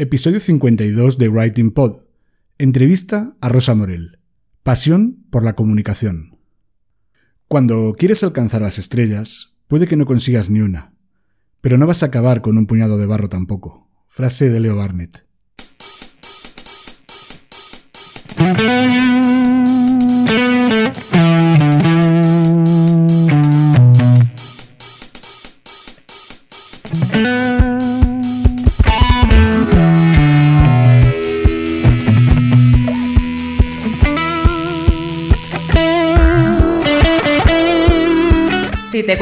Episodio 52 de Writing Pod. Entrevista a Rosa Morel. Pasión por la comunicación. Cuando quieres alcanzar las estrellas, puede que no consigas ni una, pero no vas a acabar con un puñado de barro tampoco. Frase de Leo Barnett.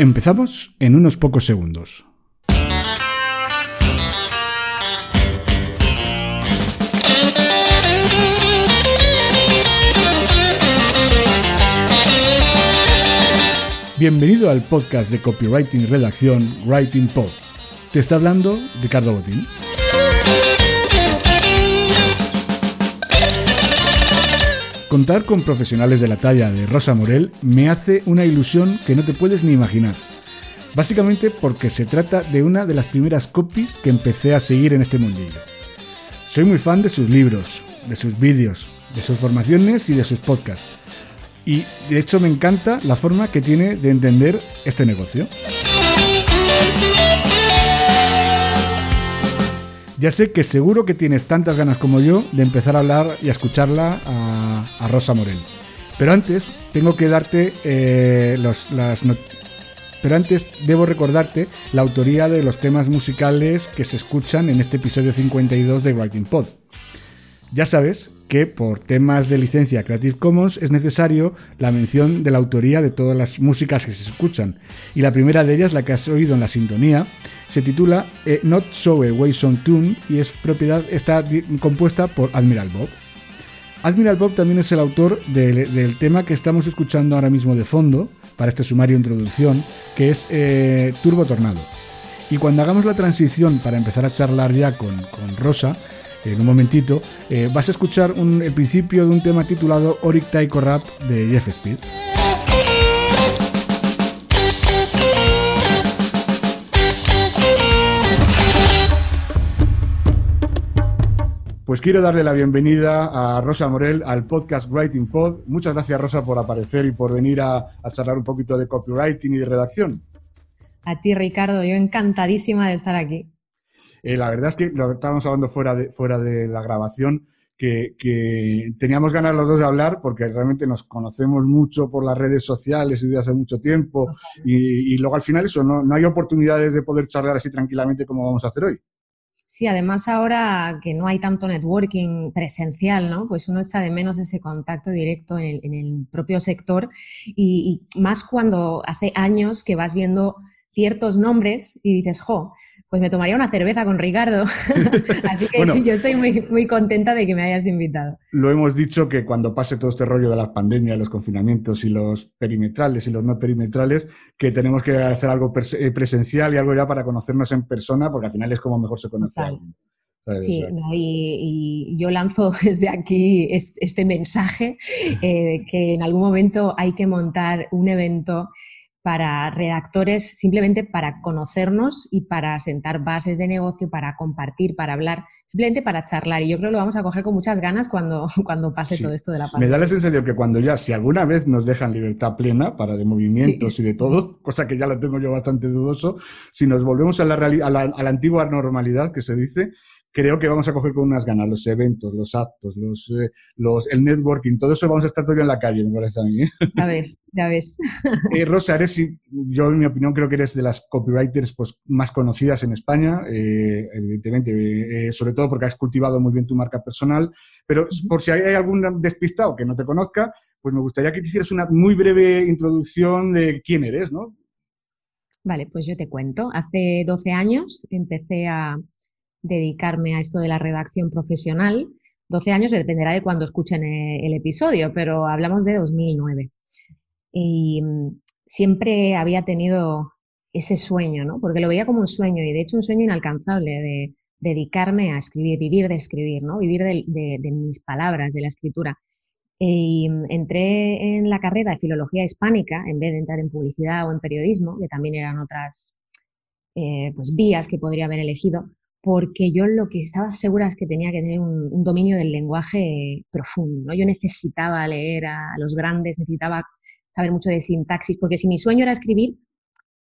Empezamos en unos pocos segundos. Bienvenido al podcast de copywriting redacción Writing Pod. Te está hablando Ricardo Botín. Contar con profesionales de la talla de Rosa Morel me hace una ilusión que no te puedes ni imaginar. Básicamente porque se trata de una de las primeras copies que empecé a seguir en este mundillo. Soy muy fan de sus libros, de sus vídeos, de sus formaciones y de sus podcasts. Y de hecho me encanta la forma que tiene de entender este negocio. Ya sé que seguro que tienes tantas ganas como yo de empezar a hablar y a escucharla a, a Rosa Morel. Pero antes tengo que darte eh, los, las pero antes debo recordarte la autoría de los temas musicales que se escuchan en este episodio 52 de Writing Pod. Ya sabes que por temas de licencia Creative Commons es necesario la mención de la autoría de todas las músicas que se escuchan. Y la primera de ellas, la que has oído en la sintonía, se titula eh, Not So Away Song Tune y es propiedad, está compuesta por Admiral Bob. Admiral Bob también es el autor del, tema que estamos escuchando ahora mismo de fondo para este sumario introducción, que es eh, Turbo Tornado. Y cuando hagamos la transición para empezar a charlar ya con, Rosa, en un momentito, eh, vas a escuchar el principio de un tema titulado Oric Taiko Rap de Jeff Speed. Pues quiero darle la bienvenida a Rosa Morel al podcast Writing Pod. Muchas gracias Rosa por aparecer y por venir a, a charlar un poquito de copywriting y de redacción. A ti, Ricardo, yo encantadísima de estar aquí. Eh, la verdad es que lo estábamos hablando fuera de, fuera de la grabación, que, que teníamos ganas los dos de hablar porque realmente nos conocemos mucho por las redes sociales y desde hace mucho tiempo y, y luego al final eso, no, no hay oportunidades de poder charlar así tranquilamente como vamos a hacer hoy. Sí, además ahora que no hay tanto networking presencial, ¿no? Pues uno echa de menos ese contacto directo en el, propio sector y, y más cuando hace años que vas viendo ciertos nombres y dices, jo, pues me tomaría una cerveza con Ricardo. Así que Bueno. yo estoy muy, muy contenta de que me hayas invitado. Lo hemos dicho que cuando pase todo este rollo de las pandemias, los confinamientos y los perimetrales y los no perimetrales, que tenemos que hacer algo eh, presencial y algo ya para conocernos en persona, porque al final es como mejor se conoce. Sí, no, y, y yo lanzo desde aquí es- este mensaje eh, que en algún momento hay que montar un evento para redactores simplemente para conocernos y para sentar bases de negocio, para compartir, para hablar, simplemente para charlar. Y yo creo que lo vamos a coger con muchas ganas cuando, cuando pase todo esto de la pandemia. Me da la sensación que cuando ya, si alguna vez nos dejan libertad plena para de movimientos y de todo, cosa que ya lo tengo yo bastante dudoso, si nos volvemos a la, a la, a la antigua normalidad que se dice, creo que vamos a coger con unas ganas los eventos, los actos, los, eh, los, el networking, todo eso vamos a estar todavía en la calle, me parece a mí. ¿eh? Ya ves, ya ves. Eh, Rosa, eres, yo en mi opinión creo que eres de las copywriters pues, más conocidas en España, evidentemente, sobre todo porque has cultivado muy bien tu marca personal, pero por si hay algún despistado que no te conozca, pues me gustaría que te hicieras una muy breve introducción de quién eres, ¿no? Vale, pues yo te cuento. Hace 12 años empecé a, dedicarme a esto de la redacción profesional. 12 años dependerá de cuando escuchen eh, el episodio, pero hablamos de 2009. Y mm, siempre había tenido ese sueño, ¿no? Porque lo veía como un sueño y de hecho un sueño inalcanzable de dedicarme a escribir, vivir de escribir, ¿no? Vivir de, mis palabras, de la escritura. Y mm, entré en la carrera de filología hispánica en vez de entrar en publicidad o en periodismo, que también eran otras eh, pues, vías que podría haber elegido porque yo lo que estaba segura es que tenía que tener un, dominio del lenguaje profundo. ¿no? Yo necesitaba leer a, los grandes, necesitaba saber mucho de sintaxis, porque si mi sueño era escribir,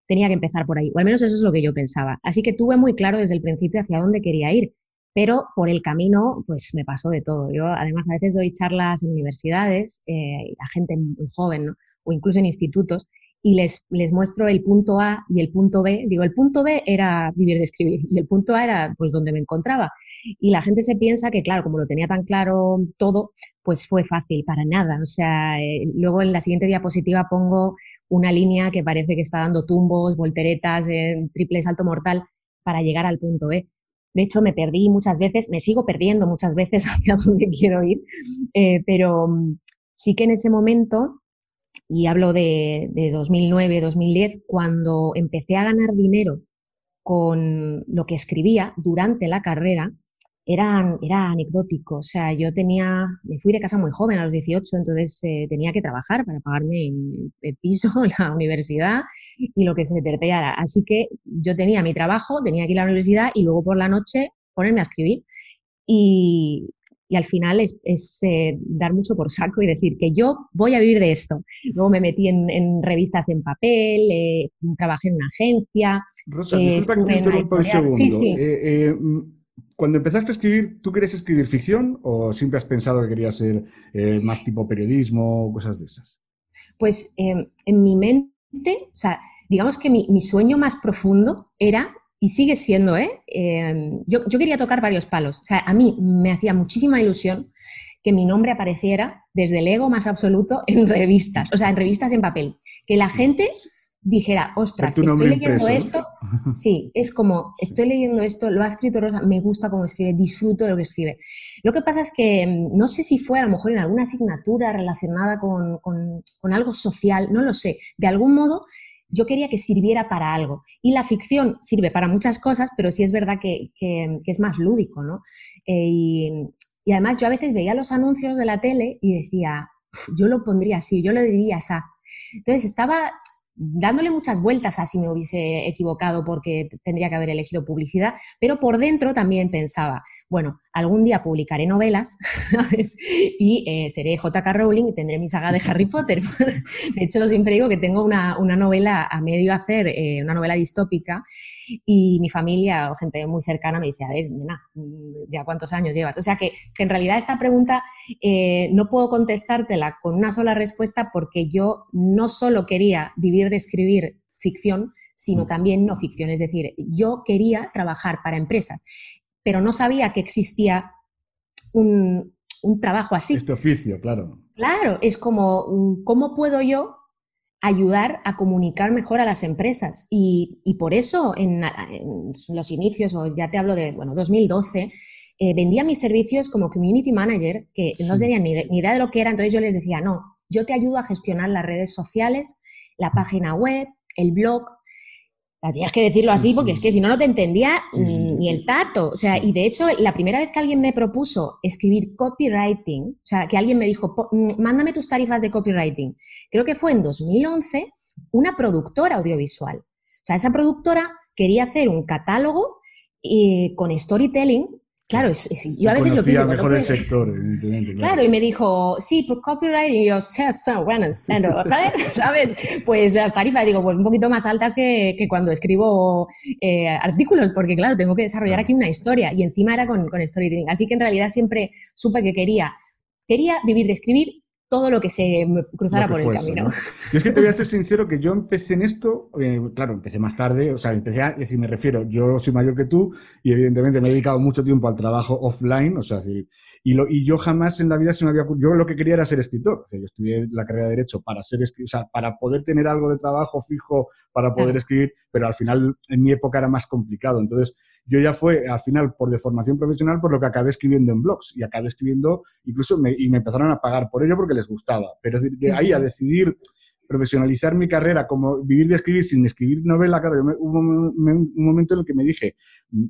tenía que empezar por ahí, o al menos eso es lo que yo pensaba. Así que tuve muy claro desde el principio hacia dónde quería ir, pero por el camino, pues me pasó de todo. Yo además a veces doy charlas en universidades eh, a gente muy joven, o incluso en institutos, y les, les muestro el punto A y el punto B. Digo, el punto B era vivir de escribir y el punto A era pues donde me encontraba. Y la gente se piensa que, claro, como lo tenía tan claro todo, pues fue fácil, para nada. O sea, eh, luego en la siguiente diapositiva pongo una línea que parece que está dando tumbos, volteretas, eh, triple salto mortal para llegar al punto B. De hecho, me perdí muchas veces, me sigo perdiendo muchas veces hacia donde quiero ir, eh, pero mm, sí que en ese momento y hablo de, 2009, 2010, cuando empecé a ganar dinero con lo que escribía durante la carrera, era, era anecdótico. O sea, yo tenía, me fui de casa muy joven, a los 18, entonces eh, tenía que trabajar para pagarme el, piso, la universidad y lo que se terpeara. Así que yo tenía mi trabajo, tenía que ir a la universidad y luego por la noche ponerme a escribir. Y, y al final es, eh, dar mucho por saco y decir que yo voy a vivir de esto. Luego me metí en, revistas en papel, eh, trabajé en una agencia. Rosa, eh, disculpa que te interrumpa un segundo. Eh, mm, cuando empezaste a escribir, ¿tú querías escribir ficción o siempre has pensado que querías ser más tipo periodismo o cosas de esas? Pues en mi mente, o sea, digamos que mi, mi sueño más profundo era y sigue siendo, ¿eh? Em, yo, quería tocar varios palos. O sea, a mí me hacía muchísima ilusión que mi nombre apareciera desde el ego más absoluto en revistas, o sea, en revistas en papel. Que la gente dijera, ostras, estoy leyendo esto. Sí, es como, estoy leyendo esto, lo ha escrito Rosa, me gusta cómo escribe, disfruto de lo que escribe. Lo que pasa es que em, no sé si fue a lo mejor en alguna asignatura relacionada con, con algo social, no lo sé. De algún modo yo quería que sirviera para algo. Y la ficción sirve para muchas cosas, pero sí es verdad que, es más lúdico, ¿no? Eh, y, además yo a veces veía los anuncios de la tele y decía, yo lo pondría así, yo lo diría así. Entonces estaba dándole muchas vueltas a si me hubiese equivocado porque tendría que haber elegido publicidad, pero por dentro también pensaba, bueno, algún día publicaré novelas y eh, seré JK Rowling y tendré mi saga de Harry Potter. de hecho, siempre digo que tengo una, novela a medio hacer, eh, una novela distópica, y mi familia o gente muy cercana me dice, a ver, nena, ¿ya cuántos años llevas? O sea que, en realidad esta pregunta eh, no puedo contestártela con una sola respuesta porque yo no solo quería vivir de escribir ficción, sino mm. también no ficción. Es decir, yo quería trabajar para empresas pero no sabía que existía un, trabajo así. Este oficio, claro. Claro, es como, mm, ¿cómo puedo yo ayudar a comunicar mejor a las empresas? Y, por eso en, los inicios, o ya te hablo de, bueno, 2012, eh, vendía mis servicios como community manager, que no tenían ni, ni idea de lo que era, entonces yo les decía, no, yo te ayudo a gestionar las redes sociales, la página web, el blog, Tienes que decirlo así porque es que si no, no te entendía ni el tato. O sea, y de hecho, la primera vez que alguien me propuso escribir copywriting, o sea, que alguien me dijo, mm, mándame tus tarifas de copywriting, creo que fue en 2011, una productora audiovisual. O sea, esa productora quería hacer un catálogo eh, con storytelling Claro, yo a veces lo pienso. mejor el sector, evidentemente. Claro. y me dijo, sí, por copywriting, y yo, bueno, ¿sabes? Pues las tarifas, digo, pues un poquito más altas que, que cuando escribo eh, artículos, porque claro, tengo que desarrollar aquí una historia, y encima era con, con storytelling. Así que en realidad siempre supe que quería, quería vivir de escribir todo lo que se cruzara por el camino. Y es que te voy a ser sincero que yo empecé en esto, eh, claro, empecé más tarde, o sea, empecé a, si me refiero, yo soy mayor que tú y evidentemente me he dedicado mucho tiempo al trabajo offline, o sea, y, lo, y yo jamás en la vida se me había yo lo que quería era ser escritor, o sea, yo estudié la carrera de Derecho para ser o sea, para poder tener algo de trabajo fijo, para poder escribir, pero al final en mi época era más complicado, entonces yo ya fue al final por deformación profesional por lo que acabé escribiendo en blogs y acabé escribiendo incluso me, y me empezaron a pagar por ello porque les gustaba. Pero de ahí a decidir profesionalizar mi carrera, como vivir de escribir sin escribir novela, claro, hubo un, momento en el que me dije,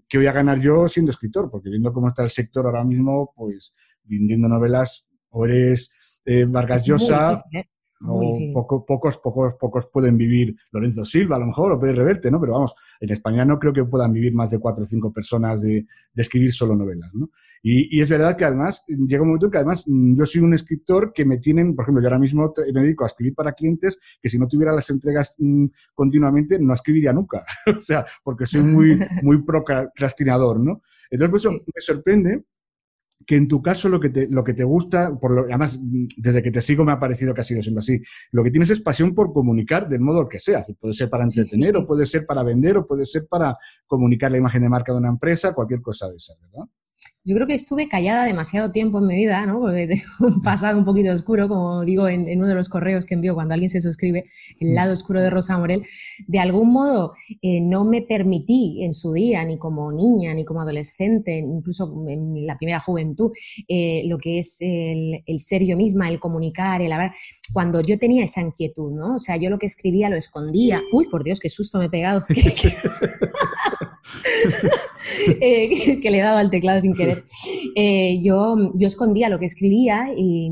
¿qué voy a ganar yo siendo escritor? Porque viendo cómo está el sector ahora mismo, pues vendiendo novelas, o eres eh, Vargas Llosa, ¿eh? poco, pocos, pocos, pocos pueden vivir Lorenzo Silva, a lo mejor, o Pérez Reverte, ¿no? Pero vamos, en España no creo que puedan vivir más de cuatro o cinco personas de, de escribir solo novelas, ¿no? Y, y, es verdad que además llega un momento en que además mm, yo soy un escritor que me tienen, por ejemplo, yo ahora mismo me dedico a escribir para clientes que si no tuviera las entregas mm, continuamente no escribiría nunca. o sea, porque soy muy, muy procrastinador, ¿no? Entonces, pues, eso me sorprende que en tu caso lo que te, lo que te gusta, por lo, además desde que te sigo me ha parecido que ha sido siempre así, lo que tienes es pasión por comunicar del modo que sea, puede ser para entretener o puede ser para vender o puede ser para comunicar la imagen de marca de una empresa, cualquier cosa de esa, ¿verdad? Yo creo que estuve callada demasiado tiempo en mi vida, ¿no? Porque tengo un pasado un poquito oscuro, como digo en, uno de los correos que envío cuando alguien se suscribe, el lado oscuro de Rosa Morel. De algún modo eh, no me permití en su día, ni como niña, ni como adolescente, incluso en la primera juventud, eh, lo que es el, el, ser yo misma, el comunicar, el hablar, cuando yo tenía esa inquietud, ¿no? O sea, yo lo que escribía lo escondía. Uy, por Dios, qué susto me he pegado. Eh, que le dado al teclado sin querer. Eh, yo, yo escondía lo que escribía y,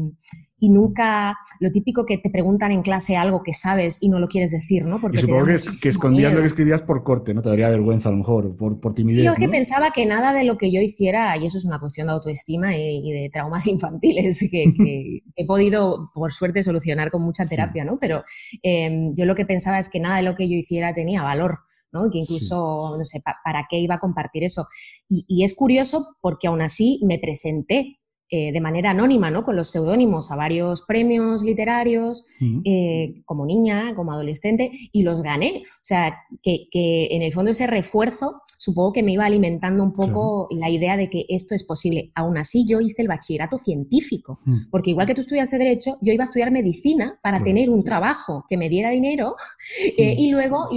y nunca lo típico que te preguntan en clase algo que sabes y no lo quieres decir, ¿no? Porque y supongo que, que, escondías lo que escribías por corte, ¿no? Te daría vergüenza a lo mejor, por, por timidez. Yo que pensaba que nada de lo que yo hiciera, y eso es una cuestión de autoestima y, de traumas infantiles que, he podido, por suerte, solucionar con mucha terapia, ¿no? Pero em, yo lo que pensaba es que nada de lo que yo hiciera tenía valor, ¿no? que incluso, no sé, ¿para qué iba a compartir eso? Y, y es curioso porque aún así me presenté eh, de manera anónima, ¿no? Con los seudónimos a varios premios literarios, eh, como niña, como adolescente, y los gané. O sea, que, en el fondo ese refuerzo supongo que me iba alimentando un poco la idea de que esto es posible. Aún así, yo hice el bachillerato científico, porque igual que tú estudiaste Derecho, yo iba a estudiar medicina para tener un trabajo que me diera dinero, eh, y luego,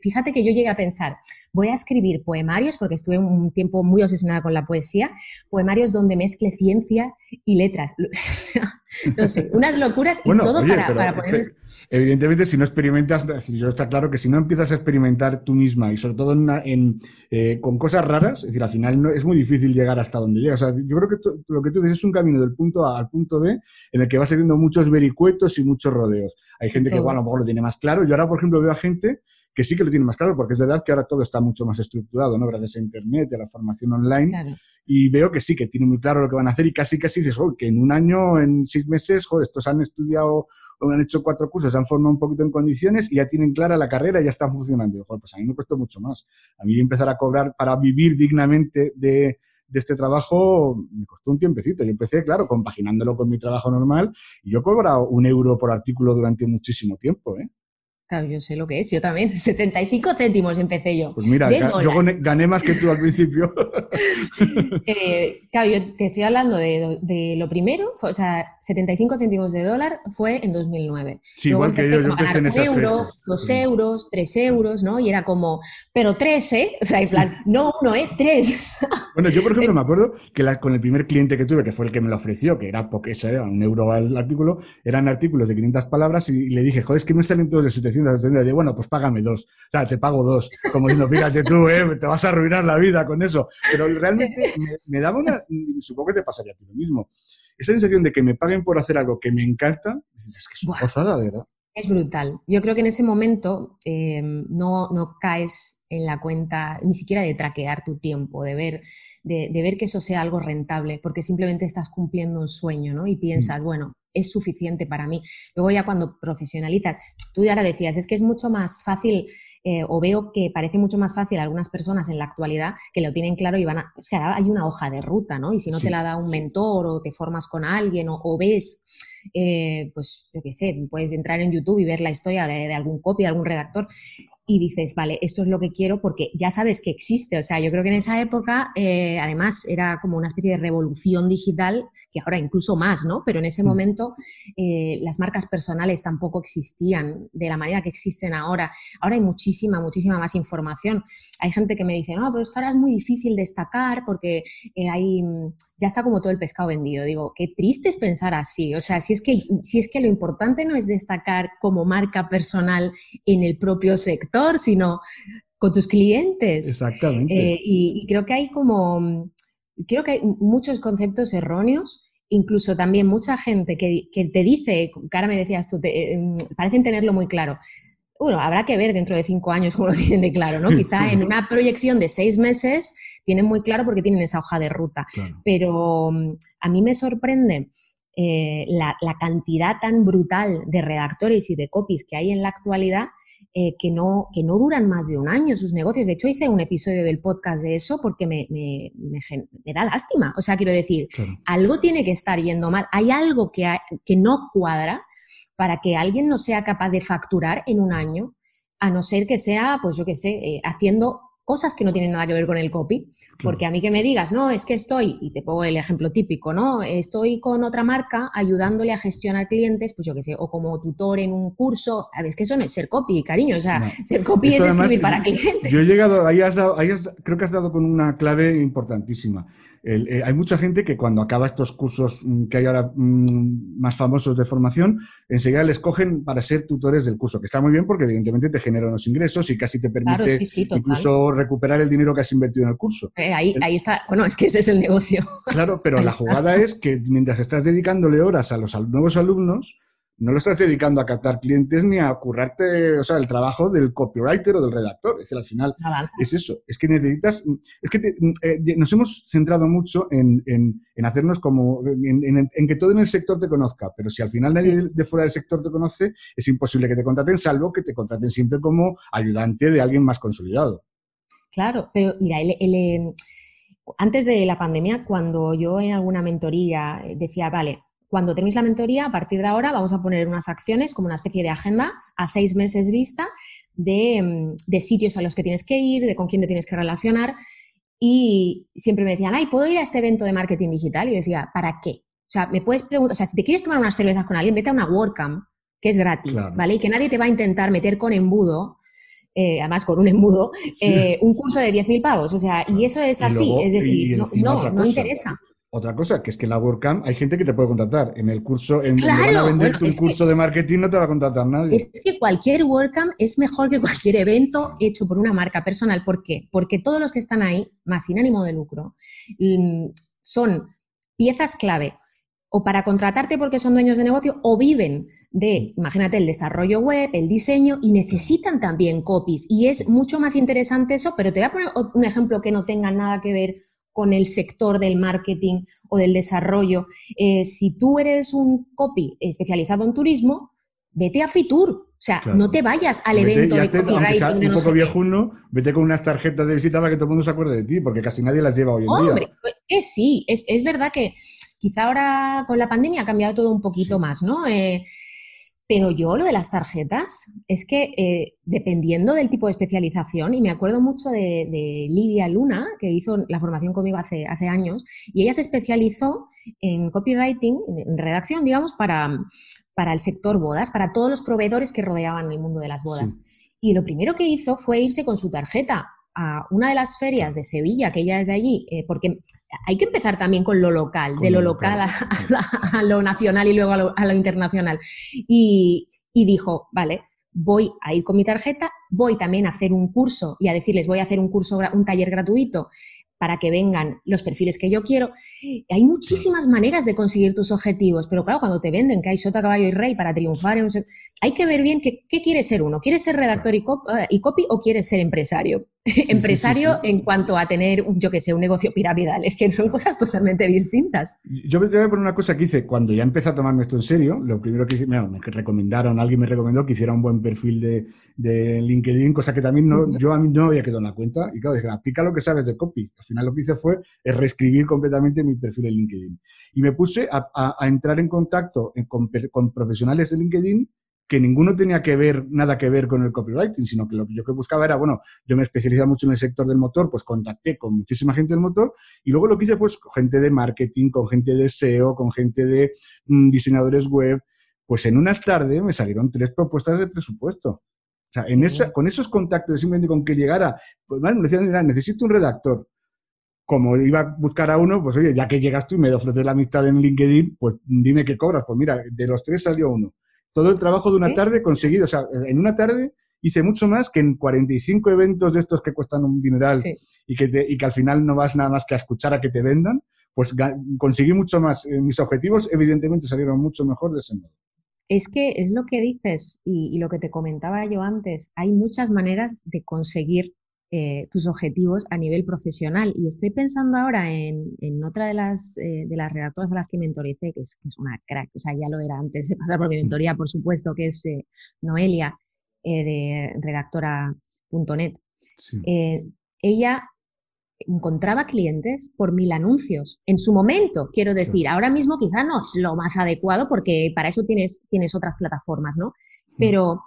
fíjate que yo llegué a pensar, voy a escribir poemarios, porque estuve un tiempo muy obsesionada con la poesía, poemarios donde mezcle ciencia y letras. no sé, unas locuras y todo para, poner... Evidentemente, si no experimentas, yo está claro que si no empiezas a experimentar tú misma y sobre todo en, eh, con cosas raras, es decir, al final no, es muy difícil llegar hasta donde llegas. O sea, yo creo que lo que tú dices es un camino del punto A al punto B en el que vas haciendo muchos vericuetos y muchos rodeos. Hay gente que, bueno, a lo mejor lo tiene más claro. Yo ahora, por ejemplo, veo a gente que sí que lo tiene más claro, porque es verdad que ahora todo está mucho más estructurado, ¿no? Gracias a Internet, a la formación online. Y veo que sí, que tienen muy claro lo que van a hacer y casi casi dices, oh, que en un año, en seis meses, joder, estos han estudiado o han hecho cuatro cursos, se han formado un poquito en condiciones y ya tienen clara la carrera y ya están funcionando. joder, pues a mí me costó mucho más. A mí empezar a cobrar para vivir dignamente de, de este trabajo me costó un tiempecito. Yo empecé, claro, compaginándolo con mi trabajo normal y yo he cobrado un euro por artículo durante muchísimo tiempo, ¿eh? Claro, yo sé lo que es, yo también. 75 céntimos empecé yo. Pues mira, yo gané, más que tú al principio. Eh, claro, yo te estoy hablando de, lo primero, o sea, 75 céntimos de dólar fue en 2009. Sí, igual que yo, yo empecé en esas euro, Dos euros, tres euros, ¿no? Y era como, pero tres, ¿eh? O sea, en plan, no uno, ¿eh? Tres. bueno, yo por ejemplo me acuerdo que con el primer cliente que tuve, que fue el que me lo ofreció, que era porque eso era un euro al artículo, eran artículos de 500 palabras y le dije, joder, es que me salen todos de 700 700, 700, y bueno, pues págame dos. O sea, te pago dos. Como diciendo, fíjate tú, ¿eh? te vas a arruinar la vida con eso. Pero realmente me, daba una, supongo que te pasaría a ti lo mismo, esa sensación de que me paguen por hacer algo que me encanta, es que es una gozada, de verdad. Es brutal. Yo creo que en ese momento eh, no, no caes en la cuenta ni siquiera de traquear tu tiempo, de ver, de, ver que eso sea algo rentable, porque simplemente estás cumpliendo un sueño, ¿no? Y piensas, mm. bueno, es suficiente para mí. Luego ya cuando profesionalizas, tú ya ahora decías, es que es mucho más fácil, eh, o veo que parece mucho más fácil a algunas personas en la actualidad que lo tienen claro y van a, es que hay una hoja de ruta, ¿no? Y si no te la da un mentor o te formas con alguien o ves eh, pues yo qué sé, puedes entrar en YouTube y ver la historia de, algún copy, de algún redactor y dices, vale, esto es lo que quiero porque ya sabes que existe. O sea, yo creo que en esa época, eh, además, era como una especie de revolución digital, que ahora incluso más, ¿no? Pero en ese mm. momento eh, las marcas personales tampoco existían de la manera que existen ahora. Ahora hay muchísima, muchísima más información. Hay gente que me dice, no, pero es que ahora es muy difícil destacar porque hay, ya está como todo el pescado vendido. Digo, qué triste es pensar así. O sea, si es que, si es que lo importante no es destacar como marca personal en el propio sector, sino con tus clientes. Exactamente. Eh, y, creo que hay como, creo que hay muchos conceptos erróneos incluso también mucha gente que, te dice, cara me decías tú, te, eh, parecen tenerlo muy claro. Bueno, habrá que ver dentro de cinco años cómo lo tienen de claro, ¿no? Quizá en una proyección de seis meses tienen muy claro porque tienen esa hoja de ruta. Pero mm, a mí me sorprende eh, la, cantidad tan brutal de redactores y de copies que hay en la actualidad eh, que, no, que no duran más de un año sus negocios. De hecho, hice un episodio del podcast de eso porque me, me, da lástima. O sea, quiero decir, algo tiene que estar yendo mal. Hay algo que, que no cuadra para que alguien no sea capaz de facturar en un año, a no ser que sea, pues yo qué sé, eh, haciendo cosas que no tienen nada que ver con el copy, porque a mí que me digas, no, es que estoy, y te pongo el ejemplo típico, ¿no? Estoy con otra marca ayudándole a gestionar clientes, pues yo qué sé, o como tutor en un curso, a ver, es que eso no es ser copy, cariño, o sea, ser copy es escribir para clientes. Yo he llegado, ahí has dado, ahí creo que has dado con una clave importantísima. Eh, hay mucha gente que cuando acaba estos cursos mm, que hay ahora mm, más famosos de formación, enseguida les cogen para ser tutores del curso, que está muy bien porque evidentemente te genera unos ingresos y casi te permite incluso recuperar el dinero que has invertido en el curso. Eh, ahí, ahí está, bueno, es que ese es el negocio. Claro, pero la jugada es que mientras estás dedicándole horas a los nuevos alumnos, no lo estás dedicando a captar clientes ni a currarte, o sea, el trabajo del copywriter o del redactor. Es decir, al final es eso. Es que necesitas, es que eh, nos hemos centrado mucho en, hacernos como, en, que todo en el sector te conozca, pero si al final nadie de fuera del sector te conoce, es imposible que te contraten, salvo que te contraten siempre como ayudante de alguien más consolidado. Claro, pero mira, em, antes de la pandemia, cuando yo en alguna mentoría decía, vale, cuando termines la mentoría, a partir de ahora vamos a poner unas acciones como una especie de agenda a seis meses vista de, de, sitios a los que tienes que ir, de con quién te tienes que relacionar. Y siempre me decían, ay, ¿puedo ir a este evento de marketing digital? Y yo decía, ¿para qué? O sea, me puedes preguntar, o sea, si te quieres tomar unas cervezas con alguien, vete a una WordCamp, que es gratis, ¿vale? Y que nadie te va a intentar meter con embudo eh, además con un embudo, eh, un curso de 10.000 pavos. O sea, y eso es así, es decir, no, no interesa. Otra cosa, que es que en la WordCamp hay gente que te puede contratar. En el curso, en claro, van a venderte un curso de marketing, no te va a contratar nadie. Es que cualquier WordCamp es mejor que cualquier evento hecho por una marca personal. ¿Por qué? Porque todos los que están ahí, más sin ánimo de lucro, mm, son piezas clave o para contratarte porque son dueños de negocio o viven de, imagínate, el desarrollo web, el diseño y necesitan también copies. Y es mucho más interesante eso, pero te voy a poner un ejemplo que no tenga nada que ver con el sector del marketing o del desarrollo. Eh, si tú eres un copy especializado en turismo, vete a Fitur. O sea, no te vayas al evento de copywriting. un poco viejuno, vete con unas tarjetas de visita para que todo el mundo se acuerde de ti, porque casi nadie las lleva hoy en Hombre, día. Eh, sí, es, es, verdad que quizá ahora con la pandemia ha cambiado todo un poquito más, ¿no? Eh, pero yo lo de las tarjetas es que eh, dependiendo del tipo de especialización, y me acuerdo mucho de, Lidia Luna, que hizo la formación conmigo hace, hace años, y ella se especializó en copywriting, en, redacción, digamos, para, para el sector bodas, para todos los proveedores que rodeaban el mundo de las bodas. Y lo primero que hizo fue irse con su tarjeta a una de las ferias de Sevilla, que ella es de allí, eh, porque hay que empezar también con lo local, de lo local, a, lo nacional y luego a lo, internacional. Y, dijo, vale, voy a ir con mi tarjeta, voy también a hacer un curso y a decirles voy a hacer un curso, un taller gratuito para que vengan los perfiles que yo quiero. Hay muchísimas maneras de conseguir tus objetivos, pero claro, cuando te venden que hay sota, caballo y rey para triunfar, hay que ver bien qué, qué quiere ser uno. ¿Quieres ser redactor y, copy, o quieres ser empresario? empresario en cuanto a tener, yo que sé, un negocio piramidal. Es que son cosas totalmente distintas. Yo me voy a poner una cosa que hice cuando ya empecé a tomarme esto en serio. Lo primero que hice, me recomendaron, alguien me recomendó que hiciera un buen perfil de, de LinkedIn, cosa que también no, yo a mí no había quedado en la cuenta. Y claro, dije, aplica lo que sabes de copy. Al final lo que hice fue reescribir completamente mi perfil en LinkedIn. Y me puse a, entrar en contacto con, con, profesionales de LinkedIn que ninguno tenía que ver, nada que ver con el copywriting, sino que lo que yo que buscaba era, bueno, yo me especializaba mucho en el sector del motor, pues contacté con muchísima gente del motor y luego lo que hice, pues, con gente de marketing, con gente de SEO, con gente de mm, diseñadores web, pues en unas tardes me salieron tres propuestas de presupuesto. O sea, en con esos contactos, simplemente con que llegara, pues bueno, me decían, necesito un redactor. Como iba a buscar a uno, pues oye, ya que llegas tú y me ofreces la amistad en LinkedIn, pues dime qué cobras. Pues mira, de los tres salió uno. Todo el trabajo de una tarde conseguido. O sea, en una tarde hice mucho más que en 45 eventos de estos que cuestan un dineral y, que y que al final no vas nada más que a escuchar a que te vendan. Pues conseguí mucho más. Eh, mis objetivos, evidentemente, salieron mucho mejor de ese modo. Es que es lo que dices y, lo que te comentaba yo antes, hay muchas maneras de conseguir eh, tus objetivos a nivel profesional. Y estoy pensando ahora en, otra de las, eh, de las redactoras a las que mentoricé, que es, una crack, o sea, ya lo era antes de pasar por mi mentoría, por supuesto, que es eh, Noelia, de redactora.net. ella encontraba clientes por mil anuncios. En su momento, quiero decir, ahora mismo quizá no es lo más adecuado porque para eso tienes, tienes otras plataformas, ¿no? Pero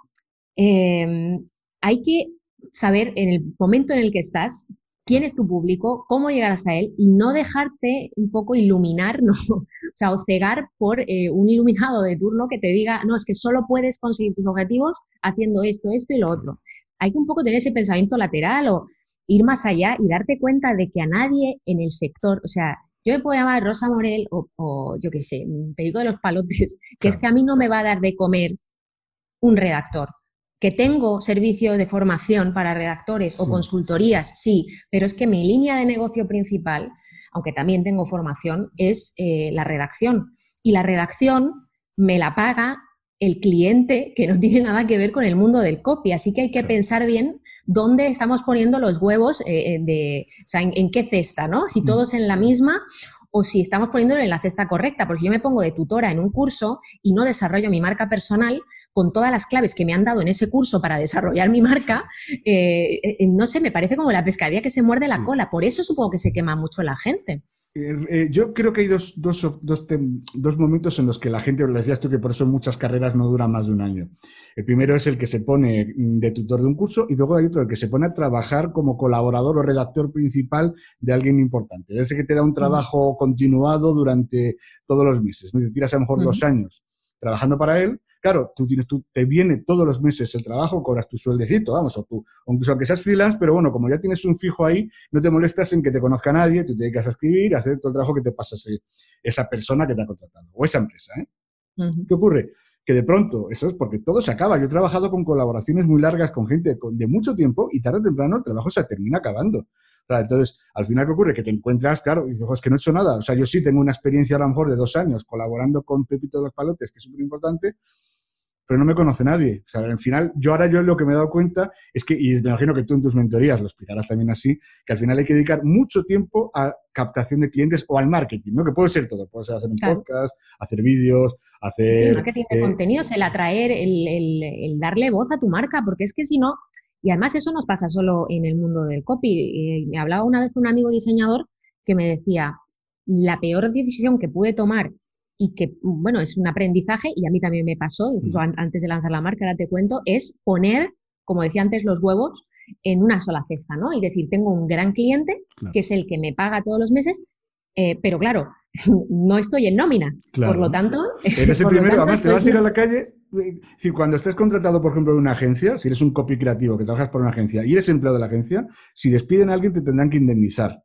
em, hay que saber en el momento en el que estás quién es tu público, cómo llegar hasta él y no dejarte un poco iluminar, ¿no? o sea, o cegar por eh, un iluminado de turno que te diga, no, es que solo puedes conseguir tus objetivos haciendo esto, esto y lo otro. Hay que un poco tener ese pensamiento lateral o ir más allá y darte cuenta de que a nadie en el sector, o sea, yo me puedo llamar Rosa Morel o, yo qué sé, un perico de los palotes, que es que a mí no me va a dar de comer un redactor. Que tengo servicio de formación para redactores o consultorías, sí, pero es que mi línea de negocio principal, aunque también tengo formación, es eh, la redacción. Y la redacción me la paga el cliente que no tiene nada que ver con el mundo del copy. Así que hay que pensar bien dónde estamos poniendo los huevos, eh, eh, de, o sea, en, qué cesta, ¿no? Si mm. todos en la misma o si estamos poniéndolo en la cesta correcta. Porque si yo me pongo de tutora en un curso y no desarrollo mi marca personal con todas las claves que me han dado en ese curso para desarrollar mi marca, eh, no sé, me parece como la pescadilla que se muerde la cola. Por eso supongo que se quema mucho la gente. Eh, eh, yo creo que hay dos, dos, dos, dos, momentos en los que la gente, lo decías tú, que por eso muchas carreras no duran más de un año. El primero es el que se pone de tutor de un curso y luego hay otro, el que se pone a trabajar como colaborador o redactor principal de alguien importante. Ese que te da un trabajo continuado durante todos los meses. Te tiras a lo mejor dos años trabajando para él Claro, tú tienes, tú, te viene todos los meses el trabajo, cobras tu sueldecito, vamos, o tú, incluso aunque seas freelance, pero bueno, como ya tienes un fijo ahí, no te molestas en que te conozca nadie, tú te dedicas a escribir, a hacer todo el trabajo que te pasa esa persona que te ha contratado, o esa empresa, ¿eh? ¿Qué ocurre? Que de pronto, eso es porque todo se acaba. Yo he trabajado con colaboraciones muy largas con gente de mucho tiempo y tarde o temprano el trabajo se termina acabando entonces, al final, ¿qué ocurre? Que te encuentras, claro, y dices, es que no he hecho nada. O sea, yo sí tengo una experiencia a lo mejor de dos años colaborando con Pepito de los Palotes, que es súper importante, pero no me conoce nadie. O sea, al final, yo ahora yo lo que me he dado cuenta es que, y me imagino que tú en tus mentorías lo explicarás también así, que al final hay que dedicar mucho tiempo a captación de clientes o al marketing, ¿no? Que puede ser todo. Puede ser hacer un podcast, hacer vídeos, hacer... Sí, el marketing de eh, contenidos, el atraer, el, el, el darle voz a tu marca, porque es que si no, y además eso nos pasa solo en el mundo del copy. Me hablaba una vez con un amigo diseñador que me decía, la peor decisión que pude tomar y que, bueno, es un aprendizaje y a mí también me pasó, incluso mm. antes de lanzar la marca, ahora te cuento, es poner, como decía antes, los huevos en una sola cesta, ¿no? Y decir, tengo un gran cliente que es el que me paga todos los meses, eh, pero claro, no estoy en nómina. Por lo tanto... Eres el primero, además te vas a ir a la calle si cuando estés contratado, por ejemplo, en una agencia, si eres un copy creativo que trabajas por una agencia y eres empleado de la agencia, si despiden a alguien te tendrán que indemnizar.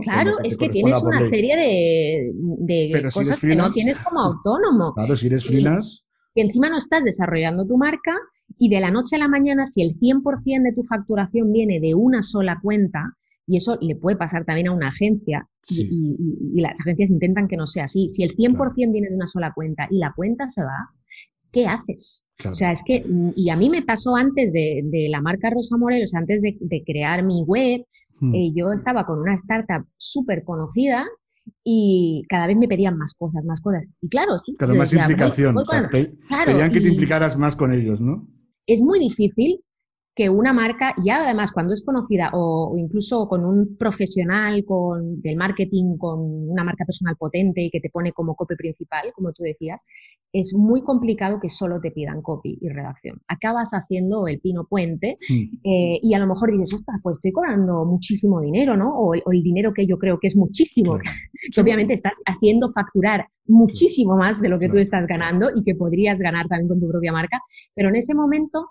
Claro, es que tienes una serie de, cosas que no tienes como autónomo. Claro, si eres freelance. que encima no estás desarrollando tu marca y de la noche a la mañana, si el 100% de tu facturación viene de una sola cuenta, y eso le puede pasar también a una agencia, y, las agencias intentan que no sea así, si el 100% viene de una sola cuenta y la cuenta se va, ¿qué haces? O sea, es que, y a mí me pasó antes de, la marca Rosa Morel, o sea, antes de, crear mi web, hmm. eh, yo estaba con una startup súper conocida y cada vez me pedían más cosas, más cosas. Y claro, claro más implicación. pedían que te implicaras más con ellos, ¿no? Es muy difícil que una marca, ya además cuando es conocida o, incluso con un profesional con, del marketing, con una marca personal potente y que te pone como copy principal, como tú decías, es muy complicado que solo te pidan copy y redacción. Acabas haciendo el pino puente eh, y a lo mejor dices, ostras, pues estoy cobrando muchísimo dinero, ¿no? O, el dinero que yo creo que es muchísimo. Que obviamente estás haciendo facturar muchísimo más de lo que tú estás ganando y que podrías ganar también con tu propia marca, pero en ese momento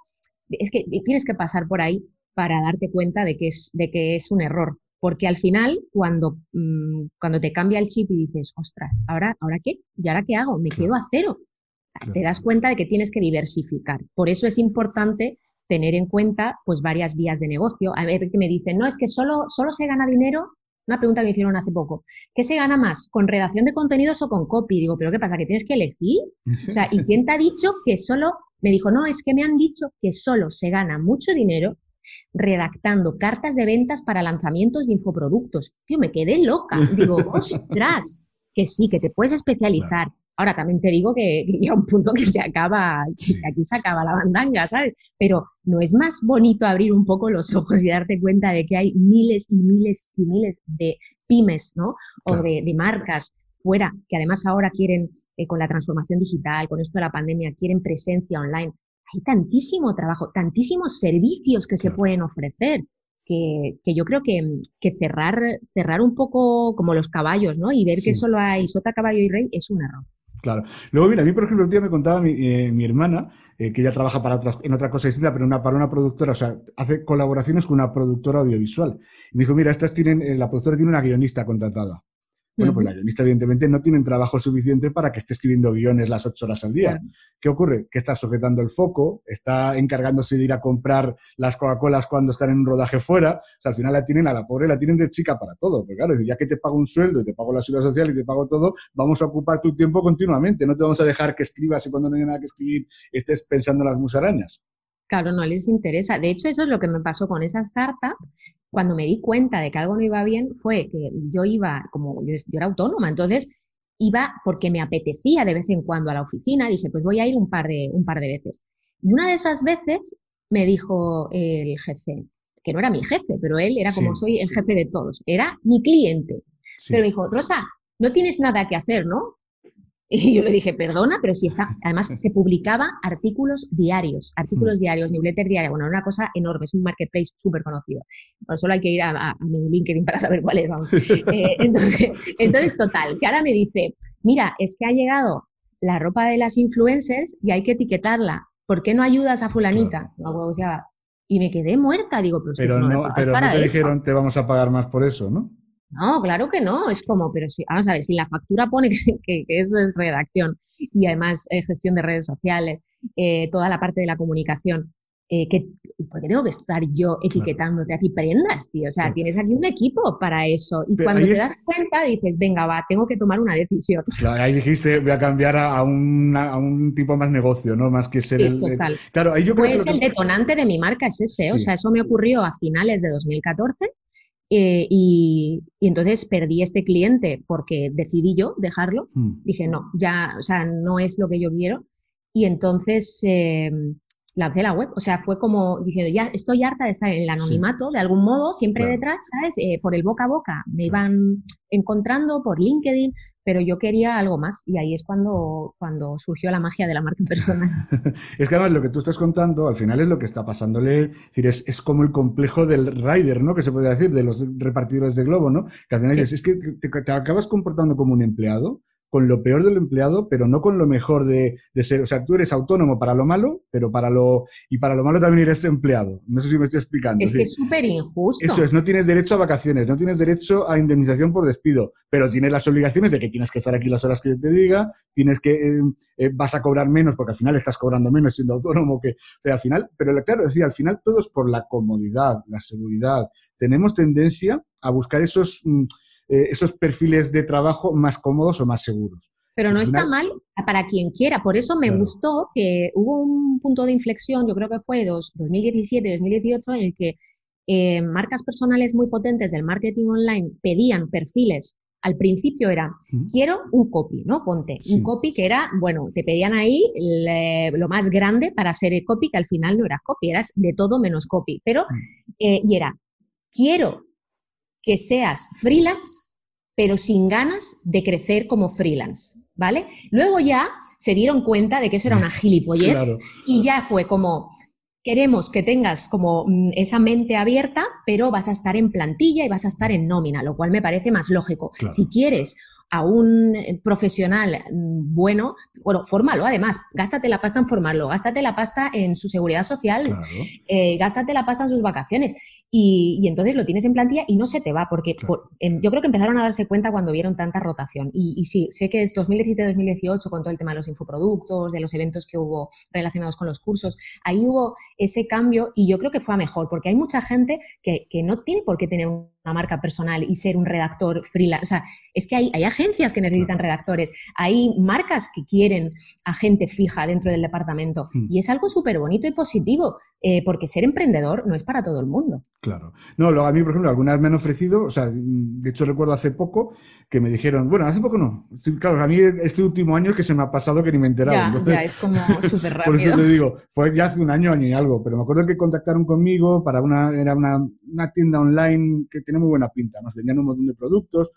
es que tienes que pasar por ahí para darte cuenta de que es, de que es un error. Porque al final, cuando, mm, cuando te cambia el chip y dices, ostras, ¿ahora, ¿ahora qué? ¿Y ahora qué hago? Me quedo a cero. Te das cuenta de que tienes que diversificar. Por eso es importante tener en cuenta pues varias vías de negocio. A veces que me dicen, no, es que solo, solo se gana dinero. Una pregunta que me hicieron hace poco. ¿Qué se gana más? ¿Con redacción de contenidos o con copy? Digo, ¿pero qué pasa? ¿Que tienes que elegir? O sea, ¿y quién te ha dicho que solo me dijo, no, es que me han dicho que solo se gana mucho dinero redactando cartas de ventas para lanzamientos de infoproductos. Tío, me quedé loca. Digo, ostras, que sí, que te puedes especializar. Ahora también te digo que llega un punto que se acaba, que aquí se acaba la bandanga, ¿sabes? Pero no es más bonito abrir un poco los ojos y darte cuenta de que hay miles y miles y miles de pymes, ¿no? O de, de, marcas fuera, que además ahora quieren, eh, con la transformación digital, con esto de la pandemia, quieren presencia online. Hay tantísimo trabajo, tantísimos servicios que se pueden ofrecer. Que, yo creo que, cerrar, cerrar un poco como los caballos, ¿no? Y ver que solo hay sota, caballo y rey es un error. Claro. Luego, mira, a mí, por ejemplo, el día me contaba mi, eh, hermana, eh, que ella trabaja para en otra cosa distinta, pero una, para una productora, o sea, hace colaboraciones con una productora audiovisual. Y me dijo, mira, estas tienen, la productora tiene una guionista contratada. Bueno, pues la guionista evidentemente no tiene trabajo suficiente para que esté escribiendo guiones las ocho horas al día. ¿Qué ocurre? Que está sujetando el foco, está encargándose de ir a comprar las Coca-Colas cuando están en un rodaje fuera. O sea, al final la tienen a la pobre, la tienen de chica para todo. Porque claro, ya que te pago un sueldo y te pago la seguridad social y te pago todo, vamos a ocupar tu tiempo continuamente. No te vamos a dejar que escribas y cuando no hay nada que escribir estés pensando en las musarañas. Claro, no les interesa. De hecho, eso es lo que me pasó con esa startup. Cuando me di cuenta de que algo no iba bien, fue que yo iba, como yo, era autónoma, entonces iba porque me apetecía de vez en cuando a la oficina. Dije, pues voy a ir un par de, un par de veces. Y una de esas veces me dijo el jefe, que no era mi jefe, pero él era como soy el jefe de todos, era mi cliente. Pero me dijo, Rosa, no tienes nada que hacer, ¿no? Y yo le dije, perdona, pero si está, además se publicaba artículos diarios, artículos hmm. diarios, newsletter diaria, bueno, una cosa enorme, es un marketplace súper conocido. Por solo hay que ir a, mi LinkedIn para saber cuál es, vamos. Eh, entonces, total, que ahora me dice, mira, es que ha llegado la ropa de las influencers y hay que etiquetarla. ¿Por qué no ayudas a fulanita? y me quedé muerta, digo, pero, no, pero no te dijeron te vamos a pagar más por eso, ¿no? No, claro que no. Es como, pero si, vamos a ver, si la factura pone que, eso es redacción y además eh, gestión de redes sociales, eh, toda la parte de la comunicación, eh, que, porque tengo que estar yo etiquetándote a ti prendas, tío. O sea, tienes aquí un equipo para eso. Y cuando te das cuenta, dices, venga, va, tengo que tomar una decisión. Claro, ahí dijiste, voy a cambiar a, un tipo más negocio, ¿no? Más que ser el, total. Claro, ahí yo creo pues el detonante de mi marca es ese. O sea, eso me ocurrió a finales de 2014 eh, y, entonces perdí este cliente porque decidí yo dejarlo. Hmm. Dije, no, ya, o sea, no es lo que yo quiero. Y entonces eh, lancé la web. O sea, fue como diciendo, ya estoy harta de estar en el anonimato, de algún modo, siempre detrás, ¿sabes? Eh, por el boca a boca. Me iban encontrando por LinkedIn, pero yo quería algo más y ahí es cuando, cuando surgió la magia de la marca personal. es que además lo que tú estás contando al final es lo que está pasándole, es, decir, es, como el complejo del rider, ¿no? Que se puede decir, de los repartidores de globo, ¿no? Que al final es que te, te, acabas comportando como un empleado con lo peor del empleado, pero no con lo mejor de, ser. O sea, tú eres autónomo para lo malo, pero para lo. Y para lo malo también eres empleado. No sé si me estoy explicando. Es que es súper injusto. Eso es, no tienes derecho a vacaciones, no tienes derecho a indemnización por despido, pero tienes las obligaciones de que tienes que estar aquí las horas que yo te diga, tienes que. Eh, eh, vas a cobrar menos, porque al final estás cobrando menos siendo autónomo que. O sea, al final. Pero claro, decía, al final todo es por la comodidad, la seguridad. Tenemos tendencia a buscar esos. Mm, eh, esos perfiles de trabajo más cómodos o más seguros. Pero no está mal para quien quiera. Por eso me gustó que hubo un punto de inflexión, yo creo que fue 2017-2018, en el que eh, marcas personales muy potentes del marketing online pedían perfiles. Al principio era, quiero un copy, ¿no? Ponte, un copy que era, bueno, te pedían ahí lo más grande para ser el copy, que al final no eras copy, eras de todo menos copy. Pero, eh, y era, quiero que seas freelance, pero sin ganas de crecer como freelance, ¿vale? Luego ya se dieron cuenta de que eso era una gilipollez y ya fue como, queremos que tengas como mm, esa mente abierta, pero vas a estar en plantilla y vas a estar en nómina, lo cual me parece más lógico. Si quieres a un eh, profesional mm, bueno, bueno, fórmalo además, gástate la pasta en formarlo, gástate la pasta en su seguridad social, eh, gástate la pasta en sus vacaciones. Y, entonces lo tienes en plantilla y no se te va, porque yo creo que empezaron a darse cuenta cuando vieron tanta rotación. Y, y sí, sé que es 2017-2018 con todo el tema de los infoproductos, de los eventos que hubo relacionados con los cursos, ahí hubo ese cambio y yo creo que fue a mejor, porque hay mucha gente que, que no tiene por qué tener un una marca personal y ser un redactor freelance. O sea, es que hay, hay agencias que necesitan redactores, hay marcas que quieren a gente fija dentro del departamento hmm. y es algo súper bonito y positivo. Eh, porque ser emprendedor no es para todo el mundo. Claro. No, lo, a mí, por ejemplo, algunas me han ofrecido, o sea, de hecho recuerdo hace poco que me dijeron, bueno, hace poco no. Claro, a mí este último año que se me ha pasado que ni me he enterado. Ya, ya es como súper rápido. por eso te digo, fue ya hace un año, año y algo, pero me acuerdo que contactaron conmigo para una, era una, una tienda online que tiene muy buena pinta, nos vendían un montón de productos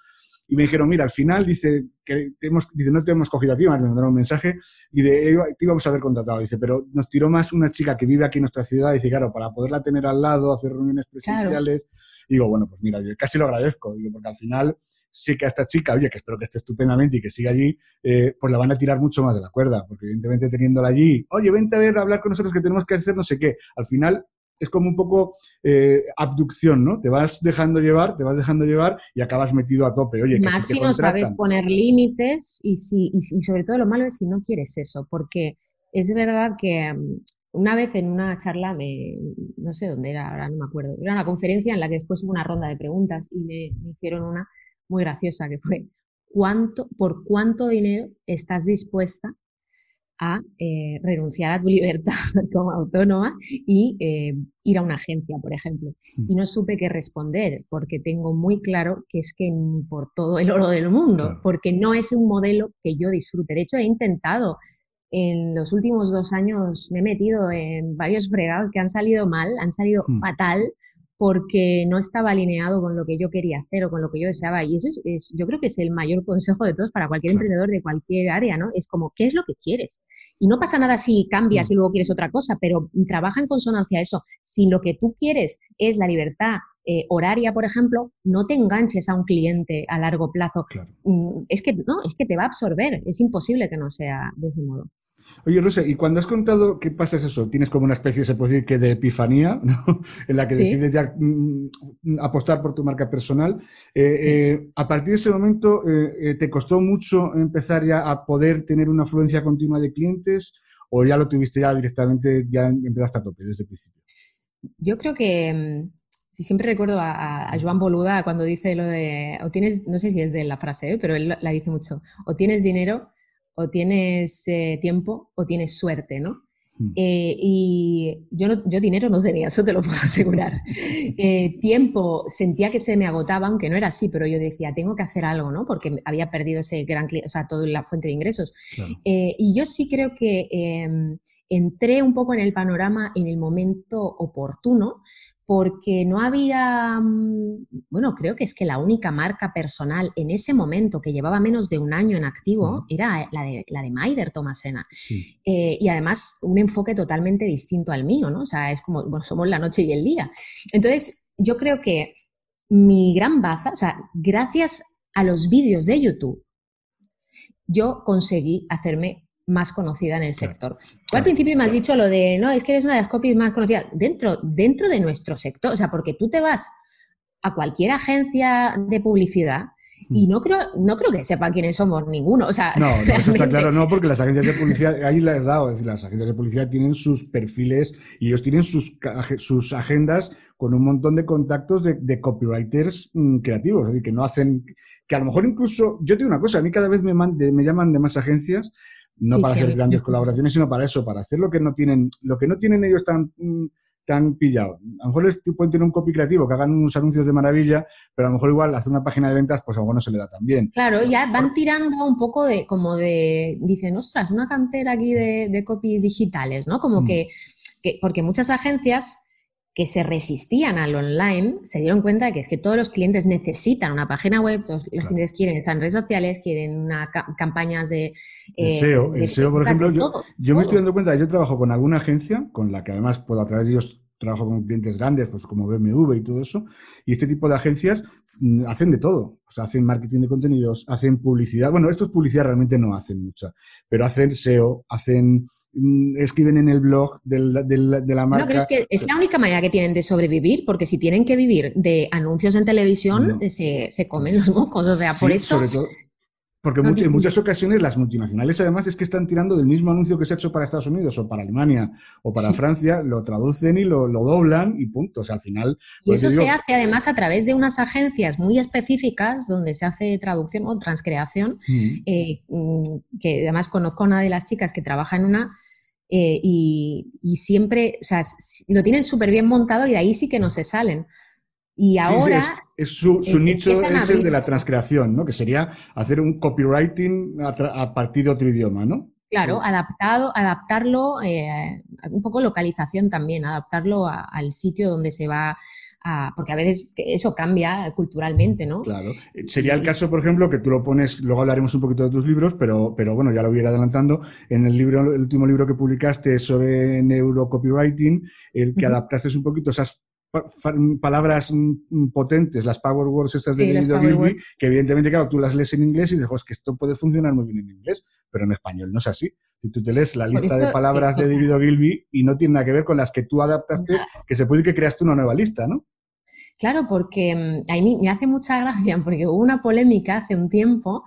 y me dijeron, mira, al final dice que te hemos, dice, no te hemos cogido a ti, me mandaron un mensaje y de, te íbamos a haber contratado, dice, pero nos tiró más una chica que vive aquí en nuestra ciudad, dice, claro, para poderla tener al lado, hacer reuniones presenciales, digo, bueno, pues mira, yo casi lo agradezco, digo, porque al final sí que a esta chica, oye, que espero que esté estupendamente y que siga allí, eh, pues la van a tirar mucho más de la cuerda, porque evidentemente teniéndola allí, oye, vente a ver, a hablar con nosotros que tenemos que hacer no sé qué, al final es como un poco eh, abducción, ¿no? Te vas dejando llevar, te vas dejando llevar y acabas metido a tope. Oye, que Más si, no sabes poner límites y, si, y, sobre todo lo malo es si no quieres eso, porque es verdad que mm, una vez en una charla, me, no sé dónde era, ahora no me acuerdo, era una conferencia en la que después hubo una ronda de preguntas y me, me hicieron una muy graciosa que fue, ¿cuánto, ¿por cuánto dinero estás dispuesta a eh, renunciar a tu libertad como autónoma y eh, ir a una agencia, por ejemplo. Hmm. Y no supe qué responder, porque tengo muy claro que es que ni por todo el oro del mundo, porque no es un modelo que yo disfrute. De hecho, he intentado, en los últimos dos años me he metido en varios fregados que han salido mal, han salido hmm. fatal, porque no estaba alineado con lo que yo quería hacer o con lo que yo deseaba. Y eso es, yo creo que es el mayor consejo de todos para cualquier emprendedor de cualquier área, ¿no? Es como, ¿qué es lo que quieres? Y no pasa nada si cambias mm. y luego quieres otra cosa, pero trabaja en consonancia a eso. Si lo que tú quieres es la libertad eh, horaria, por ejemplo, no te enganches a un cliente a largo plazo. Mm, es que no, es que te va a absorber. Es imposible que no sea de ese modo. Oye, Rosa, y cuando has contado qué pasa es eso, tienes como una especie, se puede decir que de epifanía, ¿no? en la que decides ya mm, apostar por tu marca personal. Eh, eh, a partir de ese momento, eh, ¿te costó mucho empezar ya a poder tener una afluencia continua de clientes o ya lo tuviste ya directamente, ya empezaste a tope desde el principio? Yo creo que mm, si siempre recuerdo a, a, Joan Boluda cuando dice lo de, o tienes, no sé si es de la frase, pero él la dice mucho, o tienes dinero o tienes eh, tiempo o tienes suerte, ¿no? Hmm. Eh, y yo, yo dinero no tenía, eso te lo puedo asegurar. Eh, tiempo sentía que se me agotaba, aunque no era así, pero yo decía, tengo que hacer algo, ¿no? Porque había perdido ese gran, o sea, toda la fuente de ingresos. y yo sí creo que em, entré un poco en el panorama en el momento oportuno, porque no había, mm, bueno, creo que es que la única marca personal en ese momento que llevaba menos de un año en activo era la de, la de Maider Tomasena. Eh, y además un enfoque totalmente distinto al mío, ¿no? O sea, es como, bueno, somos la noche y el día. Entonces, yo creo que mi gran baza, o sea, gracias a los vídeos de YouTube, yo conseguí hacerme más conocida en el sector. al principio me has dicho lo de, no, es que eres una de las copies más conocidas dentro, dentro de nuestro sector, o sea, porque tú te vas a cualquier agencia de publicidad y no creo, no creo que sepa quiénes somos ninguno. O sea, no, eso está claro, no, porque las agencias de publicidad, ahí les he dado, es decir, las agencias de publicidad tienen sus perfiles y ellos tienen sus, sus agendas con un montón de contactos de, copywriters mm, creativos, es decir, que no hacen, que a lo mejor incluso, yo te digo una cosa, a mí cada vez me, me llaman de más agencias, no para hacer grandes colaboraciones, sino para eso, para hacer lo que no tienen, lo que no tienen ellos tan... Mm, te han pillado. A lo mejor les pueden tener un copy creativo, que hagan unos anuncios de maravilla, pero a lo mejor igual hacer una página de ventas, pues a lo mejor no se le da tan bien. Claro, ya van tirando un poco de, como de, dicen, ostras, una cantera aquí de, copies digitales, ¿no? Como mm. que, que, porque muchas agencias que se resistían al online se dieron cuenta de que es que todos los clientes necesitan una página web, todos los clientes quieren estar en redes sociales, quieren una campañas de... Eh, SEO, el SEO, por ejemplo, yo, me estoy dando cuenta, yo trabajo con alguna agencia, con la que además puedo a través de ellos trabajo con clientes grandes, pues como BMW y todo eso, y este tipo de agencias mm, hacen de todo. O sea, hacen marketing de contenidos, hacen publicidad. Bueno, estos publicidad realmente no hacen mucha, pero hacen SEO, hacen, mm, escriben en el blog del, de la marca. No, pero es que es la única manera que tienen de sobrevivir, porque si tienen que vivir de anuncios en televisión, se, se, comen los mocos. O sea, por eso porque en muchas ocasiones las multinacionales además es que están tirando del mismo anuncio que se ha hecho para Estados Unidos o para Alemania o para Francia, lo traducen y lo, doblan y punto. O sea, al final... Y eso se hace además a través de unas agencias muy específicas donde se hace traducción o transcreación, eh, mm, que además conozco a una de las chicas que trabaja en una... Eh, y, y, siempre, o sea, lo tienen súper bien montado y de ahí sí que no se salen. Y ahora. es, su, nicho es el de la transcreación, ¿no? Que sería hacer un copywriting a, partir de otro idioma, ¿no? Claro, adaptado, adaptarlo, eh, un poco localización también, adaptarlo al sitio donde se va a, porque a veces eso cambia culturalmente, ¿no? Claro. Sería el caso, por ejemplo, que tú lo pones, luego hablaremos un poquito de tus libros, pero, pero bueno, ya lo voy a ir adelantando. En el libro, el último libro que publicaste sobre neurocopywriting, el que adaptaste un poquito esas palabras mm, potentes, las power words estas de David Ogilvy, que evidentemente, claro, tú las lees en inglés y dices, que esto puede funcionar muy bien en inglés, pero en español no es así. Si tú te lees la lista de palabras de David Ogilvy y no tiene nada que ver con las que tú adaptaste, que se puede que creaste una nueva lista, ¿no? Claro, porque mm, a mí me hace mucha gracia, porque hubo una polémica hace un tiempo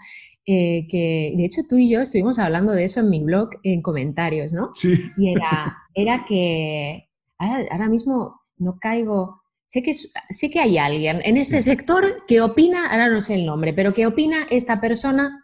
eh, que de hecho tú y yo estuvimos hablando de eso en mi blog en comentarios, ¿no? Sí. Y era, era que ahora, mismo no caigo. Sé que, sé que hay alguien en este sector que opina, ahora no sé el nombre, pero que opina esta persona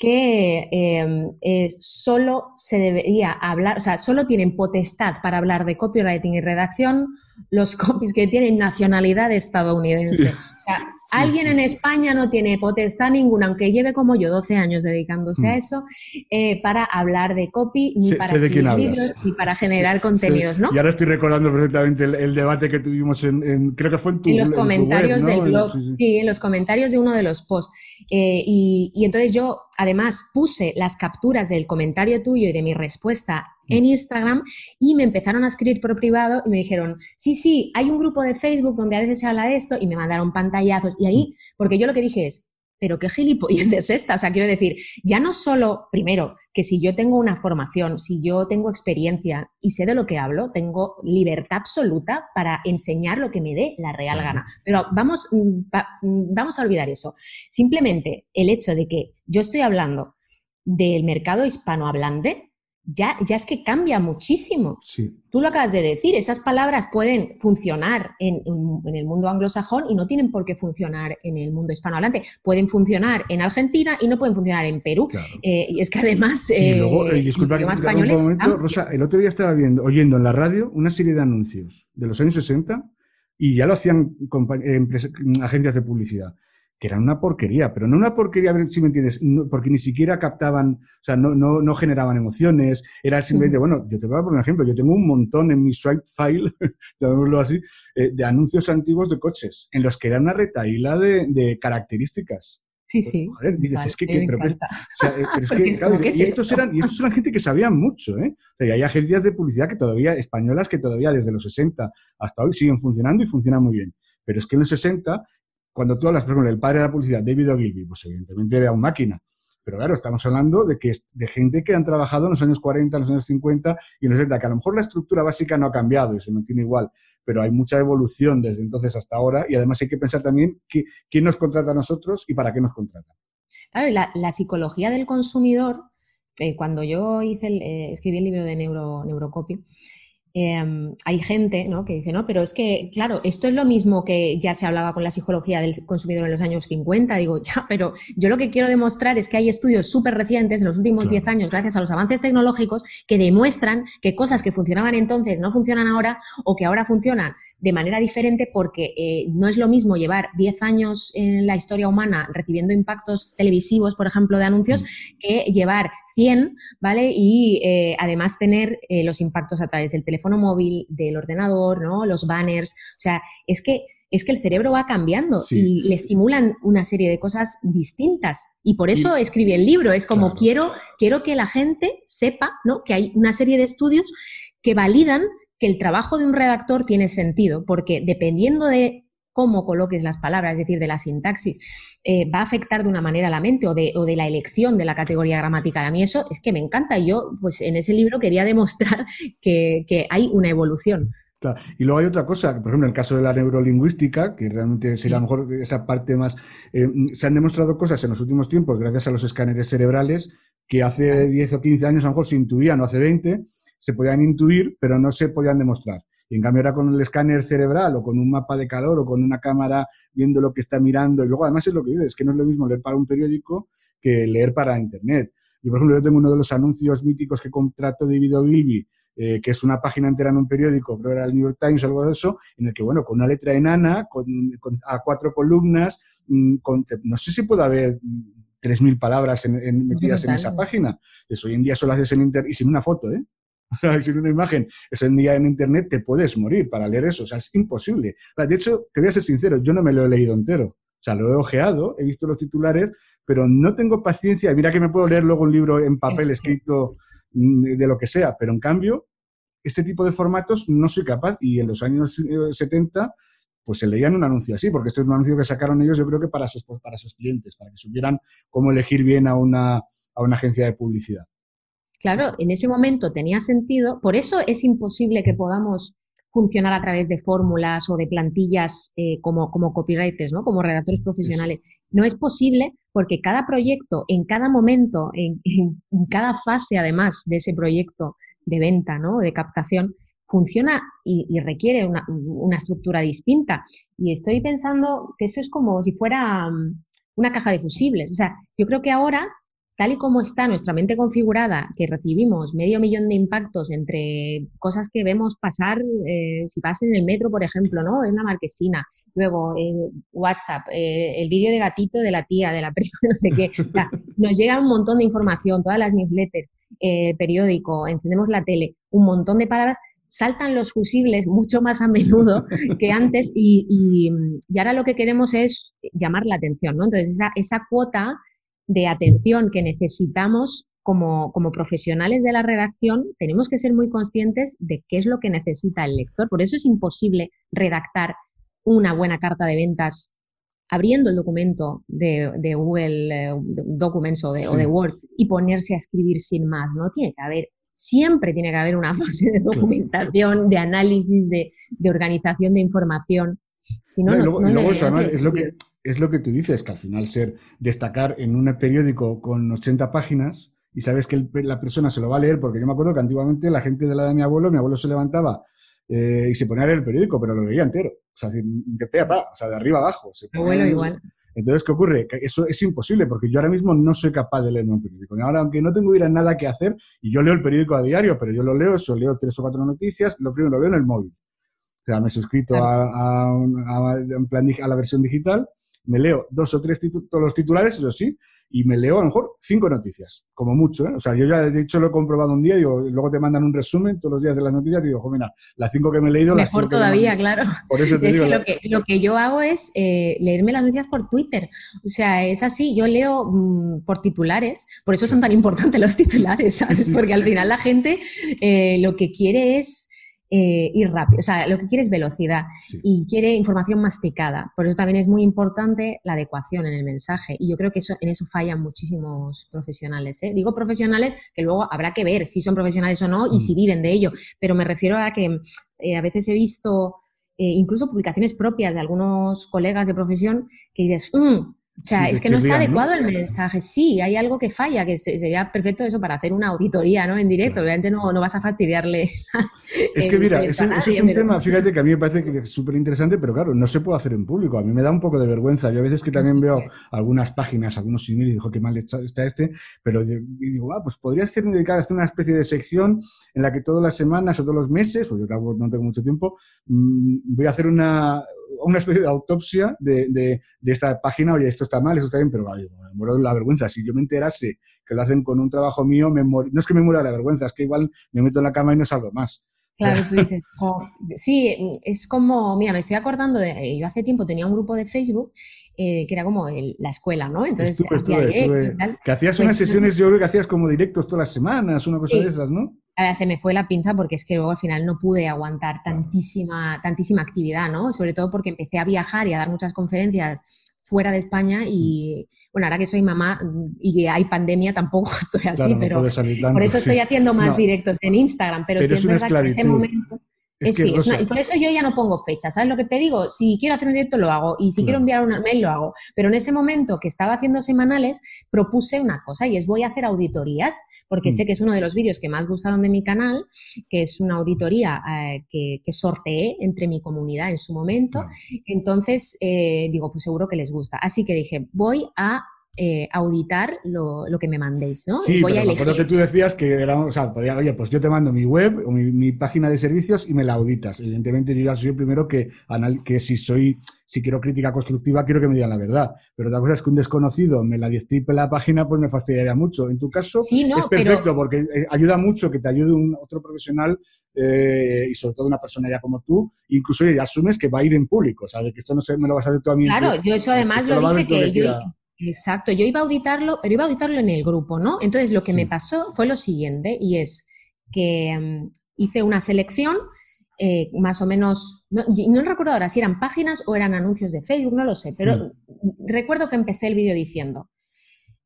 que em, eh, solo se debería hablar, o sea, solo tienen potestad para hablar de copywriting y redacción los copies que tienen nacionalidad estadounidense. O sea, alguien en España no tiene potestad ninguna, aunque lleve como yo 12 años dedicándose a mm. eso, eh, para hablar de copy, ni para escribir libros, ni para generar contenidos, ¿no? Y ahora estoy recordando perfectamente el, debate que tuvimos en, creo que fue en tu En los comentarios del blog, sí, en los comentarios de uno de los posts. Eh, y, y entonces yo además puse las capturas del comentario tuyo y de mi respuesta en Instagram y me empezaron a escribir por privado y me dijeron, sí, sí, hay un grupo de Facebook donde a veces se habla de esto y me mandaron pantallazos y ahí, porque yo lo que dije es, pero qué gilipollez es esta. O sea, quiero decir, ya no solo, primero, que si yo tengo una formación, si yo tengo experiencia y sé de lo que hablo, tengo libertad absoluta para enseñar lo que me dé la real gana. Pero vamos, mm, mm, vamos a olvidar eso. Simplemente el hecho de que yo estoy hablando del mercado hispanohablante, ya, ya es que cambia muchísimo. Tú lo acabas de decir, esas palabras pueden funcionar en, el mundo anglosajón y no tienen por qué funcionar en el mundo hispanohablante. Pueden funcionar en Argentina y no pueden funcionar en Perú. Eh, y es que además... y luego, eh, disculpa que te un momento, Rosa, el otro día estaba viendo, oyendo en la radio una serie de anuncios de los años 60 y ya lo hacían agencias de publicidad que eran una porquería, pero no una porquería, a ver si me entiendes, porque ni siquiera captaban, o sea, no, no, no generaban emociones, era simplemente, bueno, yo te voy a poner un ejemplo, yo tengo un montón en mi swipe file, llamémoslo así, eh, de anuncios antiguos de coches, en los que era una retaíla de, de características. Sí, sí. Joder, dices, es que, pero, o sea, eh, pero es que, claro, y, estos eran, y estos eran gente que sabían mucho, ¿eh? O sea, hay agencias de publicidad que todavía, españolas, que todavía desde los 60 hasta hoy siguen funcionando y funcionan muy bien. Pero es que en los 60 cuando tú hablas, por ejemplo, del padre de la publicidad, David Ogilvy, pues evidentemente era un máquina. Pero claro, estamos hablando de, que, de gente que han trabajado en los años 40, en los años 50 y en los 70, que a lo mejor la estructura básica no ha cambiado y se mantiene igual, pero hay mucha evolución desde entonces hasta ahora y además hay que pensar también quién nos contrata a nosotros y para qué nos contrata. Claro, la, la psicología del consumidor, eh, cuando yo hice eh, escribí el libro de neuro, Neurocopy, Em, hay gente ¿no? que dice, no, pero es que, claro, esto es lo mismo que ya se hablaba con la psicología del consumidor en los años 50. Digo, ya, pero yo lo que quiero demostrar es que hay estudios súper recientes en los últimos 10 años, gracias a los avances tecnológicos, que demuestran que cosas que funcionaban entonces no funcionan ahora o que ahora funcionan de manera diferente porque eh, no es lo mismo llevar 10 años en la historia humana recibiendo impactos televisivos, por ejemplo, de anuncios, mm. que llevar 100, ¿vale? Y eh, además tener eh, los impactos a través del teléfono teléfono móvil, del ordenador, ¿no? Los banners. O sea, es que es que el cerebro va cambiando y le estimulan una serie de cosas distintas. Y por eso escribí el libro. Es como quiero, quiero que la gente sepa ¿no? que hay una serie de estudios que validan que el trabajo de un redactor tiene sentido, porque dependiendo de cómo coloques las palabras, es decir, de la sintaxis, eh, va a afectar de una manera a la mente o de, la elección de la categoría gramatical. A mí eso es que me encanta. Yo, pues en ese libro quería demostrar que, hay una evolución. Y luego hay otra cosa, por ejemplo, en el caso de la neurolingüística, que realmente sería a lo mejor esa parte más. Eh, se han demostrado cosas en los últimos tiempos, gracias a los escáneres cerebrales, que hace 10 o 15 años a lo mejor se intuían, o hace 20, se podían intuir, pero no se podían demostrar. Y en cambio ahora con el escáner cerebral o con un mapa de calor o con una cámara viendo lo que está mirando. Y luego además es lo que digo, es que no es lo mismo leer para un periódico que leer para Internet. Y por ejemplo, yo tengo uno de los anuncios míticos que contrató David Ogilvy, eh, que es una página entera en un periódico, creo era el New York Times o algo de eso, en el que, bueno, con una letra enana, con, a cuatro columnas, mm, no sé si puede haber 3.000 palabras metidas en esa página. Eso hoy en día solo haces en Internet y sin una foto, ¿eh? O sea, una imagen, ese día en Internet te puedes morir para leer eso. O sea, es imposible. De hecho, te voy a ser sincero, yo no me lo he leído entero. O sea, lo he ojeado, he visto los titulares, pero no tengo paciencia. Mira que me puedo leer luego un libro en papel escrito mm, de lo que sea, pero en cambio, este tipo de formatos no soy capaz. Y en los años 70, eh, pues se leían un anuncio así, porque esto es un anuncio que sacaron ellos, yo creo que para sus, para sus clientes, para que supieran cómo elegir bien a una, a una agencia de publicidad. Claro, en ese momento tenía sentido, por eso es imposible que podamos funcionar a través de fórmulas o de plantillas eh, como, como copywriters, ¿no? como redactores profesionales. No es posible porque cada proyecto, en cada momento, en, cada fase además de ese proyecto de venta, ¿no? de captación, funciona y, requiere una, una, estructura distinta. Y estoy pensando que eso es como si fuera mm, una caja de fusibles. O sea, yo creo que ahora tal y como está nuestra mente configurada, que recibimos medio millón de impactos entre cosas que vemos pasar, eh, si vas en el metro, por ejemplo, ¿no? En la marquesina, luego eh, WhatsApp, eh, el vídeo de gatito de la tía, de la prima, no sé qué. nos llega un montón de información, todas las newsletters, periódico, encendemos la tele, un montón de palabras saltan los fusibles mucho más a menudo que antes y, y, ahora lo que queremos es llamar la atención, ¿no? Entonces, esa, esa cuota de atención que necesitamos como, como, profesionales de la redacción, tenemos que ser muy conscientes de qué es lo que necesita el lector. Por eso es imposible redactar una buena carta de ventas abriendo el documento de, Google eh, Documents o de, o de, Word y ponerse a escribir sin más. No tiene que haber, siempre tiene que haber una fase de documentación, de análisis, de, organización de información. Si no, no, es lo que es lo que tú dices, que al final ser destacar en un periódico con 80 páginas y sabes que la persona se lo va a leer, porque yo me acuerdo que antiguamente la gente de la de mi abuelo, mi abuelo se levantaba eh, y se ponía a leer el periódico, pero lo leía entero, o sea, de pe a pa, o sea, de arriba abajo. abuelo igual. Entonces, ¿qué ocurre? Que eso es imposible, porque yo ahora mismo no soy capaz de leer un periódico. Ahora, aunque no tengo nada que hacer, y yo leo el periódico a diario, pero yo lo leo, eso, leo tres o cuatro noticias, lo primero lo veo en el móvil. Sea, me he suscrito a, a, a, plan, a la versión digital me leo dos o tres todos los titulares, eso sí, y me leo a lo mejor cinco noticias, como mucho. ¿eh? O sea, yo ya de hecho lo he comprobado un día y luego te mandan un resumen todos los días de las noticias y digo, mira, las cinco que me he leído... Mejor todavía, claro. Por eso te digo, que lo, que, lo que yo hago es eh, leerme las noticias por Twitter. O sea, es así, yo leo mm, por titulares, por eso son tan importantes los titulares, ¿sabes? Porque al final la gente eh, lo que quiere es eh, ir rápido. O sea, lo que quiere es velocidad y quiere información masticada. Por eso también es muy importante la adecuación en el mensaje. Y yo creo que eso, en eso fallan muchísimos profesionales. ¿eh? Digo profesionales que luego habrá que ver si son profesionales o no y si mm. viven de ello. Pero me refiero a que eh, a veces he visto incluso publicaciones propias de algunos colegas de profesión que dices, mm, o sea, es que no está adecuado el mensaje. Sí, hay algo que falla, que sería perfecto eso para hacer una auditoría, ¿no? En directo. Obviamente no, no, vas a fastidiarle. es que mira, eso, es un tema, fíjate que a mí me parece que es súper interesante, pero claro, no se puede hacer en público. A mí me da un poco de vergüenza. Yo a veces que también veo algunas páginas, algunos emails y digo, qué mal está este, pero digo, ah, pues podría ser dedicada a una especie de sección en la que todas las semanas o todos los meses, porque yo no tengo mucho tiempo, mm, voy a hacer una, una especie de autopsia de, de, de, esta página, oye, esto está mal, esto está bien, pero me muero de la vergüenza. Si yo me enterase que lo hacen con un trabajo mío, me no es que me muera de la vergüenza, es que igual me meto en la cama y no salgo más. Claro, tú dices, sí, es como, mira, me estoy acordando de, eh, yo hace tiempo tenía un grupo de Facebook eh, que era como la escuela, ¿no? Entonces, que hacías unas pues, sesiones, yo creo que hacías como directos todas las semanas, una cosa de esas, ¿no? Se me fue la pinza porque es que luego al final no pude aguantar tantísima, tantísima actividad, ¿no? Sobre todo porque empecé a viajar y a dar muchas conferencias fuera de España y bueno, ahora que soy mamá y que hay pandemia tampoco estoy así, pero por eso estoy haciendo más directos en Instagram, pero, pero si es, verdad que en ese momento y por eso yo ya no pongo fecha, ¿sabes lo que te digo? Si quiero hacer un directo lo hago y si quiero enviar un mail lo hago, pero en ese momento que estaba haciendo semanales propuse una cosa y es voy a hacer auditorías porque mm. sé que es uno de los vídeos que más gustaron de mi canal, que es una auditoría eh, que, que, sorteé entre mi comunidad en su momento, entonces eh, digo, pues seguro que les gusta. Así que dije, voy a eh, auditar lo, lo, que me mandéis, ¿no? Sí, voy pero a que tú decías que era, o sea, podía, oye, pues yo te mando mi web o mi, página de servicios y me la auditas. Evidentemente yo ya soy el primero que, que si soy, si quiero crítica constructiva, quiero que me digan la verdad. Pero otra cosa es que un desconocido me la destripe la página, pues me fastidiaría mucho. En tu caso es perfecto porque eh, ayuda mucho que te ayude un otro profesional eh, y sobre todo una persona ya como tú, incluso ya asumes que va a ir en público, o sea, de que esto no se, me lo vas a hacer tú a mí. Claro, yo eso además lo dije que yo, Exacto, yo iba a auditarlo, pero iba a auditarlo en el grupo, ¿no? Entonces lo que me pasó fue lo siguiente, y es que mm, hice una selección, eh, más o menos, no, no, recuerdo ahora si eran páginas o eran anuncios de Facebook, no lo sé, pero recuerdo que empecé el vídeo diciendo,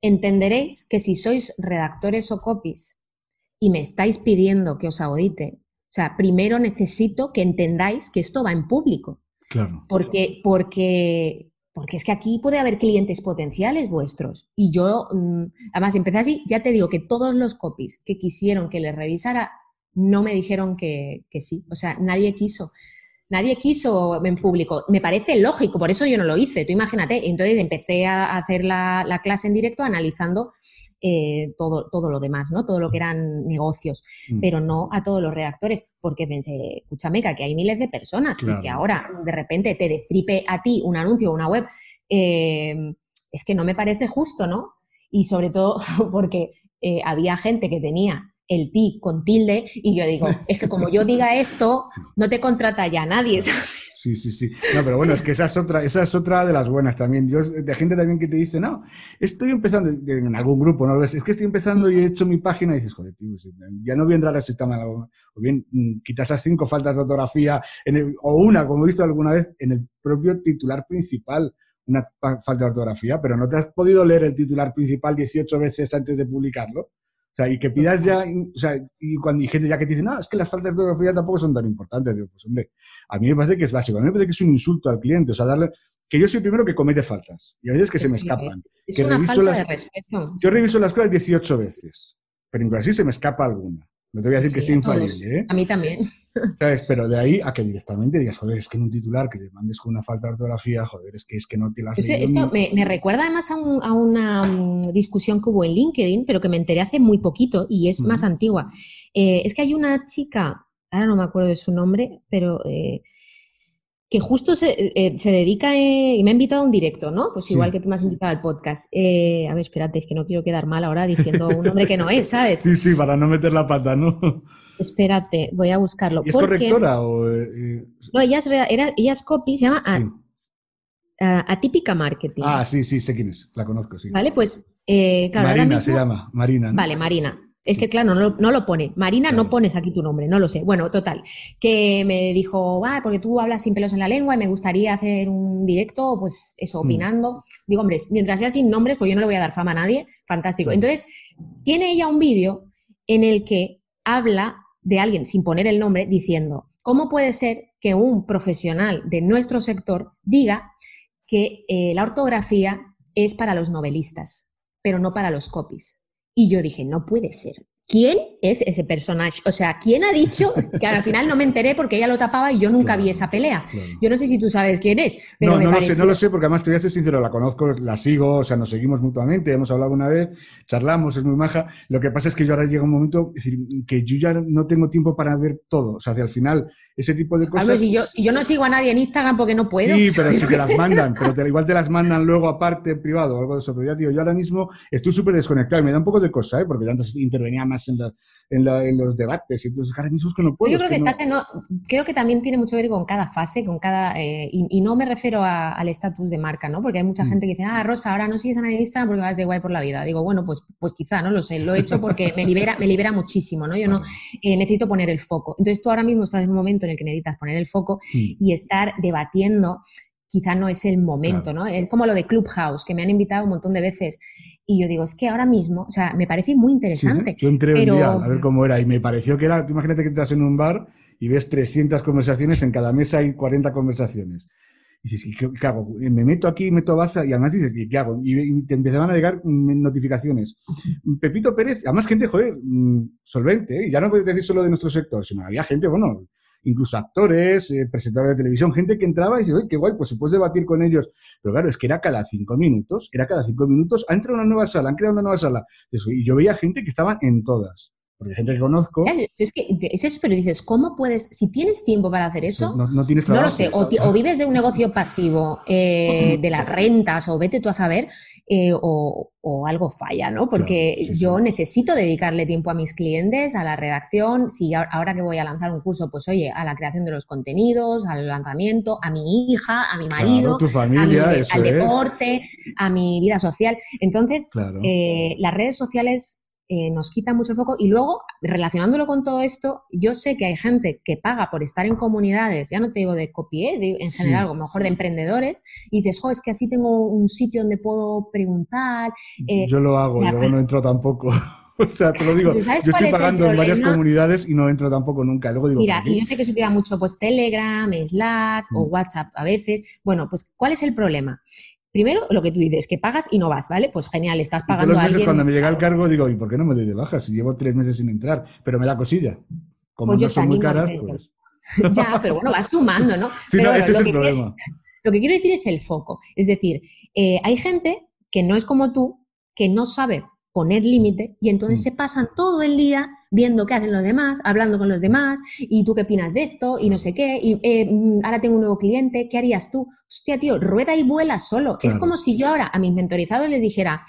entenderéis que si sois redactores o copies y me estáis pidiendo que os audite, o sea, primero necesito que entendáis que esto va en público. Claro. Porque, porque porque es que aquí puede haber clientes potenciales vuestros. Y yo, mm, además, empecé así, ya te digo que todos los copies que quisieron que les revisara no me dijeron que, sí. O sea, nadie quiso. Nadie quiso en público. Me parece lógico, por eso yo no lo hice. Tú imagínate. Entonces empecé a hacer la, la clase en directo analizando eh, todo, todo lo demás, ¿no? Todo lo que eran negocios, mm. pero no a todos los reactores, porque pensé, escúchame, que hay miles de personas y que ahora de repente te destripe a ti un anuncio o una web, eh, es que no me parece justo, ¿no? Y sobre todo porque eh, había gente que tenía el ti con tilde y yo digo, es que como yo diga esto, no te contrata ya nadie, ¿sabes? Sí, sí, sí. No, pero bueno, es que esa es otra, esa es otra de las buenas también. Yo, de gente también que te dice, no, estoy empezando, en algún grupo, ¿no? Es que estoy empezando y he hecho mi página y dices, joder, tío, pues, ya no voy a entrar al sistema. O bien, mm, quitas esas cinco faltas de ortografía, o una, como he visto alguna vez, en el propio titular principal, una falta de ortografía, pero no te has podido leer el titular principal 18 veces antes de publicarlo. O sea, y que pidas ya, o sea, y cuando hay gente ya que te dice, no, es que las faltas de ortografía tampoco son tan importantes. Digo, pues hombre, a mí me parece que es básico, a mí me parece que es un insulto al cliente, o sea, darle, que yo soy el primero que comete faltas, y a veces que se me escapan. Es que una falta las, de respeto. Yo reviso las cosas 18 veces, pero incluso así se me escapa alguna. No te voy a decir que sea infalible, ¿eh? A mí también. Pero de ahí a que directamente digas, joder, es que en un titular que le mandes con una falta de ortografía, joder, es que, es que no te las pues Esto me, me, recuerda además a, un, a, una mm, discusión que hubo en LinkedIn, pero que me enteré hace muy poquito y es más antigua. Eh, es que hay una chica, ahora no me acuerdo de su nombre, pero... Eh, que justo se, eh, se dedica eh, y me ha invitado a un directo, ¿no? Pues igual que tú me has invitado al podcast. Eh, a ver, espérate, es que no quiero quedar mal ahora diciendo un nombre que no es, ¿sabes? Sí, sí, para no meter la pata, ¿no? Espérate, voy a buscarlo. ¿Y es correctora o...? No, ella es, era, ella es copy, se llama Atípica Marketing. Ah, sí, sí, sé quién es, la conozco, sí. Vale, pues, claro, Marina se llama, Marina. Vale, Marina. Es que, claro, no, lo pone. Marina, no pones aquí tu nombre, no lo sé. Bueno, total. Que me dijo, ah, porque tú hablas sin pelos en la lengua y me gustaría hacer un directo, pues eso, mm. opinando. Digo, hombre, mientras sea sin nombres, pues yo no le voy a dar fama a nadie, fantástico. Entonces, tiene ella un vídeo en el que habla de alguien sin poner el nombre diciendo, ¿cómo puede ser que un profesional de nuestro sector diga que eh, la ortografía es para los novelistas, pero no para los copies? Y yo dije, no puede ser. ¿Quién es ese personaje? O sea, ¿quién ha dicho que al final no me enteré porque ella lo tapaba y yo nunca vi esa pelea? Yo no sé si tú sabes quién es. no, no lo sé, no lo sé, porque además te voy a ser sincero, la conozco, la sigo, o sea, nos seguimos mutuamente, hemos hablado una vez, charlamos, es muy maja. Lo que pasa es que yo ahora llega un momento, es decir, que yo ya no tengo tiempo para ver todo. O sea, hacia el final, ese tipo de cosas. y yo, yo, no sigo a nadie en Instagram porque no puedo. Sí, pero si te las mandan, pero igual te las mandan luego aparte en privado o algo de eso. Pero ya, tío, yo ahora mismo estoy súper desconectado y me da un poco de cosa, ¿eh? porque antes intervenía más en la en, los debates. Entonces, ahora mismo es que no puedo. Yo creo que, estás creo que también tiene mucho que ver con cada fase, con cada. Eh, y, no me refiero al estatus de marca, ¿no? Porque hay mucha mm. gente que dice, ah, Rosa, ahora no sigues a nadie en Instagram porque vas de guay por la vida. Digo, bueno, pues, pues quizá, no lo sé. Lo he hecho porque me libera, me libera muchísimo, ¿no? Yo no eh, necesito poner el foco. Entonces, tú ahora mismo estás en un momento en el que necesitas poner el foco mm. y estar debatiendo quizá no es el momento, ¿no? Es como lo de Clubhouse, que me han invitado un montón de veces. Y yo digo, es que ahora mismo, o sea, me parece muy interesante. Yo entré un día a ver cómo era y me pareció que era, tú imagínate que estás en un bar y ves 300 conversaciones, en cada mesa hay 40 conversaciones. Y dices, ¿qué, hago? Me meto aquí, meto baza y además dices, ¿qué hago? Y te empezaban a llegar mm, notificaciones. Pepito Pérez, además gente, joder, mm, solvente, ¿eh? ya no puedes decir solo de nuestro sector, sino había gente, bueno, incluso actores, eh, presentadores de televisión, gente que entraba y dice, oye, qué guay, pues se puede debatir con ellos. Pero claro, es que era cada cinco minutos, era cada cinco minutos, ha entrado una nueva sala, han creado una nueva sala. Y yo veía gente que estaban en todas porque gente que conozco. Es que es eso, pero dices, ¿cómo puedes, si tienes tiempo para hacer eso? No, tienes trabajo. No lo sé, o, vives de un negocio pasivo, eh, de las rentas, o vete tú a saber, eh, o, algo falla, ¿no? Porque yo necesito dedicarle tiempo a mis clientes, a la redacción, si ahora que voy a lanzar un curso, pues oye, a la creación de los contenidos, al lanzamiento, a mi hija, a mi marido, tu familia, al deporte, a mi vida social. Entonces, eh, las redes sociales eh, nos quita mucho foco. Y luego, relacionándolo con todo esto, yo sé que hay gente que paga por estar en comunidades, ya no te digo de copié, en general, a lo mejor de emprendedores, y dices, jo, es que así tengo un sitio donde puedo preguntar. Eh, yo lo hago y luego no entro tampoco. O sea, te lo digo, yo estoy pagando en varias comunidades y no entro tampoco nunca. Luego digo, Mira, y yo sé que se utiliza mucho pues Telegram, Slack o mm. WhatsApp a veces. Bueno, pues ¿cuál es el problema? Primero, lo que tú dices, que pagas y no vas, ¿vale? Pues genial, estás pagando y todos los meses cuando me llega el cargo digo, ¿y por qué no me doy de baja si llevo tres meses sin entrar? Pero me da cosilla. Como pues no son muy caras, pues... Ya, pero bueno, vas sumando, ¿no? Sí, no, ese es el problema. lo que quiero decir es el foco. Es decir, eh, hay gente que no es como tú, que no sabe poner límite y entonces mm. se pasan todo el día viendo qué hacen los demás, hablando con los demás, y tú qué opinas de esto, y no sé qué, y eh, mm, ahora tengo un nuevo cliente, ¿qué harías tú? Hostia, tío, rueda y vuela solo. Es como si yo ahora a mis mentorizados les dijera,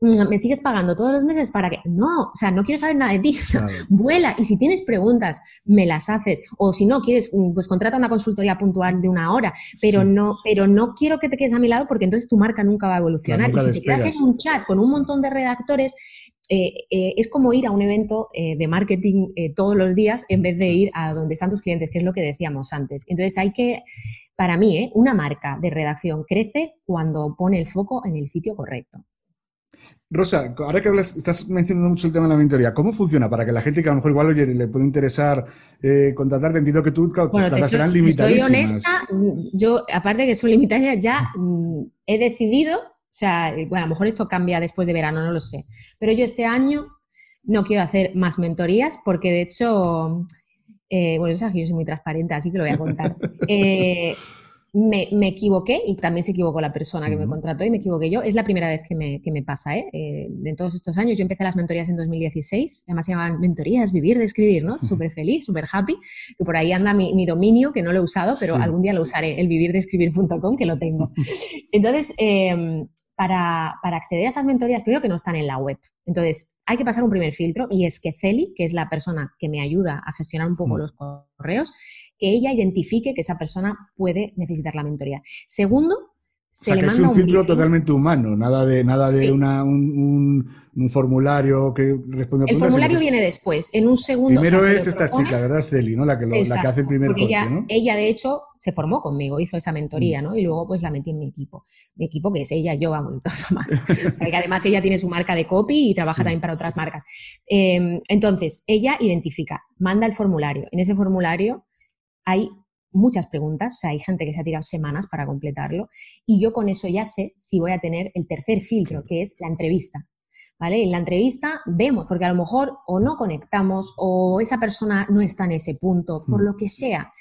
mm, me sigues pagando todos los meses para que... No, o sea, no quiero saber nada de ti, vuela, y si tienes preguntas, me las haces, o si no quieres, pues contrata una consultoría puntual de una hora, pero, no, pero no quiero que te quedes a mi lado porque entonces tu marca nunca va a evolucionar. y si te quedas en un chat con un montón de redactores, eh, eh, es como ir a un evento eh, de marketing todos los días en vez de ir a donde están tus clientes, que es lo que decíamos antes. Entonces hay que, para mí, una marca de redacción crece cuando pone el foco en el sitio correcto. Rosa, ahora que hablas, estás mencionando mucho el tema de la mentoría, ¿cómo funciona para que la gente que a lo mejor igual le puede interesar eh, contratarte? Entiendo que tú, tus plazas serán limitadísimas. Estoy honesta, yo, aparte de que son limitadas, ya mm, he decidido o sea, eh, bueno, a lo mejor esto cambia después de verano, no lo sé. Pero yo este año no quiero hacer más mentorías porque de hecho, eh, bueno, que yo soy muy transparente, así que lo voy a contar. Eh, me, equivoqué y también se equivocó la persona que me contrató y me equivoqué yo. Es la primera vez que me, que me pasa, ¿eh? De todos estos años. Yo empecé las mentorías en 2016, además se llamaban mentorías, vivir de escribir, ¿no? Súper feliz, súper happy. Y por ahí anda mi, mi, dominio, que no lo he usado, pero algún día lo usaré, el vivirdescribir.com, que lo tengo. Entonces, eh, para, acceder a esas mentorías, primero que no están en la web. Entonces, hay que pasar un primer filtro y es que Celi, que es la persona que me ayuda a gestionar un poco mm. los correos, que ella identifique que esa persona puede necesitar la mentoría. Segundo, se o sea, le es manda un filtro briefing. totalmente humano, nada de nada de Sí. una, un, un- un formulario que responde a El formulario que viene después, en un segundo. o sea, Primero se lo es esta chica, ¿verdad? Celi, ¿no? La que, lo- la que Exacto, hace el primer corte, ella, ¿no? ella, de hecho, se formó conmigo, hizo esa Mm. mentoría, ¿no? Y luego, pues, la metí en mi equipo. Mi equipo, que es ella, yo, vamos, todo más. O sea, que además ella tiene su marca de copy y trabaja Sí. también para otras marcas. Eh, entonces, ella identifica, manda el formulario. En ese formulario hay muchas preguntas, o sea, hay gente que se ha tirado semanas para completarlo, y yo con eso ya sé si voy a tener el tercer filtro, que es la entrevista. ¿Vale? En la entrevista vemos, porque a lo mejor o no conectamos o esa persona no está en ese punto, por Mm. lo que sea.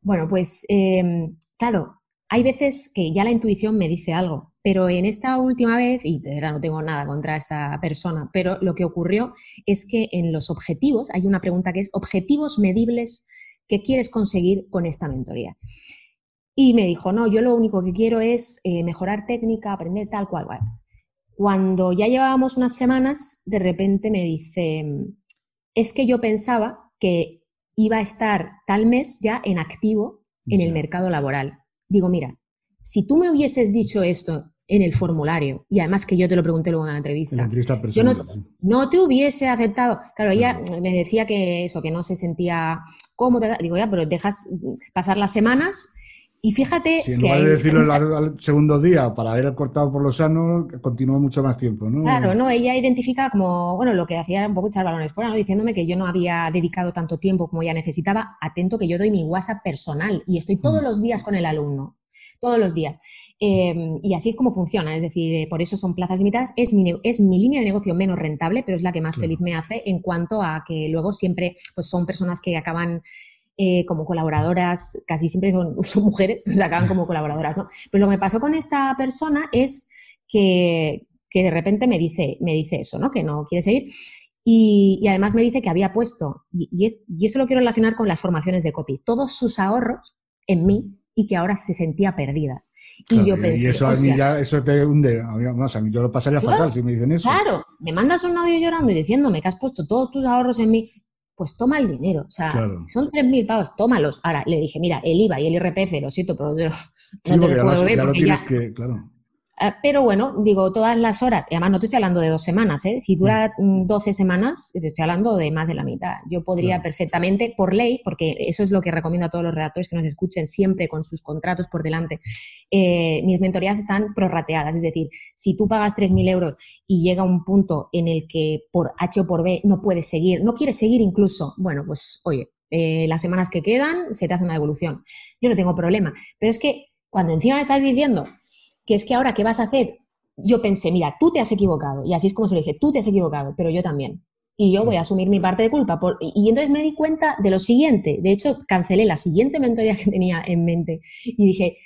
Bueno, pues eh, claro, hay veces que ya la intuición me dice algo, pero en esta última vez, y de verdad no tengo nada contra esta persona, pero lo que ocurrió es que en los objetivos, hay una pregunta que es objetivos medibles que quieres conseguir con esta mentoría. Y me dijo, no, yo lo único que quiero es eh, mejorar técnica, aprender tal cual, cual. Cuando ya llevábamos unas semanas, de repente me dice, es que yo pensaba que iba a estar tal mes ya en activo en el mercado laboral. Digo, mira, si tú me hubieses dicho esto en el formulario, y además que yo te lo pregunté luego en la En entrevista, la entrevista yo no, te hubiese aceptado. Claro, ella Claro. me decía que eso, que no se sentía cómoda. Digo, ya, pero dejas pasar las semanas y fíjate Si en que lugar hay- de decirlo al, al segundo día para haber cortado por lo sano, continúa mucho más tiempo, ¿no? Claro, no, ella identifica como, bueno, lo que hacía era un poco echar balones fuera, ¿no? diciéndome que yo no había dedicado tanto tiempo como ella necesitaba. Atento que yo doy mi WhatsApp personal y estoy todos Mm. los días con el alumno, todos los días. Eh, y así es como funciona, es decir, eh, por eso son plazas limitadas. Es mi, ne- es mi línea de negocio menos rentable, pero es la que más Claro. feliz me hace en cuanto a que luego siempre pues son personas que acaban eh, como colaboradoras, casi siempre son, son mujeres, pues acaban como colaboradoras, ¿no? Pues lo que me pasó con esta persona es que, que de repente me dice, me dice eso, ¿no? Que no quiere seguir. Y, y además me dice que había puesto, y, y es- y eso lo quiero relacionar con las formaciones de copy, todos sus ahorros en mí y que ahora se sentía perdida. Claro, y yo pensé, eso a o mí sea, ya, eso te hunde. A mí, vamos, a mí yo lo pasaría Claro, fatal si me dicen eso. Claro, me mandas un audio llorando y diciéndome que has puesto todos tus ahorros en mí, pues toma el dinero. O sea, Claro. son 3.000 pavos, tómalos. Ahora le dije, mira, el IVA y el IRPF, lo siento, pero no te lo, no puedo ver ya porque que, claro. Ah, Pero bueno, digo, todas las horas, y además no te estoy hablando de dos semanas, ¿eh? si dura mm, 12 semanas, te estoy hablando de más de la mitad. Yo podría Claro. perfectamente, por ley, porque eso es lo que recomiendo a todos los redactores que nos escuchen siempre con sus contratos por delante, eh, mis mentorías están prorrateadas, es decir, si tú pagas 3.000 euros y llega un punto en el que por H o por B no puedes seguir, no quieres seguir incluso, bueno, pues oye, eh, las semanas que quedan se te hace una devolución. Yo no tengo problema, pero es que cuando encima me estás diciendo que es que ahora, ¿qué vas a hacer? Yo pensé, mira, tú te has equivocado. Y así es como se lo dije, tú te has equivocado, pero yo también. Y yo voy a asumir mi parte de culpa. por- y entonces me di cuenta de lo siguiente. De hecho, cancelé la siguiente mentoría que tenía en mente. Y dije,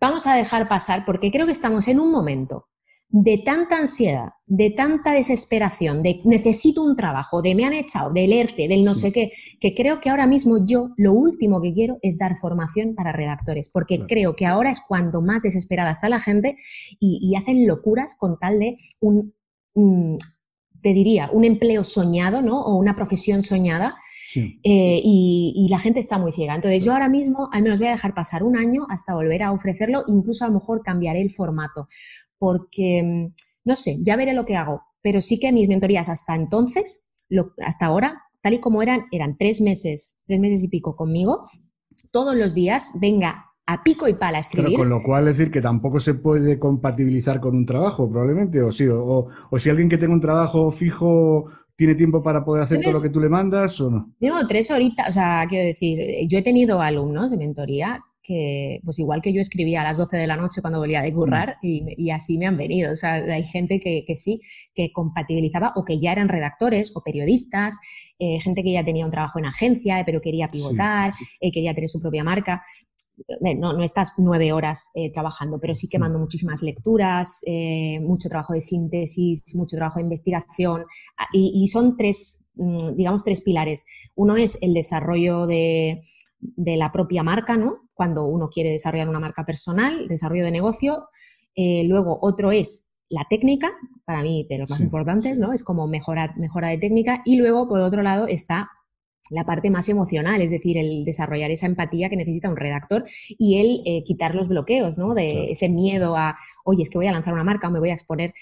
vamos a dejar pasar porque creo que estamos en un momento de tanta ansiedad, de tanta desesperación, de necesito un trabajo, de me han echado, del ERTE, del no Sí. sé qué, que creo que ahora mismo yo lo último que quiero es dar formación para redactores, porque Claro. creo que ahora es cuando más desesperada está la gente y, y hacen locuras con tal de un, mm, te diría, un empleo soñado, ¿no? O una profesión soñada, Sí. eh, y, y la gente está muy ciega. Entonces yo ahora mismo al menos voy a dejar pasar un año hasta volver a ofrecerlo, incluso a lo mejor cambiaré el formato, porque, mm, no sé, ya veré lo que hago, pero sí que mis mentorías hasta entonces, lo- hasta ahora, tal y como eran, eran tres meses, tres meses y pico conmigo, todos los días, venga a pico y pala a Pero escribir. con lo cual decir que tampoco se puede compatibilizar con un trabajo, probablemente, o sí, o, o- o si alguien que tenga un trabajo fijo tiene tiempo para poder hacer todo lo que tú le mandas o no. Digo, tres horitas, o sea, quiero decir, yo he tenido alumnos de mentoría que, pues igual que yo escribía a las 12 de la noche cuando volvía de currar y, y así me han venido. O sea, hay gente que, que sí, que compatibilizaba o que ya eran redactores o periodistas, eh, gente que ya tenía un trabajo en agencia, eh, pero quería pivotar, Sí, eh, quería tener su propia marca. No, no estás nueve horas eh, trabajando, pero sí que Mm. mando muchísimas lecturas, mucho trabajo de síntesis, mucho trabajo de investigación, ah, y, y son tres, mm, digamos, tres pilares. Uno es el desarrollo de, de la propia marca, ¿no? Cuando uno quiere desarrollar una marca personal, desarrollo de negocio. Eh, luego, otro es la técnica, para mí de los más Sí. importantes, ¿no? Es como mejorar, mejora de técnica. Y luego, por otro lado, está la parte más emocional, es decir, el desarrollar esa empatía que necesita un redactor y el eh, quitar los bloqueos, ¿no? De ese miedo a, oye, es que voy a lanzar una marca o me voy a exponer.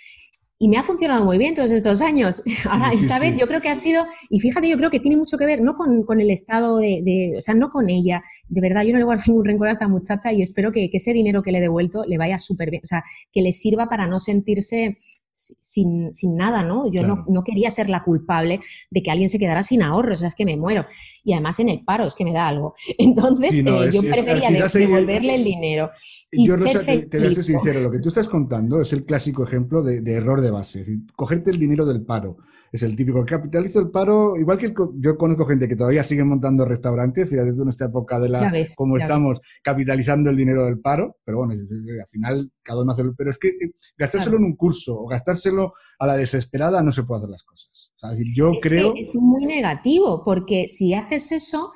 Y me ha funcionado muy bien todos estos años. Ahora, esta vez yo creo que ha sido, y fíjate, yo creo que tiene mucho que ver, no con, el estado de, o sea, no con ella. De verdad, yo no le guardo ningún rencor a esta muchacha y espero que, que ese dinero que le he devuelto le vaya súper bien, o sea, que le sirva para no sentirse sin, sin, nada, ¿no? Yo no, no, quería ser la culpable de que alguien se quedara sin ahorros, o sea, es que me muero. Y además en el paro es que me da algo. Entonces, eh, yo prefería devolverle el dinero. Yo, Rosa, te, te, voy a ser sincero, lo que tú estás contando es el clásico ejemplo de, error de base, es decir, cogerte el dinero del paro. Es el típico capitaliza el paro, igual que yo conozco gente que todavía sigue montando restaurantes, fíjate en esta época de la, como estamos capitalizando el dinero del paro, pero bueno, al final cada uno hace, pero es que eh, gastárselo en un curso o gastárselo a la desesperada no se puede hacer las cosas. O sea, decir, yo creo... es muy negativo, porque si haces eso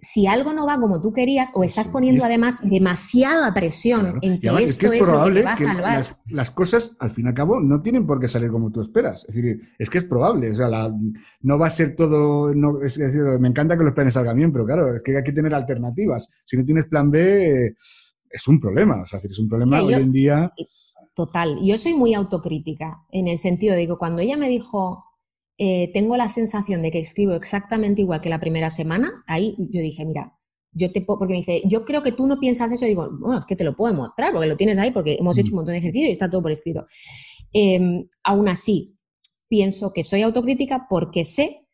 si algo no va como tú querías o estás poniendo además demasiada presión en que esto es, lo que va a salvar. Las, cosas, al fin y al cabo, no tienen por qué salir como tú esperas. Es decir, es que es probable. O sea, no va a ser todo. No, es decir, me encanta que los planes salgan bien, pero claro, es que hay que tener alternativas. Si no tienes plan B, es un problema. O sea, es un problema hoy en día. Total. Yo soy muy autocrítica en el sentido de que cuando ella me dijo eh, tengo la sensación de que escribo exactamente igual que la primera semana, ahí yo dije, mira, yo te porque me dice, yo creo que tú no piensas eso, y digo, bueno, es que te lo puedo mostrar, porque lo tienes ahí, porque hemos hecho un mm. montón de ejercicios y está todo por escrito. Em, aún así, pienso que soy autocrítica porque sé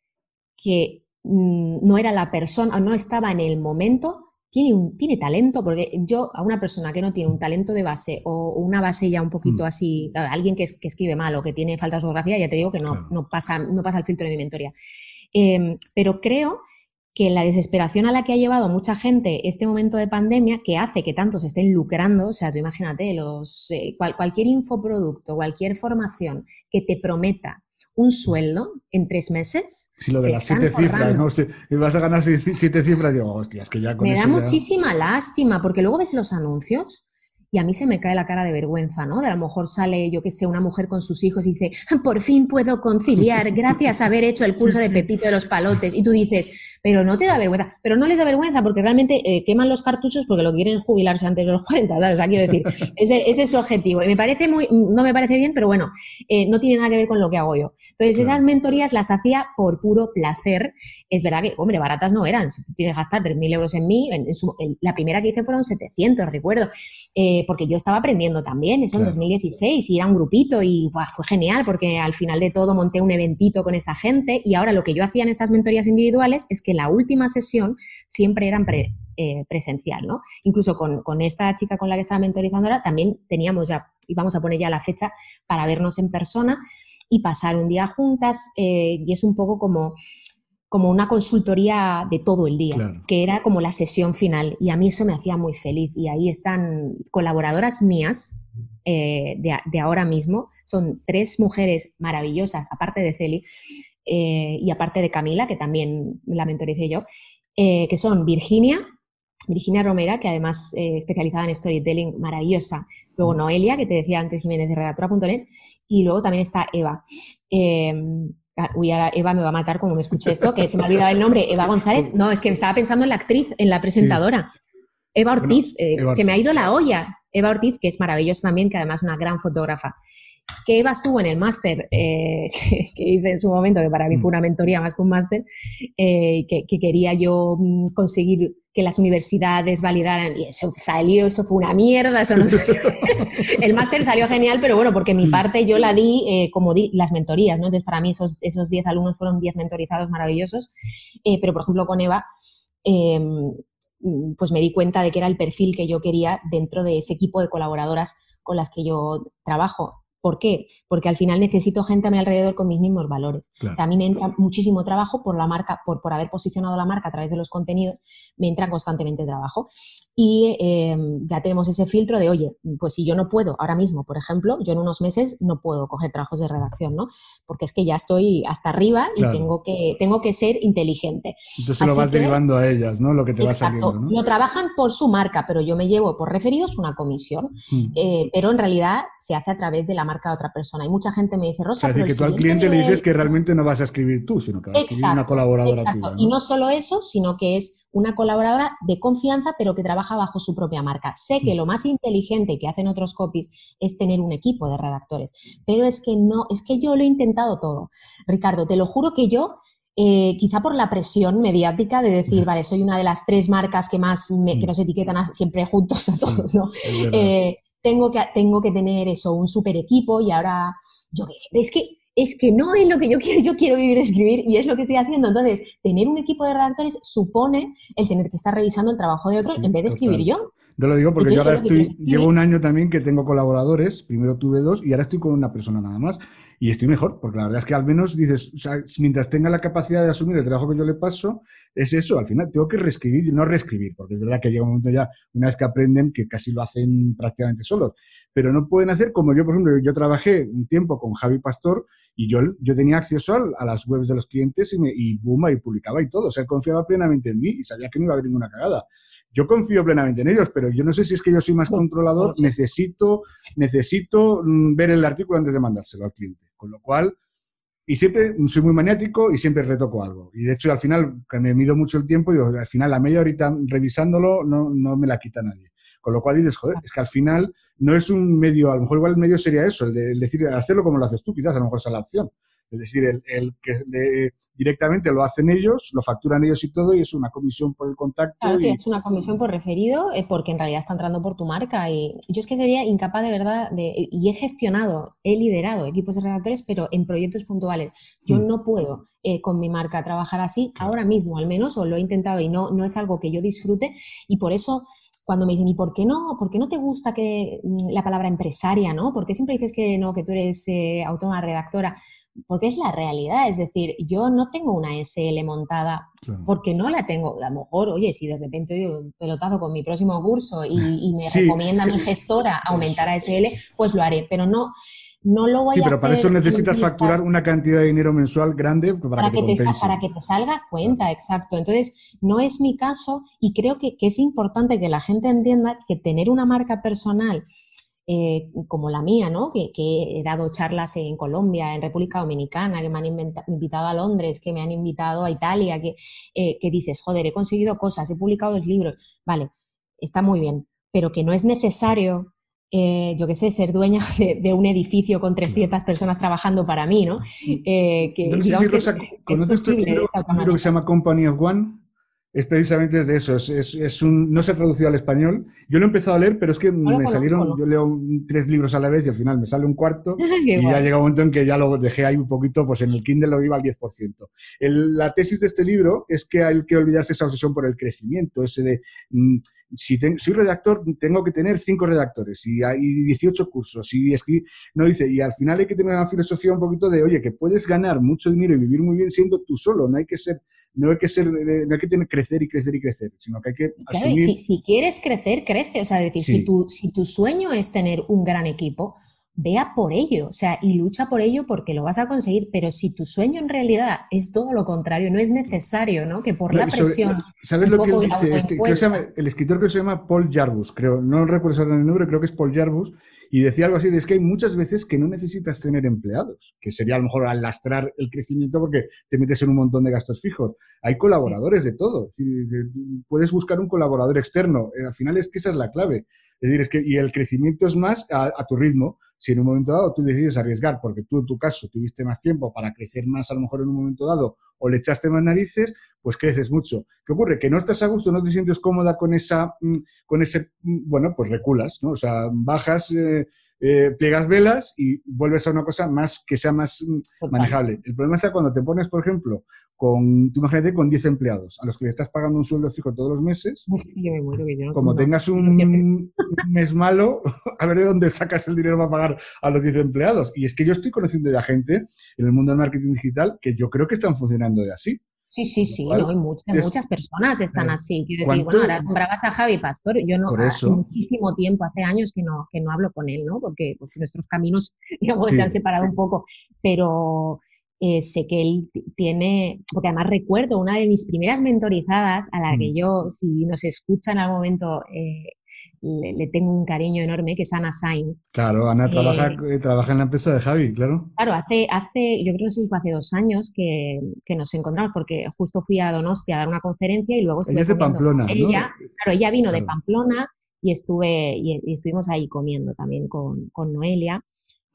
que mm, no era la persona, no estaba en el momento tiene, un, tiene talento, porque yo a una persona que no tiene un talento de base o una base ya un poquito mm. así, alguien que, escribe mal o que tiene falta de ortografía, ya te digo que no, no, pasa, no pasa el filtro de mi mentoría. Em, pero creo que la desesperación a la que ha llevado a mucha gente este momento de pandemia, que hace que tantos estén lucrando, o sea, tú imagínate, los, eh, cualquier infoproducto, cualquier formación que te prometa un sueldo en tres meses. Si lo de las siete cifras, ¿no? Si vas a ganar siete cifras, digo, hostias, que ya con Me da muchísima lástima, porque luego ves los anuncios y a mí se me cae la cara de vergüenza, ¿no? De a lo mejor sale, yo que sé, una mujer con sus hijos y dice, por fin puedo conciliar gracias a haber hecho el curso de Pepito de los Palotes. Y tú dices, pero no te da vergüenza. Pero no les da vergüenza porque realmente eh, queman los cartuchos porque lo que quieren es jubilarse antes de los 40, O sea, quiero decir, ese, es su objetivo. Y me parece muy, no me parece bien, pero bueno, eh, no tiene nada que ver con lo que hago yo. Entonces, esas mentorías las hacía por puro placer. Es verdad que, hombre, baratas no eran. Si tienes que gastar 3.000 euros en mí, en la primera que hice fueron 700, recuerdo. Eh, porque yo estaba aprendiendo también, eso en 2016, y era un grupito y fue genial porque al final de todo monté un eventito con esa gente y ahora lo que yo hacía en estas mentorías individuales es que la última sesión siempre eran eh, presencial, ¿no? Incluso con, esta chica con la que estaba mentorizando ahora también teníamos ya, íbamos a poner ya la fecha para vernos en persona y pasar un día juntas eh, y es un poco como como una consultoría de todo el día, que era como la sesión final y a mí eso me hacía muy feliz y ahí están colaboradoras mías eh, de, ahora mismo, son tres mujeres maravillosas, aparte de Celi eh, y aparte de Camila, que también la mentoricé yo, eh, que son Virginia, Virginia Romera, que además especializada en storytelling, maravillosa. Luego mm. Noelia, que te decía antes Jiménez de redactora.net. Y luego también está Eva. Ah, uy, ahora Eva me va a matar como me escuché esto, que se me ha olvidado el nombre. Eva González. No, es que me estaba pensando en la actriz, en la presentadora. Eva Ortiz. Eh, se me ha ido la olla. Eva Ortiz, que es maravillosa también, que además es una gran fotógrafa que Eva estuvo en el máster eh, que, hice en su momento, que para mí fue una mentoría más que un máster, eh, que, quería yo mm, conseguir que las universidades validaran, y eso salió, eso fue una mierda, eso no El máster salió genial, pero bueno, porque mi parte yo la di eh, como di las mentorías, ¿no? Entonces, para mí esos 10 alumnos fueron 10 mentorizados maravillosos, pero por ejemplo con Eva em, pues me di cuenta de que era el perfil que yo quería dentro de ese equipo de colaboradoras con las que yo trabajo. ¿Por qué? Porque al final necesito gente a mi alrededor con mis mismos valores. O sea, a mí me entra muchísimo trabajo por la marca, por, por haber posicionado la marca a través de los contenidos, me entra constantemente trabajo. Y em, ya tenemos ese filtro de, oye, pues si yo no puedo ahora mismo, por ejemplo, yo en unos meses no puedo coger trabajos de redacción, ¿no? Porque es que ya estoy hasta arriba y tengo, que, tengo que ser inteligente. Entonces lo vas derivando a ellas, ¿no? Lo que te va saliendo, ¿no? Lo trabajan por su marca, pero yo me llevo por referidos una comisión, mm. eh, pero en realidad se hace a través de la marca de otra persona. Y mucha gente me dice, Rosa, o sea, que tú al cliente le dices que realmente no vas a escribir tú, sino que vas a escribir una colaboradora exacto. Y no solo eso, sino que es una colaboradora de confianza, pero que trabaja bajo su propia marca. Sé que mm. lo más inteligente que hacen otros copies es tener un equipo de redactores, pero es que no, es que yo lo he intentado todo. Ricardo, te lo juro que yo eh, quizá por la presión mediática de decir, vale, soy una de las tres marcas que más que mm. nos etiquetan siempre juntos a todos, ¿no? Eh, tengo, que, tengo que tener eso, un super equipo y ahora, yo qué sé, es que es que no es lo que yo quiero, yo quiero vivir escribir y es lo que estoy haciendo. Entonces, tener un equipo de redactores supone el tener que estar revisando el trabajo de otros en vez de escribir yo. Yo lo digo porque yo ahora estoy, llevo un año también que tengo colaboradores, primero tuve dos y ahora estoy con una persona nada más y estoy mejor, porque la verdad es que al menos dices, o sea, mientras tenga la capacidad de asumir el trabajo que yo le paso, es eso, al final tengo que reescribir, no reescribir, porque es verdad que llega un momento ya, una vez que aprenden, que casi lo hacen prácticamente solos, pero no pueden hacer como yo, por ejemplo, yo trabajé un tiempo con Javi Pastor y yo, yo tenía acceso a, las webs de los clientes y, me, y boom, y publicaba y todo, o sea, él confiaba plenamente en mí y sabía que no iba a haber ninguna cagada. Yo confío plenamente en ellos, pero yo no sé si es que yo soy más controlador, necesito, necesito mm, ver el artículo antes de mandárselo al cliente. Con lo cual, y siempre soy muy maniático y siempre retoco algo. Y de hecho, al final, que me mido mucho el tiempo, digo, al final, la media horita revisándolo no, no me la quita nadie. Con lo cual dices, joder, es que al final no es un medio, a lo mejor igual el medio sería eso, el, de, decir, hacerlo como lo haces tú, quizás a lo mejor esa es la opción. Es decir, el, que directamente lo hacen ellos, lo facturan ellos y todo, y es una comisión por el contacto. Claro que es una comisión por referido, eh, porque en realidad está entrando por tu marca. Y yo es que sería incapaz de verdad de. Y he gestionado, he liderado equipos de redactores, pero en proyectos puntuales. Yo mm. no puedo eh, con mi marca trabajar así, ahora mismo al menos, o lo he intentado y no, no es algo que yo disfrute, y por eso cuando me dicen, ¿y por qué no? ¿Por qué no te gusta que mm, la palabra empresaria, no? ¿Por qué siempre dices que no, que tú eres eh, autónoma redactora? Porque es la realidad, es decir, yo no tengo una SL montada porque no la tengo. A lo mejor, oye, si de repente doy un pelotazo con mi próximo curso y, me recomienda mi gestora aumentar a SL, pues lo haré, pero no, no lo voy sí, a pero para eso necesitas facturar una cantidad de dinero mensual grande para, que, te, para que te salga cuenta, exacto. Entonces, no es mi caso y creo que, que es importante que la gente entienda que tener una marca personal eh, como la mía, ¿no? Que, he dado charlas en Colombia, en República Dominicana, que me han invitado a Londres, que me han invitado a Italia, que, eh, que dices, joder, he conseguido cosas, he publicado dos libros, vale, está muy bien, pero que no es necesario eh, yo qué sé, ser dueña de, un edificio con 300 personas trabajando para mí, ¿no? que, no sé si Rosa, ¿conoces un libro que se llama Company of One? Es precisamente de eso. Es, un, no se ha traducido al español. Yo lo he empezado a leer, pero es que me salieron, yo leo tres libros a la vez y al final me sale un cuarto y ya llega un momento en que ya lo dejé ahí un poquito, pues en el Kindle lo iba al 10%. la tesis de este libro es que hay que olvidarse esa obsesión por el crecimiento, ese de mm, si soy redactor, tengo que tener cinco redactores y hay 18 cursos y escribir, no dice, y al final hay que tener una filosofía un poquito de, oye, que puedes ganar mucho dinero y vivir muy bien siendo tú solo, no hay que ser, no hay que ser, eh, no hay que tener crecer y crecer y crecer, sino que hay que asumir... Si, si, quieres crecer, crece, o sea, decir, si, tu, si tu sueño es tener un gran equipo, vea por ello, o sea, y lucha por ello porque lo vas a conseguir, pero si tu sueño en realidad es todo lo contrario, no es necesario, ¿no? Que por la presión... ¿Sabes lo que dice? Este, el escritor que se llama Paul Jarvis, creo, no recuerdo exactamente el nombre, creo que es Paul Jarvis, y decía algo así, de es que hay muchas veces que no necesitas tener empleados, que sería a lo mejor alastrar el crecimiento porque te metes en un montón de gastos fijos. Hay colaboradores de todo, puedes buscar un colaborador externo, eh, al final es que esa es la clave. Es decir, es que, y el crecimiento es más a, tu ritmo. Si en un momento dado tú decides arriesgar, porque tú en tu caso tuviste más tiempo para crecer más a lo mejor en un momento dado, o le echaste más narices, pues creces mucho. ¿Qué ocurre? Que no estás a gusto, no te sientes cómoda con esa, mm, con ese, mm, bueno, pues reculas, ¿no? O sea, bajas, eh, eh, plegas velas y vuelves a una cosa más que sea más mm, manejable. El problema está cuando te pones, por ejemplo, con, tú imagínate, con 10 empleados, a los que le estás pagando un sueldo fijo todos los meses. como tengas un mes malo, a ver de dónde sacas el dinero para pagar a los 10 empleados. Y es que yo estoy conociendo ya gente en el mundo del marketing digital que yo creo que están funcionando de así. Sí, sí, sí, no, hay muchas, muchas personas están eh, así. Quiero decir, bueno, ahora nombrabas a Javi Pastor, yo no, hace muchísimo tiempo, hace años que no, que no hablo con él, ¿no? Porque pues, nuestros caminos, digamos, se han separado un poco, pero eh, sé que él tiene, porque además recuerdo una de mis primeras mentorizadas a la que mm. yo, si nos escucha en algún momento, eh, le, tengo un cariño enorme, que es Ana Sainz. Claro, Ana trabaja, eh, trabaja en la empresa de Javi, claro. Claro, hace, hace yo creo que no sé si fue hace dos años que, que, nos encontramos, porque justo fui a Donostia a dar una conferencia y luego estuve Ella es de Pamplona, ella, Claro, ella vino de Pamplona y estuve y, estuvimos ahí comiendo también con, con Noelia.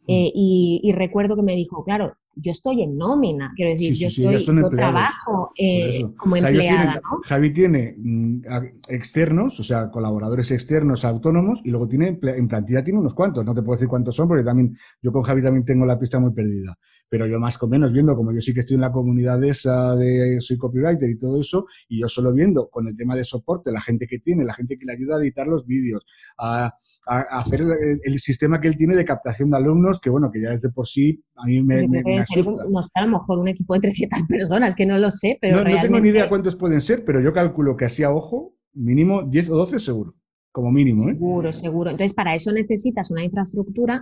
Mm. Eh, y, recuerdo que me dijo, claro, yo estoy en nómina, quiero decir, yo, estoy, yo trabajo eh, como empleada. Javi tiene, mm, externos, o sea, colaboradores externos autónomos, y luego tiene, en plantilla tiene unos cuantos, no te puedo decir cuántos son, porque también yo con Javi también tengo la pista muy perdida, pero yo más o menos viendo, como yo sí que estoy en la comunidad esa, de soy copywriter y todo eso, y yo solo viendo con el tema de soporte, la gente que tiene, la gente que le ayuda a editar los vídeos, a, hacer el, sistema que él tiene de captación de alumnos, que bueno, que ya desde por sí a mí me, a lo mejor un equipo de 300 personas, que no lo sé, pero. No, no tengo ni idea cuántos pueden ser, pero yo calculo que así a ojo, mínimo 10 o 12 seguro, como mínimo. ¿eh? Seguro, seguro. Entonces, para eso necesitas una infraestructura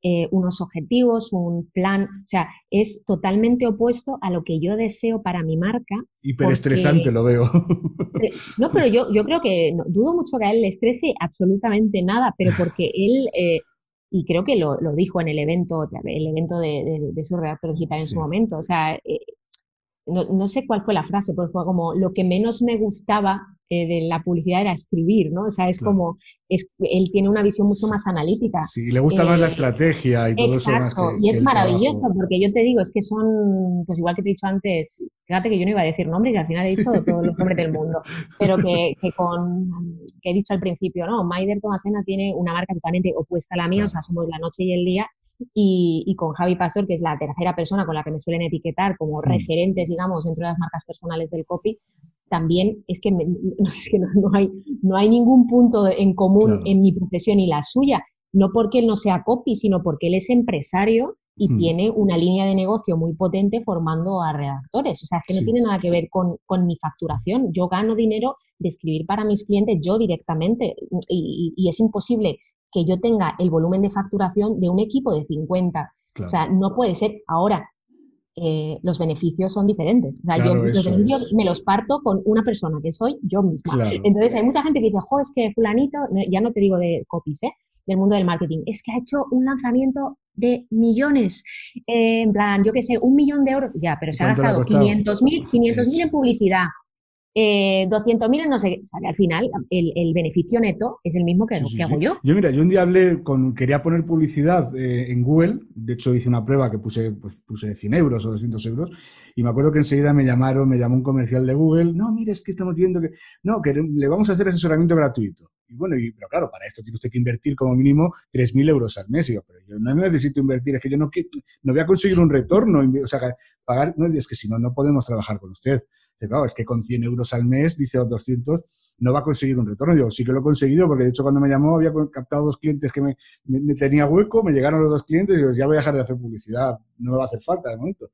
eh, unos objetivos, un plan, o sea, es totalmente opuesto a lo que yo deseo para mi marca. Hiperestresante lo veo. Eh, no, pero yo, yo creo que dudo mucho que a él le estrese absolutamente nada, pero porque él y creo que lo, lo, dijo en el evento, el evento de, de, su redactor digital en su momento. O sea, eh, no, no, sé cuál fue la frase, pero fue como lo que menos me gustaba eh, de la publicidad era escribir, ¿no? O sea, es como, es, él tiene una visión mucho más analítica. Sí, le gusta más la eh, estrategia y todo eso más que, y es maravilloso, porque yo te digo, es que son, pues igual que te he dicho antes, fíjate que yo no iba a decir nombres y al final he dicho todos los nombres del mundo, pero que, que con, que he dicho al principio, ¿no? Maider Tomasena tiene una marca totalmente opuesta a la mía, o sea, somos la noche y el día, y, y, con Javi Pastor, que es la tercera persona con la que me suelen etiquetar como mm. referentes, digamos, dentro de las marcas personales del copy, también es que, no, hay, no hay ningún punto en común en mi profesión y la suya. No porque él no sea copy, sino porque él es empresario y mm. tiene una línea de negocio muy potente formando a redactores. O sea, es que no tiene nada que ver con, con, mi facturación. Yo gano dinero de escribir para mis clientes yo directamente y, y es imposible que yo tenga el volumen de facturación de un equipo de 50. O sea, no puede ser. Ahora, eh, los beneficios son diferentes. O sea, yo los beneficios me los parto con una persona que soy yo misma. Entonces, hay mucha gente que dice, jo, es que fulanito, ya no te digo de copies, ¿eh? del mundo del marketing, es que ha hecho un lanzamiento de millones, eh, en plan, yo qué sé, un millón de euros, ya, pero se ha gastado 500 mil 500 en publicidad, eh, 200.000 no sé, al final el, beneficio neto es el mismo que, hago yo. Yo, mira, yo un día hablé con, quería poner publicidad eh, en Google, de hecho hice una prueba que puse, pues, puse 100 euros o 200 euros, y me acuerdo que enseguida me llamaron, me llamó un comercial de Google, no, mire, es que estamos viendo que, no, que le vamos a hacer asesoramiento gratuito. Y bueno, y, pero claro, para esto tiene usted que invertir como mínimo 3.000 euros al mes. Y yo, pero yo no necesito invertir, es que yo no, no voy a conseguir un retorno, o sea, pagar, no, es que si no, no podemos trabajar con usted claro, es que con 100 euros al mes, dice, o 200, no va a conseguir un retorno. Digo, sí que lo he conseguido, porque de hecho cuando me llamó había captado dos clientes que me, me, tenía hueco, me llegaron los dos clientes y digo, ya voy a dejar de hacer publicidad, no me va a hacer falta de momento.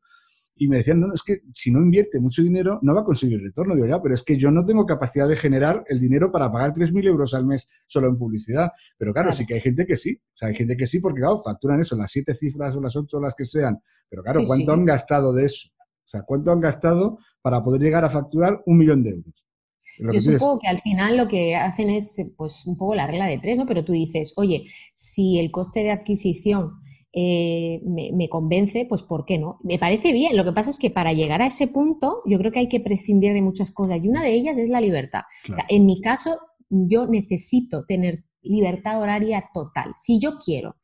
Y me decían, no, es que si no invierte mucho dinero, no va a conseguir retorno. Digo, ya, pero es que yo no tengo capacidad de generar el dinero para pagar 3.000 euros al mes solo en publicidad. Pero claro, sí que hay gente que sí. O sea, hay gente que sí, porque claro, facturan eso, las siete cifras o las ocho, las que sean. Pero claro, ¿cuánto han gastado de eso? O sea, ¿cuánto han gastado para poder llegar a facturar un millón de euros? Yo supongo que al final lo que hacen es pues un poco la regla de tres, ¿no? Pero tú dices, oye, si el coste de adquisición eh, me, convence, pues ¿por qué no? Me parece bien. Lo que pasa es que para llegar a ese punto, yo creo que hay que prescindir de muchas cosas y una de ellas es la libertad. En mi caso, yo necesito tener libertad horaria total. Si yo quiero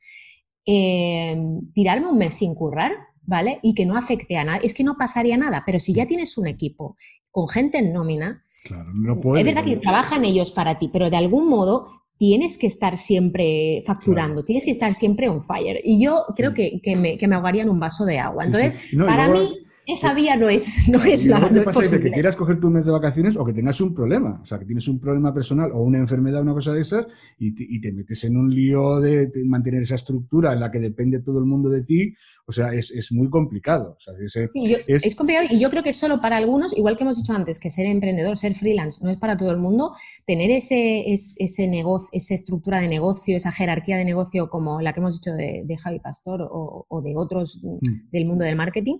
eh, tirarme un mes sin currar, ¿vale? Y que no afecte a nada. Es que no pasaría nada, pero si ya tienes un equipo con gente en nómina, es verdad que trabajan ellos para ti, pero de algún modo tienes que estar siempre facturando, tienes que estar siempre on fire. Y yo creo que, me, que, me, ahogaría en un vaso de agua. Entonces, para mí esa vía no es, no es la te pasa que quieras coger tu mes de vacaciones o que tengas un problema, o sea, que tienes un problema personal o una enfermedad, una cosa de esas, y te, y te metes en un lío de, mantener esa estructura en la que depende todo el mundo de ti, o sea, es, es muy complicado. O sea, es, es, complicado y yo creo que solo para algunos, igual que hemos dicho antes, que ser emprendedor, ser freelance, no es para todo el mundo, tener ese, ese negocio, esa estructura de negocio, esa jerarquía de negocio como la que hemos dicho de, de Javi Pastor o, o de otros mm. del mundo del marketing,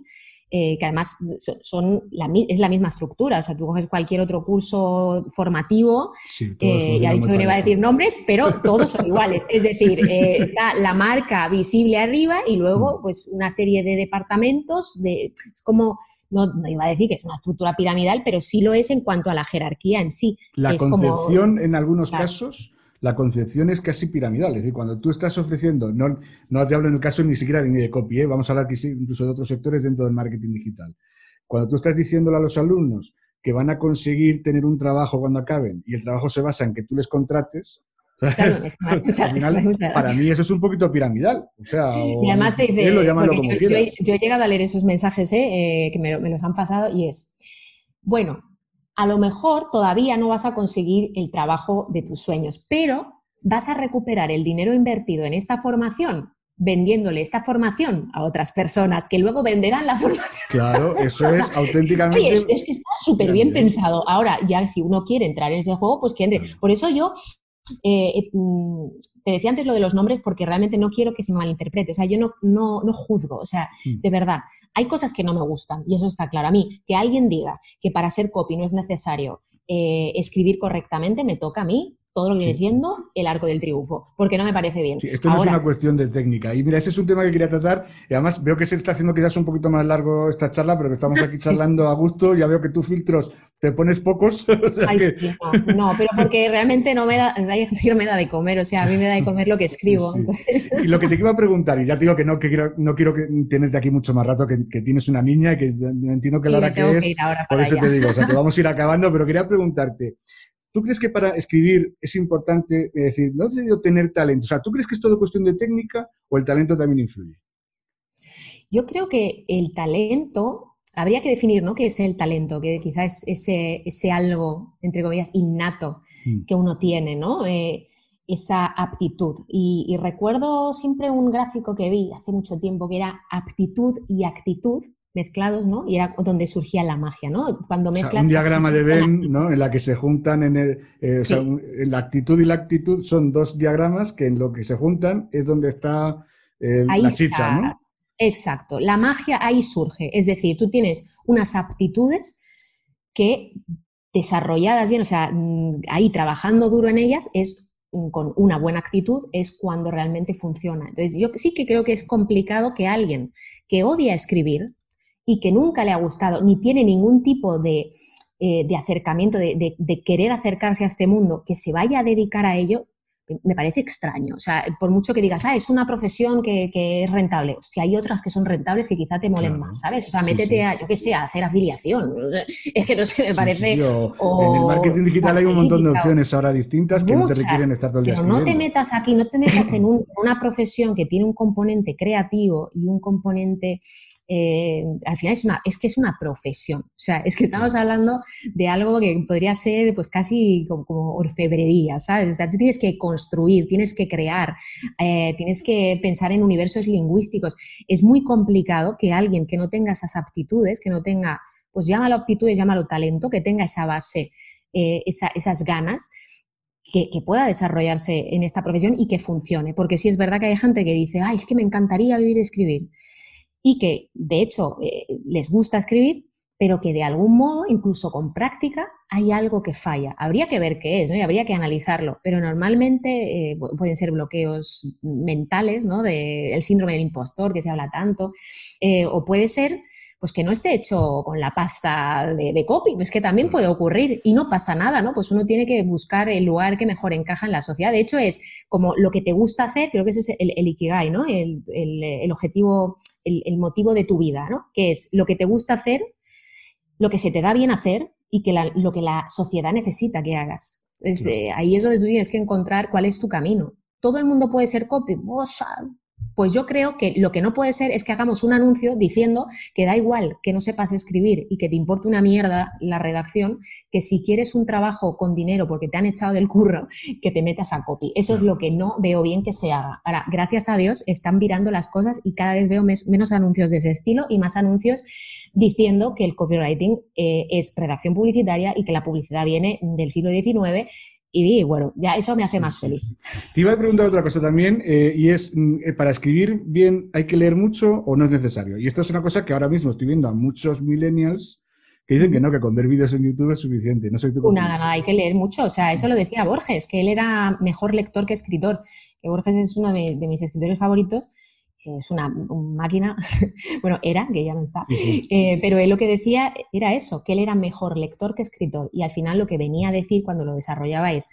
eh, que además son, la, es la misma estructura. O sea, tú coges cualquier otro curso formativo, eh, ya he dicho que no iba a decir nombres, pero todos son iguales. Es decir, eh, está la marca visible arriba y luego mm. pues una serie de departamentos, de, es como... No, iba a decir que es una estructura piramidal, pero sí lo es en cuanto a la jerarquía en sí. La concepción en algunos casos la concepción es casi piramidal. Es decir, cuando tú estás ofreciendo, no, no te hablo en el caso ni siquiera ni de copy, ¿eh? vamos a hablar incluso de otros sectores dentro del marketing digital. Cuando tú estás diciéndole a los alumnos que van a conseguir tener un trabajo cuando acaben y el trabajo se basa en que tú les contrates, para mí eso es un poquito piramidal. O sea, y además te dice, yo, he llegado a leer esos mensajes ¿eh? Eh, que me, me, los han pasado y es, bueno, a lo mejor todavía no vas a conseguir el trabajo de tus sueños, pero vas a recuperar el dinero invertido en esta formación vendiéndole esta formación a otras personas que luego venderán la formación. Claro, eso es auténticamente. Oye, es, que está súper bien pensado. Ahora, ya si uno quiere entrar en ese juego, pues que entre. Por eso yo eh, eh, mm, te decía antes lo de los nombres porque realmente no quiero que se malinterprete. O sea, yo no, no, no juzgo. O sea, mm. de verdad, hay cosas que no me gustan y eso está claro. A mí, que alguien diga que para ser copy no es necesario eh, escribir correctamente, me toca a mí todo lo que viene siendo el arco del triunfo, porque no me parece bien. esto no es una cuestión de técnica. Y mira, ese es un tema que quería tratar. Y además veo que se está haciendo quizás un poquito más largo esta charla, pero que estamos aquí charlando a gusto. Ya veo que tú filtros te pones pocos. no, pero porque realmente no me da, no me da de comer. O sea, a mí me da de comer lo que escribo. Y lo que te iba a preguntar, y ya te digo que no, que quiero, no quiero que tienes de aquí mucho más rato, que, tienes una niña y que entiendo que la hora que es. por eso te digo, o sea, que vamos a ir acabando, pero quería preguntarte. ¿Tú crees que para escribir es importante decir, no decidido tener talento? O sea, ¿tú crees que es todo cuestión de técnica o el talento también influye? Yo creo que el talento, habría que definir, ¿no? ¿Qué es el talento? Que quizás es ese, ese algo, entre comillas, innato mm. que uno tiene, ¿no? Eh, esa aptitud. y, recuerdo siempre un gráfico que vi hace mucho tiempo que era aptitud y actitud, mezclados, ¿no? Y era donde surgía la magia, ¿no? Cuando mezclas... un diagrama de Venn, ¿no? En la que se juntan en el... Eh, o sea, la actitud y la actitud son dos diagramas que en lo que se juntan es donde está la chicha, ¿no? Exacto. La magia ahí surge. Es decir, tú tienes unas aptitudes que desarrolladas bien, o sea, mm, ahí trabajando duro en ellas es con una buena actitud es cuando realmente funciona. Entonces, yo sí que creo que es complicado que alguien que odia escribir, y que nunca le ha gustado, ni tiene ningún tipo de, eh, acercamiento, de, querer acercarse a este mundo, que se vaya a dedicar a ello, me parece extraño. O sea, por mucho que digas, ah, es una profesión que, es rentable. Hostia, hay otras que son rentables que quizá te molen más, ¿sabes? O sea, métete a, yo qué sé, a hacer afiliación. Es que no sé, me parece. en el marketing digital hay un montón de opciones ahora distintas que no te requieren estar todo el día. Pero no te metas aquí, no te metas en una profesión que tiene un componente creativo y un componente eh, al final es, una, es que es una profesión. O sea, es que estamos hablando de algo que podría ser pues casi como, orfebrería, ¿sabes? O sea, tú tienes que construir, tienes que crear, eh, tienes que pensar en universos lingüísticos. Es muy complicado que alguien que no tenga esas aptitudes, que no tenga, pues llámalo aptitudes, llámalo talento, que tenga esa base, eh, esas ganas, que, pueda desarrollarse en esta profesión y que funcione. Porque sí es verdad que hay gente que dice, ay, es que me encantaría vivir y escribir y que de hecho eh, les gusta escribir, pero que de algún modo, incluso con práctica, hay algo que falla. Habría que ver qué es, ¿no? y habría que analizarlo, pero normalmente eh, pueden ser bloqueos mentales, ¿no? De, el síndrome del impostor que se habla tanto, eh, o puede ser pues que no esté hecho con la pasta de, copy, pues que también puede ocurrir y no pasa nada, ¿no? Pues uno tiene que buscar el lugar que mejor encaja en la sociedad. De hecho, es como lo que te gusta hacer, creo que ese es el, Ikigai, ¿no? El, objetivo, el, motivo de tu vida, ¿no? Que es lo que te gusta hacer, lo que se te da bien hacer y que lo que la sociedad necesita que hagas. Eh, ahí es donde tú tienes que encontrar cuál es tu camino. Todo el mundo puede ser copy, Pues yo creo que lo que no puede ser es que hagamos un anuncio diciendo que da igual que no sepas escribir y que te importe una mierda la redacción, que si quieres un trabajo con dinero porque te han echado del curro, que te metas a copy. Eso es lo que no veo bien que se haga. Ahora, gracias a Dios, están virando las cosas y cada vez veo menos anuncios de ese estilo y más anuncios diciendo que el copywriting eh, es redacción publicitaria y que la publicidad viene del siglo XIX y bueno, ya eso me hace más feliz. Te iba a preguntar otra cosa también, eh, y es, mm, eh, ¿para escribir bien hay que leer mucho o no es necesario? Y esto es una cosa que ahora mismo estoy viendo a muchos millennials que dicen que no, que con ver vídeos en YouTube es suficiente. No soy tú. Nada, nada, hay que leer mucho. O sea, eso lo decía Borges, que él era mejor lector que escritor. Que Borges es uno de mis escritores favoritos es una, máquina, bueno, era, que ya no está, eh, pero él lo que decía era eso, que él era mejor lector que escritor y al final lo que venía a decir cuando lo desarrollaba es,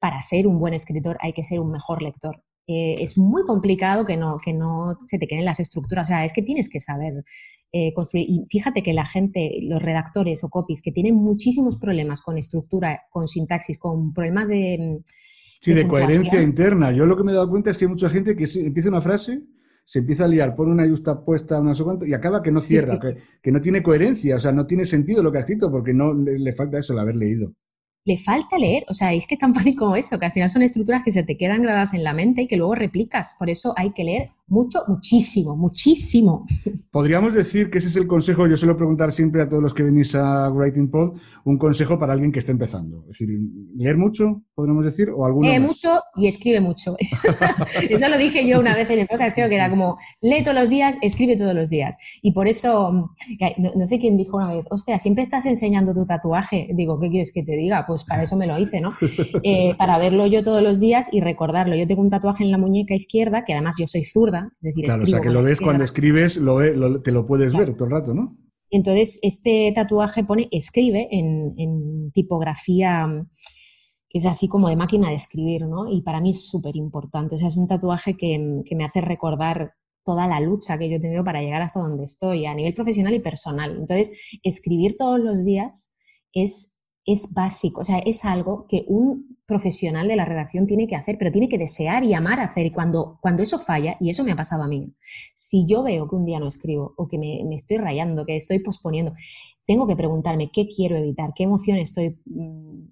para ser un buen escritor hay que ser un mejor lector. Eh, es muy complicado que no, que no se te queden las estructuras, o sea, es que tienes que saber eh, construir. Y fíjate que la gente, los redactores o copies que tienen muchísimos problemas con estructura, con sintaxis, con problemas de... Sí, de, coherencia interna. Yo lo que me he dado cuenta es que hay mucha gente que empieza una frase se empieza a liar, pone una justa puesta, no sé cuánto, y acaba que no cierra, que, que, no tiene coherencia, o sea, no tiene sentido lo que ha escrito porque no le falta eso, el haber leído le falta leer. O sea, es que es tan fácil como eso, que al final son estructuras que se te quedan grabadas en la mente y que luego replicas. Por eso hay que leer mucho, muchísimo, muchísimo. Podríamos decir que ese es el consejo, yo suelo preguntar siempre a todos los que venís a Writing Pod, un consejo para alguien que esté empezando. Es decir, leer mucho, podríamos decir, o alguno Lee mucho y escribe mucho. eso lo dije yo una vez en el podcast, creo que era como, lee todos los días, escribe todos los días. Y por eso, no, sé quién dijo una vez, hostia, siempre estás enseñando tu tatuaje. Digo, ¿qué quieres que te diga? Pues para eso me lo hice, ¿no? Eh, para verlo yo todos los días y recordarlo. Yo tengo un tatuaje en la muñeca izquierda, que además yo soy zurda, claro, o sea, que lo ves cuando escribes, lo, te lo puedes ver todo el rato, ¿no? Entonces, este tatuaje pone escribe en, tipografía que es así como de máquina de escribir, ¿no? Y para mí es súper importante. O sea, es un tatuaje que, que, me hace recordar toda la lucha que yo he tenido para llegar hasta donde estoy, a nivel profesional y personal. Entonces, escribir todos los días es es básico, o sea, es algo que un profesional de la redacción tiene que hacer, pero tiene que desear y amar hacer. Y cuando, cuando eso falla, y eso me ha pasado a mí, si yo veo que un día no escribo o que me, estoy rayando, que estoy posponiendo, tengo que preguntarme qué quiero evitar, qué emoción estoy mm,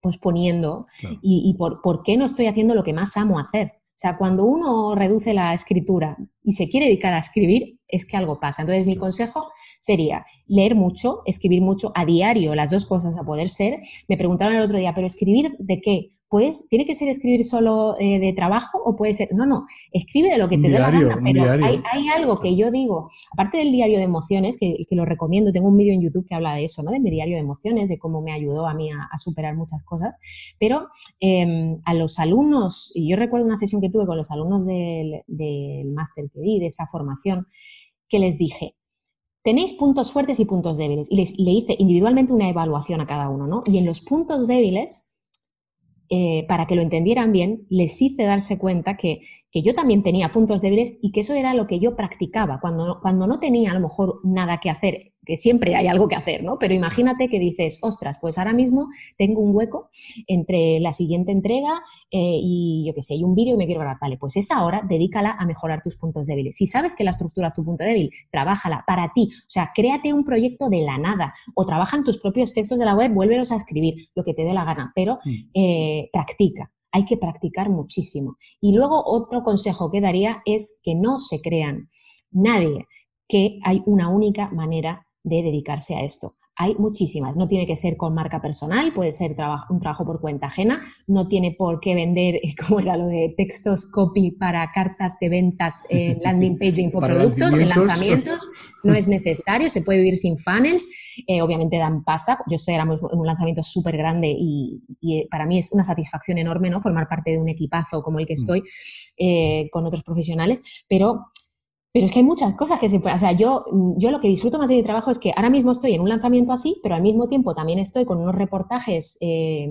posponiendo y, por, por qué no estoy haciendo lo que más amo hacer. O sea, cuando uno reduce la escritura y se quiere dedicar a escribir, es que algo pasa. Entonces, mi consejo sería leer mucho, escribir mucho a diario, las dos cosas a poder ser. Me preguntaron el otro día, ¿pero escribir de qué? pues tiene que ser escribir solo eh, de trabajo o puede ser, no, no, escribe de lo que te dé la gana, pero hay, algo que yo digo, aparte del diario de emociones, que, lo recomiendo, tengo un vídeo en YouTube que habla de eso, ¿no? De mi diario de emociones, de cómo me ayudó a mí a, superar muchas cosas, pero em, a los alumnos, y yo recuerdo una sesión que tuve con los alumnos del, del máster que di, de esa formación, que les dije, tenéis puntos fuertes y puntos débiles, y les, le hice individualmente una evaluación a cada uno, ¿no? Y en los puntos débiles eh, para que lo entendieran bien, les hice darse cuenta que, que, yo también tenía puntos débiles y que eso era lo que yo practicaba. Cuando, cuando no tenía a lo mejor nada que hacer que siempre hay algo que hacer, ¿no? Pero imagínate que dices, ostras, pues ahora mismo tengo un hueco entre la siguiente entrega eh, y yo qué sé, hay un vídeo y me quiero grabar. Vale, pues esa hora dedícala a mejorar tus puntos débiles. Si sabes que la estructura es tu punto débil, trabájala para ti. O sea, créate un proyecto de la nada o trabaja en tus propios textos de la web, vuélvelos a escribir, lo que te dé la gana, pero mm. eh, practica. Hay que practicar muchísimo. Y luego otro consejo que daría es que no se crean nadie que hay una única manera de dedicarse a esto. Hay muchísimas, no tiene que ser con marca personal, puede ser un trabajo por cuenta ajena, no tiene por qué vender, como era lo de textos copy para cartas de ventas en landing page de infoproductos, en lanzamientos, no es necesario, se puede vivir sin funnels, eh, obviamente dan pasta, yo estoy ahora en un lanzamiento súper grande y, eh, para mí es una satisfacción enorme ¿no? formar parte de un equipazo como el que mm. estoy eh, con otros profesionales, pero pero es que hay muchas cosas que se pueden. O sea, yo, yo lo que disfruto más de mi trabajo es que ahora mismo estoy en un lanzamiento así, pero al mismo tiempo también estoy con unos reportajes eh,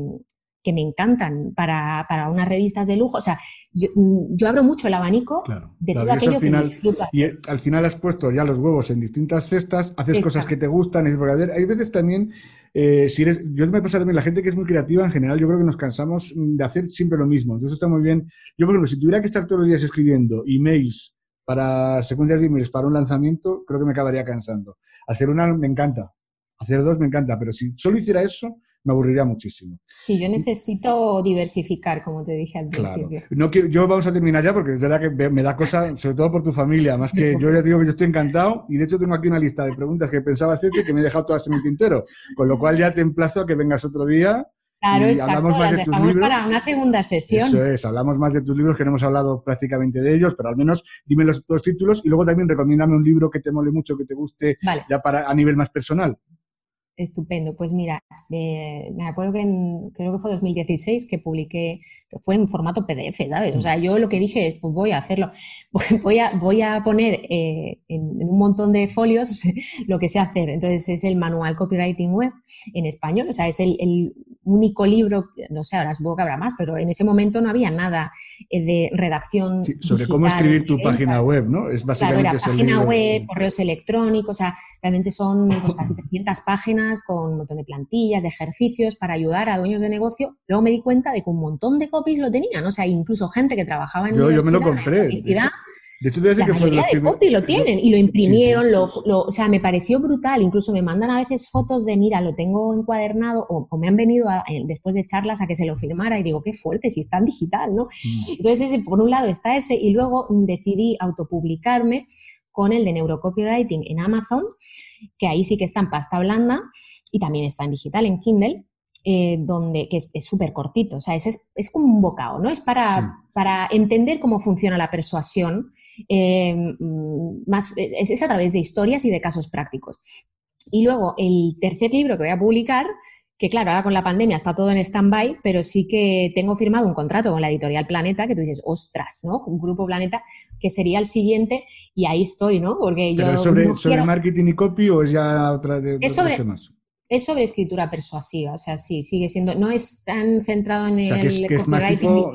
que me encantan para, para, unas revistas de lujo. O sea, yo, yo abro mucho el abanico de todo aquello al final, que disfruto. Y al final has puesto ya los huevos en distintas cestas, haces cosas que te gustan. Es, hay veces también, eh, si eres, yo me pasa también, la gente que es muy creativa en general, yo creo que nos cansamos de hacer siempre lo mismo. Entonces está muy bien. Yo, por ejemplo, si tuviera que estar todos los días escribiendo emails para secuencias de emails, para un lanzamiento, creo que me acabaría cansando. Hacer una me encanta, hacer dos me encanta, pero si solo hiciera eso, me aburriría muchísimo. Sí, yo necesito diversificar, como te dije al principio. No quiero, yo vamos a terminar ya porque es verdad que me da cosa, sobre todo por tu familia, más que yo ya digo que yo estoy encantado y de hecho tengo aquí una lista de preguntas que pensaba hacerte que me he dejado todas en el tintero, con lo cual ya te emplazo a que vengas otro día Claro, exacto, hablamos más de tus libros. para una segunda sesión. Eso es, hablamos más de tus libros, que no hemos hablado prácticamente de ellos, pero al menos dime los dos títulos y luego también recomiéndame un libro que te mole mucho, que te guste, ya para a nivel más personal. Estupendo. Pues mira, me acuerdo que en, creo que fue 2016 que publiqué, que fue en formato PDF, ¿sabes? O sea, yo lo que dije es, pues voy a hacerlo, voy a, voy a poner eh, en, un montón de folios lo que sé hacer. Entonces es el manual Copywriting Web en español, o sea, es el, único libro, no sé, ahora supongo que habrá más, pero en ese momento no había nada eh, de redacción. sobre cómo escribir tu página web, ¿no? Es básicamente claro, página web, correos electrónicos, o sea, realmente son pues, casi 300 páginas con un montón de plantillas, de ejercicios para ayudar a dueños de negocio. Luego me di cuenta de que un montón de copies lo tenían, o sea, incluso gente que trabajaba en yo, yo me lo compré. De hecho, te la que fue de, de copy lo tienen y lo imprimieron, Lo, o sea, me pareció brutal. Incluso me mandan a veces fotos de, mira, lo tengo encuadernado o, me han venido después de charlas a que se lo firmara y digo, qué fuerte, si está en digital, ¿no? Mm. Entonces, ese, por un lado está ese y luego decidí autopublicarme con el de Neurocopywriting en Amazon, que ahí sí que está en pasta blanda y también está en digital, en Kindle, eh, donde, que es súper cortito, o sea, es, es, como un bocado, ¿no? Es para, para entender cómo funciona la persuasión, eh, más, es, es, a través de historias y de casos prácticos. Y luego, el tercer libro que voy a publicar que claro, ahora con la pandemia está todo en stand-by, pero sí que tengo firmado un contrato con la editorial Planeta, que tú dices, ostras, ¿no? Un grupo Planeta, que sería el siguiente, y ahí estoy, ¿no? Porque ¿Pero es sobre, sobre marketing y copy o es ya otra de es otros temas? Es sobre escritura persuasiva, o sea, sí, sigue siendo, no es tan centrado en el que es, más tipo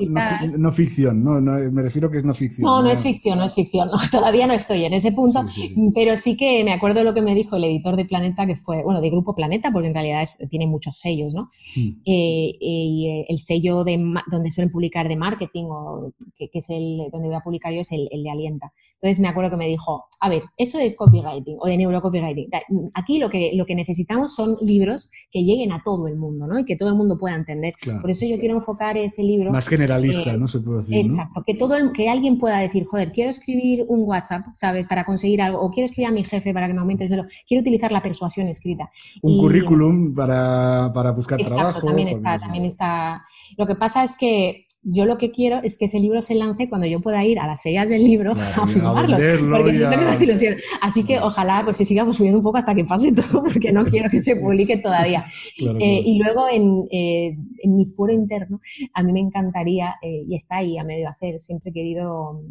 no, ficción, no, me refiero que es no ficción. No, no, es ficción, no es ficción, todavía no estoy en ese punto, pero sí que me acuerdo lo que me dijo el editor de Planeta, que fue, bueno, de Grupo Planeta, porque en realidad tiene muchos sellos, ¿no? Mm. Eh, y eh, el sello de, donde suelen publicar de marketing, o que, es el donde voy a publicar yo, es el, el, de Alienta. Entonces me acuerdo que me dijo, a ver, eso de copywriting o de neurocopywriting, aquí lo que, lo que necesitamos son libros que lleguen a todo el mundo, ¿no? Y que todo el mundo pueda entender. Por eso yo quiero enfocar ese libro. Más generalista, eh, ¿no? Se puede decir. Exacto, que todo que alguien pueda decir, joder, quiero escribir un WhatsApp, ¿sabes? Para conseguir algo, o quiero escribir a mi jefe para que me aumente el suelo, quiero utilizar la persuasión escrita. Un currículum para, para buscar trabajo. También está, también está. Lo que pasa es que yo lo que quiero es que ese libro se lance cuando yo pueda ir a las ferias del libro a firmarlo. porque Así que ojalá pues se sigamos subiendo un poco hasta que pase todo, porque no quiero que se publique todavía. Eh, y luego en, eh, en, mi foro interno, a mí me encantaría, eh, y está ahí a medio hacer, siempre he querido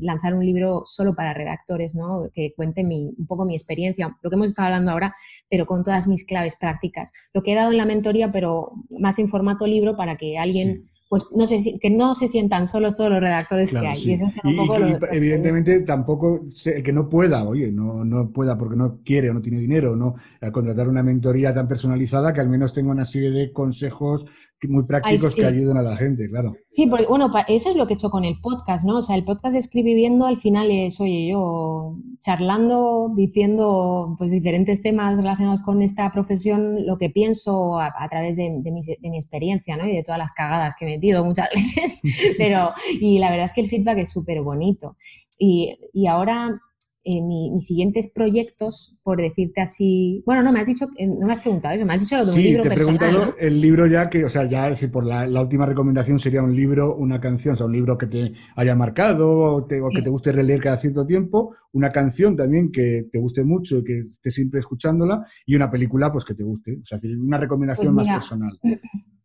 lanzar un libro solo para redactores, ¿no? que cuente mi, un poco mi experiencia, lo que hemos estado hablando ahora, pero con todas mis claves prácticas. Lo que he dado en la mentoría, pero más en formato libro para que alguien pues no sé que no se sientan solos todos los redactores que hay. Y, eso un poco evidentemente tampoco el que no pueda, oye, no, no pueda porque no quiere o no tiene dinero, no contratar una mentoría tan personalizada que al menos tenga una serie de consejos muy prácticos que ayuden a la gente, claro. Sí, porque bueno, eso es lo que he hecho con el podcast, ¿no? O sea, el podcast de Escribiendo al final es, oye, yo charlando, diciendo pues diferentes temas relacionados con esta profesión, lo que pienso a, través de, mi, de, mi, experiencia, ¿no? Y de todas las cagadas que he metido muchas veces, pero, y la verdad es que el feedback es súper bonito. Y, y ahora eh, mis siguientes proyectos, por decirte así. Bueno, no me has dicho, no me has preguntado eso, me has dicho lo de un libro te he preguntado el libro ya que, o sea, ya si por la, última recomendación sería un libro, una canción, o sea, un libro que te haya marcado o, que te guste releer cada cierto tiempo, una canción también que te guste mucho y que estés siempre escuchándola y una película, pues que te guste. O sea, una recomendación pues más personal.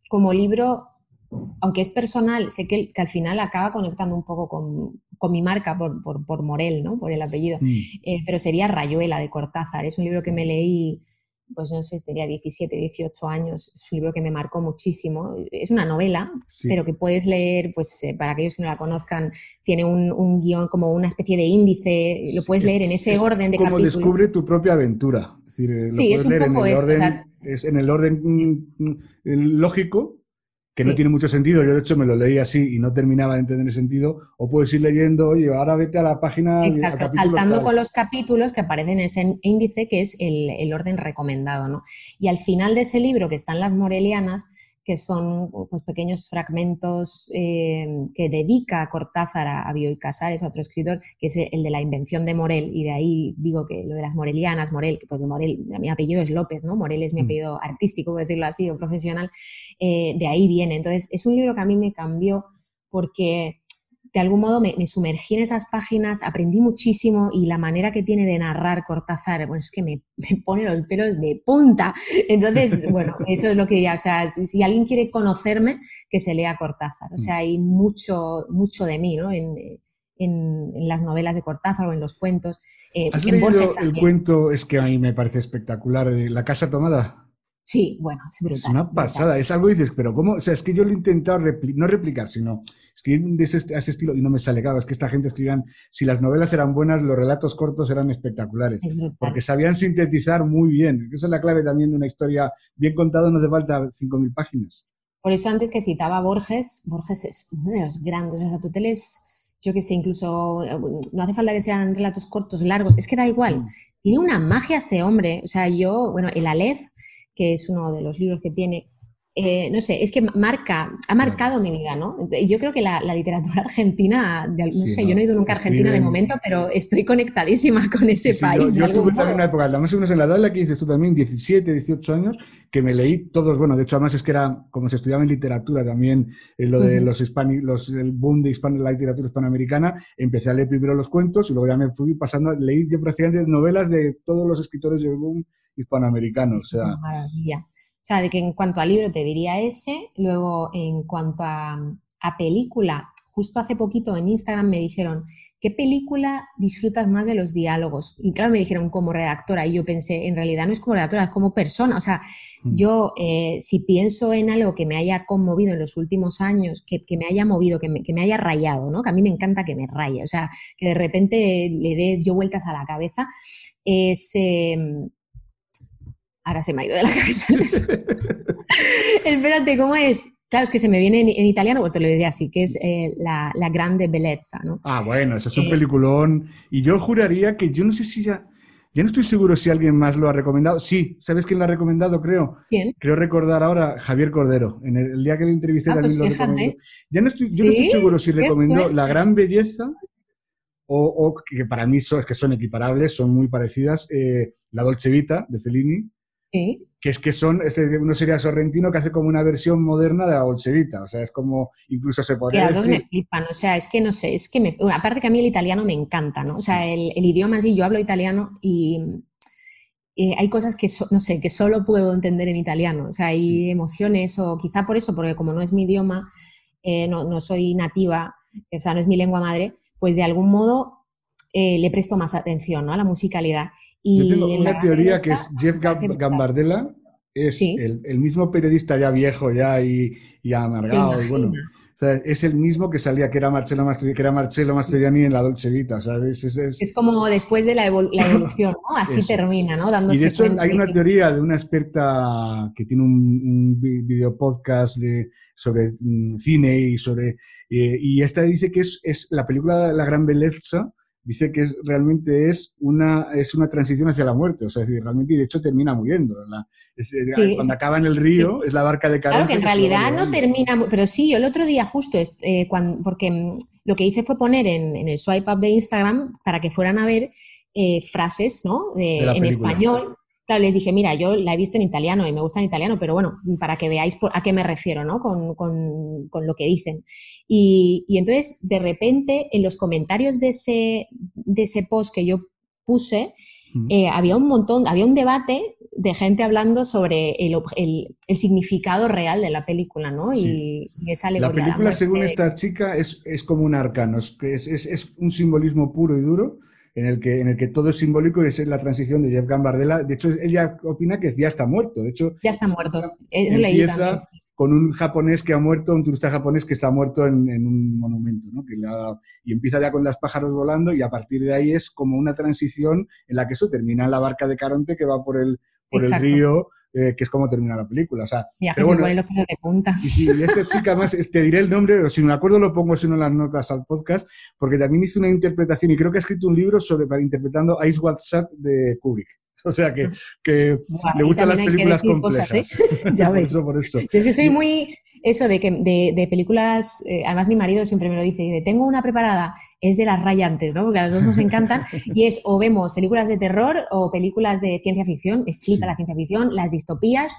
Como libro, aunque es personal, sé que, al final acaba conectando un poco con, mi marca por, por, Morel, ¿no? por el apellido, mm. eh, pero sería Rayuela de Cortázar. Es un libro que me leí, pues no sé, tenía 17, 18 años, es un libro que me marcó muchísimo. Es una novela, pero que puedes leer, pues eh, para aquellos que no la conozcan, tiene un, guion como una especie de índice, lo puedes leer en ese orden de como descubre tu propia aventura. Es decir, lo puedes leer en el orden, es en el orden lógico que no tiene mucho sentido. Yo, de hecho, me lo leí así y no terminaba de entender el sentido. O puedes ir leyendo, oye, ahora vete a la página. Exacto, saltando con los capítulos que aparecen en ese índice que es el, el orden recomendado, ¿no? Y al final de ese libro que están las morelianas, que son pues, pequeños fragmentos eh, que dedica Cortázar a, a Bioy Casares, a otro escritor, que es el de la invención de Morel, y de ahí digo que lo de las morelianas, Morel, porque Morel, mi apellido es López, ¿no? Morel es mi Mm. apellido artístico, por decirlo así, o profesional, eh, de ahí viene. Entonces, es un libro que a mí me cambió porque de algún modo me, me sumergí en esas páginas, aprendí muchísimo y la manera que tiene de narrar Cortázar, bueno, es que me, me pone los pelos de punta. Entonces, bueno, eso es lo que diría. O sea, si, si alguien quiere conocerme, que se lea Cortázar. O sea, hay mucho, mucho de mí, ¿no? En, en- en las novelas de Cortázar o en los cuentos. eh, ¿Has en leído Borges el cuento? Es que a mí me parece espectacular, de La Casa Tomada. Sí, bueno, es brutal. Es una brutal. pasada, es algo que dices, pero ¿cómo? O sea, es que yo lo he intentado, repli- no replicar, sino escribir de ese, a ese estilo y no me sale. Claro, es que esta gente escribían, si las novelas eran buenas, los relatos cortos eran espectaculares, Es brutal. porque sabían sintetizar muy bien. Esa es la clave también de una historia bien contada, no hace falta 5.000 páginas. Por eso antes que citaba a Borges, Borges es uno de los grandes. O sea, tú te lees, yo que sé, incluso no hace falta que sean relatos cortos, largos, es que da igual. Mm. Tiene una magia este hombre. O sea, yo, bueno, el Aleph, que es uno de los libros que tiene, eh, no sé, es que marca, ha marcado mi vida, ¿no? Yo creo que la, la literatura argentina, de no Sí, sé, no, yo no he ido nunca a Argentina de momento, pero estoy conectadísima con ese Sí, país. yo, de yo estuve también una época, más o menos en la edad en la que dices tú también, 17, 18 años, que me leí todos, bueno, de hecho además es que era, como se estudiaba en literatura también, eh, lo de Ujú. los hispani, los, el boom de hispano- la literatura hispanoamericana, empecé a leer primero los cuentos y luego ya me fui pasando, leí yo prácticamente novelas de todos los escritores del boom hispanoamericano, o es sea, una maravilla. O sea, de que en cuanto a libro te diría ese, luego en cuanto a, a película, justo hace poquito en Instagram me dijeron, ¿qué película disfrutas más de los diálogos? Y claro, me dijeron como redactora y yo pensé, en realidad no es como redactora, es como persona. O sea, Mm. yo eh, si pienso en algo que me haya conmovido en los últimos años, que, que me haya movido, que me, que me haya rayado, ¿no? Que a mí me encanta que me raye, o sea, que de repente le dé yo vueltas a la cabeza, es... em, Ahora se me ha ido de la cabeza. Espérate, ¿cómo es? Claro, es que se me viene en, en italiano, pues te lo diré así, que es eh, la, la grande bellezza, ¿no? ah, bueno, ese es un Eh. peliculón y yo juraría que yo no sé si ya, ya no estoy seguro si alguien más lo ha recomendado, sí, ¿sabes quién lo ha recomendado? Creo. ¿Quién? Creo recordar ahora Javier Cordero. En el, el día que le entrevisté Ah, también pues lo fíjate. recomendó. Ya no estoy, yo no estoy seguro si recomendó. La Gran Belleza o, o que para mí son, que son equiparables, son muy parecidas. eh, la Dolce Vita de Fellini, Sí. que es que son, es de- uno sería Sorrentino que hace como una versión moderna de la Dolce Vita. O sea, es como, incluso se podría me decir. flipan, o sea, es que no sé, es que me... bueno, aparte que a mí el italiano me encanta, ¿no? O sea, el, el idioma sí, yo hablo italiano y eh, hay cosas que, so- no sé, que solo puedo entender en italiano, o sea, hay Sí. emociones o quizá por eso, porque como no es mi idioma, eh, no, no soy nativa, o sea, no es mi lengua madre, pues de algún modo eh, le presto más atención, ¿no? A la musicalidad. Y Yo tengo en una teoría que es Jeff. Gambardella. Es Sí. el, el mismo periodista ya viejo ya y, y ¿Te amargado. y bueno? O sea, es el mismo que salía, que era Marcello, Mastro, que era Marcello Mastroianni en la Dolce Vita. Es- es- es- como después de la, evol- la evolución, ¿no? Así Eso. termina, ¿no? Dándose y de hecho hay una teoría de una experta que tiene un, un vi- video podcast de, sobre mm, cine y sobre... eh, y esta dice que es, es la película La Gran Belleza, dice que es, realmente es una, es una transición hacia la muerte. O sea, es decir, realmente, y de hecho termina muriendo. La- es- eh, Sí, cuando acaba en el río, es la barca de Claro Caronte que en realidad no termina, pero sí, yo el otro día justo, eh, cuan- porque mm, lo que hice fue poner en, en el swipe up de Instagram para que fueran a ver eh, frases, ¿no? De- De la en español. Claro, les dije, mira, yo la he visto en italiano y me gusta en italiano, pero bueno, para que veáis por- a qué me refiero, ¿no? Con, con- con lo que dicen. Y, y entonces, de repente, en los comentarios de ese, de ese post que yo puse, eh, había un montón, había un debate de gente hablando sobre el, el- el significado real de la película, ¿no? Sí, y, y esa La alegoría. de película, muerte según de- esta chica, es, es como un arcano, es, es- es un simbolismo puro y duro en el, que, en el que todo es simbólico y es la transición de Jeff Gambardella. De hecho, ella opina que ya está muerto. De hecho, Ya. Eso leí empieza con un japonés que ha muerto, un turista japonés que está muerto en, en un monumento, ¿no? Que le ha y empieza ya con los pájaros volando y a partir de ahí es como una transición en la que eso termina en la barca de Caronte que va por el, por el río eh, que es como termina la película. O sea, Ya que pero se bueno, los de punta. y, sí, y esta chica, además, te diré el nombre, o si no me acuerdo lo pongo si no en las notas al podcast, porque también hizo una interpretación y creo que ha escrito un libro sobre para interpretando Ice Shut de Kubrick. O sea que, que le gustan las que películas cosas, complejas. ¿eh? Ya por ves. eso, por eso. Yo es que soy muy eso de que de, de películas, eh, además mi marido siempre me lo dice, dice, tengo una preparada, es de las rayantes, ¿no? Porque a los dos nos encantan, y es o vemos películas de terror o películas de ciencia ficción, me flipa Sí. la ciencia ficción, las distopías,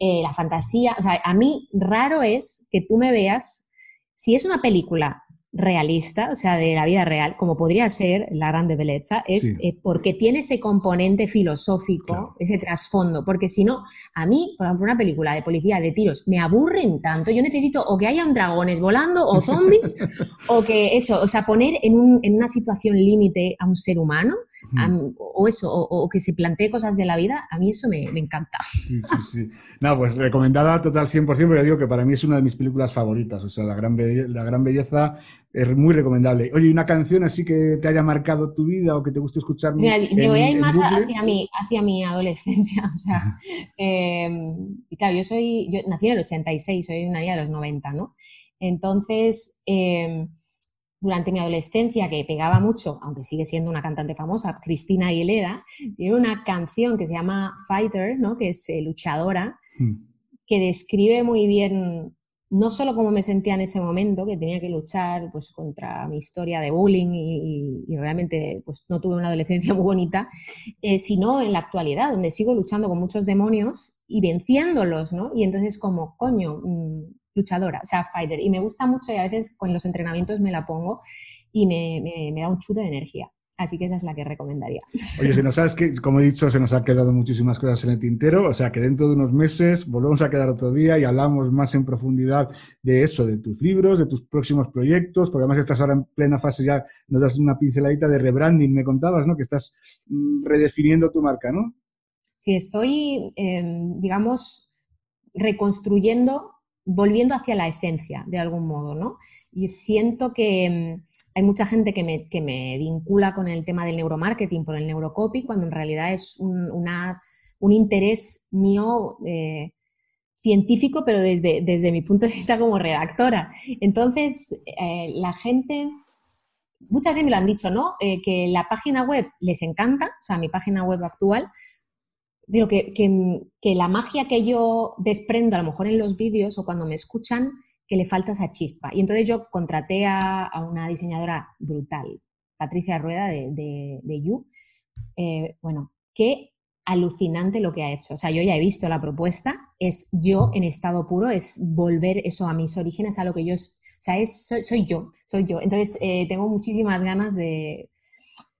eh, la fantasía, o sea, a mí raro es que tú me veas, si es una película realista, o sea, de la vida real, como podría ser La Grande Belleza, es Sí. eh, porque tiene ese componente filosófico, Claro. ese trasfondo, porque si no, a mí, por ejemplo, una película de policía, de tiros, me aburren tanto, yo necesito o que hayan dragones volando o zombies, o que eso, o sea, poner en, un- en una situación límite a un ser humano, o eso, o, o que se plantee cosas de la vida, a mí eso me, me encanta. Sí, sí, sí. No, pues recomendada total 100%, pero ya digo que para mí es una de mis películas favoritas. O sea, La Gran, Belle- la gran Belleza es muy recomendable. Oye, ¿y una canción así que te haya marcado tu vida o que te guste escuchar? Mira, en- yo voy a ir más bucle? hacia mi, hacia mi adolescencia, o sea, eh, y claro, yo soy, yo nací en el 86, soy una niña de los 90, ¿no? Entonces, eh, durante mi adolescencia, que pegaba mucho, aunque sigue siendo una cantante famosa, Cristina Aguilera, tiene una canción que se llama Fighter, ¿no? Que es eh, luchadora, Hmm. que describe muy bien no solo cómo me sentía en ese momento, que tenía que luchar pues, contra mi historia de bullying y, y- y realmente pues, no tuve una adolescencia muy bonita, eh, sino en la actualidad, donde sigo luchando con muchos demonios y venciéndolos, ¿no? Y entonces como, coño, mm, luchadora, o sea, fighter. Y me gusta mucho y a veces con los entrenamientos me la pongo y me, me- me da un chute de energía. Así que esa es la que recomendaría. Oye, se nos ha, que, como he dicho, se nos han quedado muchísimas cosas en el tintero, o sea que dentro de unos meses volvemos a quedar otro día y hablamos más en profundidad de eso, de tus libros, de tus próximos proyectos, porque además estás ahora en plena fase ya, nos das una pinceladita de rebranding, me contabas, ¿no? Que estás mm, redefiniendo tu marca, ¿no? si estoy, eh, digamos, reconstruyendo, volviendo hacia la esencia de algún modo, ¿no? Y siento que mm, hay mucha gente que me, que me vincula con el tema del neuromarketing por el neurocopy, cuando en realidad es un, un interés mío eh, científico, pero desde, desde mi punto de vista como redactora. Entonces, eh, la gente muchas veces me lo han dicho, ¿no? Eh, que la página web les encanta, o sea, mi página web actual, pero que, la magia que yo desprendo a lo mejor en los vídeos o cuando me escuchan, que le falta esa chispa. Y entonces yo contraté a, una diseñadora brutal, Patricia Rueda de, de, de You. Eh, bueno, qué alucinante lo que ha hecho. O sea, yo ya he visto la propuesta, es yo en estado puro, es volver eso a mis orígenes, a lo que yo es, o sea, es, soy, soy yo, soy yo. Entonces, eh, tengo muchísimas ganas de,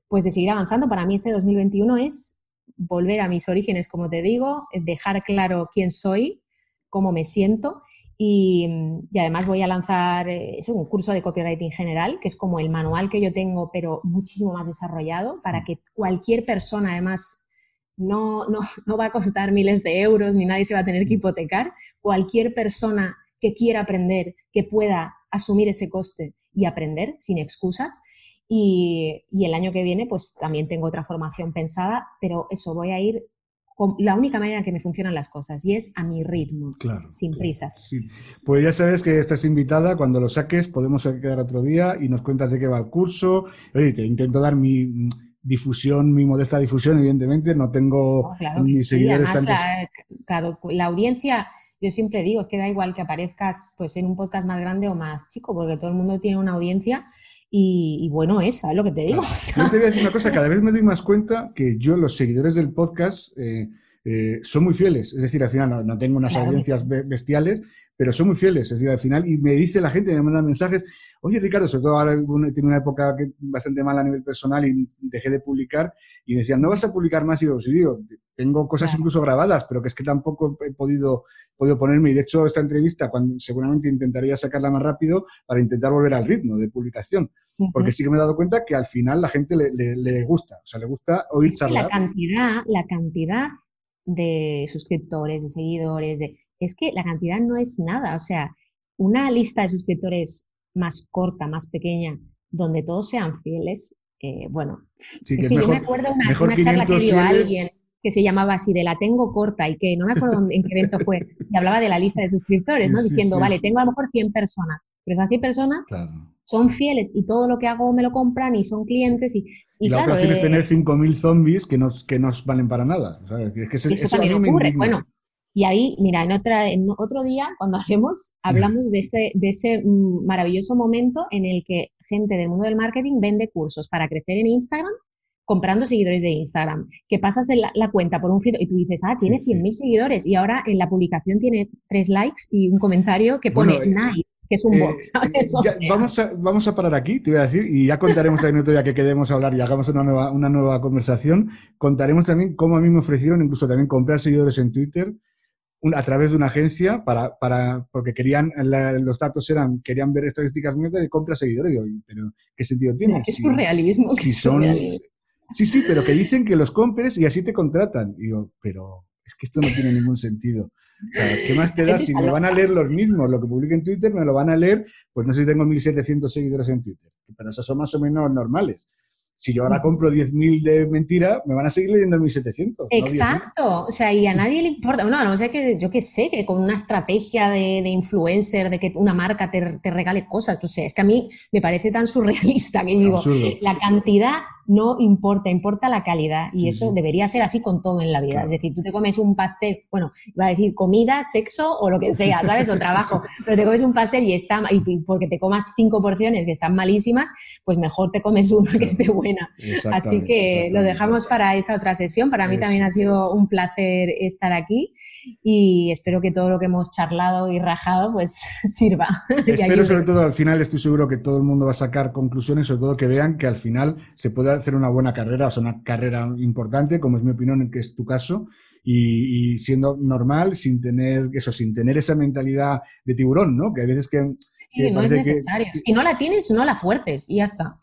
pues, de seguir avanzando. Para mí este 2021 es volver a mis orígenes, como te digo, dejar claro quién soy, cómo me siento y, y además voy a lanzar eh, es un curso de copywriting general, que es como el manual que yo tengo, pero muchísimo más desarrollado, para que cualquier persona, además, no, no, no va a costar miles de euros, ni nadie se va a tener que hipotecar, cualquier persona que quiera aprender, que pueda asumir ese coste y aprender sin excusas. Y, y el año que viene, pues también tengo otra formación pensada, pero eso voy a ir con la única manera en que me funcionan las cosas y es a mi ritmo, Claro. sin claro. prisas. Sí. Pues ya sabes que estás invitada, cuando lo saques podemos quedar otro día y nos cuentas de qué va el curso. Oye, te intento dar mi difusión, mi modesta difusión, evidentemente, no tengo No, claro sí, seguidores además, tantos. la, claro, la audiencia, yo siempre digo, es que da igual que aparezcas pues, en un podcast más grande o más chico, porque todo el mundo tiene una audiencia y, y bueno es, ¿sabes lo que te digo? Yo te voy a decir una cosa, cada vez me doy más cuenta que yo, los seguidores del podcast, eh, eh, son muy fieles. Es decir, al final no, no tengo unas Claro audiencias sí. bestiales, pero son muy fieles. Es decir, al final, y me dice la gente, me mandan mensajes, oye Ricardo, sobre todo ahora tiene una época que, bastante mala a nivel personal y dejé de publicar, y decían, ¿no vas a publicar más? Y digo, sí, digo, tengo cosas Claro. incluso grabadas, pero que es que tampoco he podido, podido ponerme. Y de hecho, esta entrevista, cuando seguramente intentaría sacarla más rápido para intentar volver al ritmo de publicación. Porque sí que me he dado cuenta que al final la gente le, le- le gusta, o sea, le gusta oír Es que la charlar. cantidad, la cantidad de suscriptores, de seguidores, de, es que la cantidad no es nada. O sea, una lista de suscriptores más corta, más pequeña, donde todos sean fieles, eh, bueno, Sí, que es que yo me acuerdo una, una charla que 500 dio fieles. alguien que se llamaba así de la tengo corta y que no me acuerdo en qué evento fue, y hablaba de la lista de suscriptores, ¿no? Diciendo, vale, tengo a lo mejor 100 personas, pero esas 100 personas son fieles y todo lo que hago me lo compran y son clientes y, y, la otra opción es eh, tener 5.000 zombies que no, que no valen para nada. Es que eso, también ocurre. Bueno, y ahí, mira, en, otra, en otro día, cuando hacemos, hablamos de ese, de ese mm, maravilloso momento en el que gente del mundo del marketing vende cursos para crecer en Instagram comprando seguidores de Instagram, que pasas la, cuenta por un feed y tú dices, ah, tiene 100.000 seguidores y ahora en la publicación tiene tres likes y un comentario que pone eh, nice, que es un eh, box. vamos, a, vamos a parar aquí, te voy a decir, y ya contaremos también otro día que quedemos a hablar y hagamos una nueva, una nueva conversación. Contaremos también cómo a mí me ofrecieron incluso también comprar seguidores en Twitter a través de una agencia para, para porque querían, los datos eran, querían ver estadísticas de compra seguidores. Digo, pero ¿qué sentido tiene? Es un realismo. Si son, Sí, sí, pero que dicen que los compres y así te contratan. digo, pero es que esto no tiene ningún sentido. O sea, ¿qué más te da si me van a leer los mismos? Lo que publique en Twitter me lo van a leer, pues no sé si tengo 1.700 seguidores en Twitter, pero esos son más o menos normales. Si yo ahora compro 10.000 de mentira, me van a seguir leyendo 1.700. Exacto. o sea, y a nadie le importa. No, no sé que yo qué sé, que con una estrategia de, influencer, de que una marca te, te regale cosas. O sea, es que a mí me parece tan surrealista que digo, la cantidad no importa, importa la calidad y eso debería ser así con todo en la vida. Es decir, tú te comes un pastel, bueno, iba a decir comida, sexo o lo que sea, ¿sabes? O trabajo, pero te comes un pastel y está, y porque te comas cinco porciones que están malísimas, pues mejor te comes uno que esté buena. Así que lo dejamos para esa otra sesión. Para mí también ha sido un placer estar aquí y espero que todo lo que hemos charlado y rajado pues sirva. Espero sobre todo al final, estoy seguro que todo el mundo va a sacar conclusiones, sobre todo que vean que al final se puede hacer una buena carrera, o sea, una carrera importante, como es mi opinión, que es tu caso, y, siendo normal, sin tener eso, sin tener esa mentalidad de tiburón, ¿no? Que hay veces que... Sí, no es necesario. Si no la tienes, no la fuerces y ya está.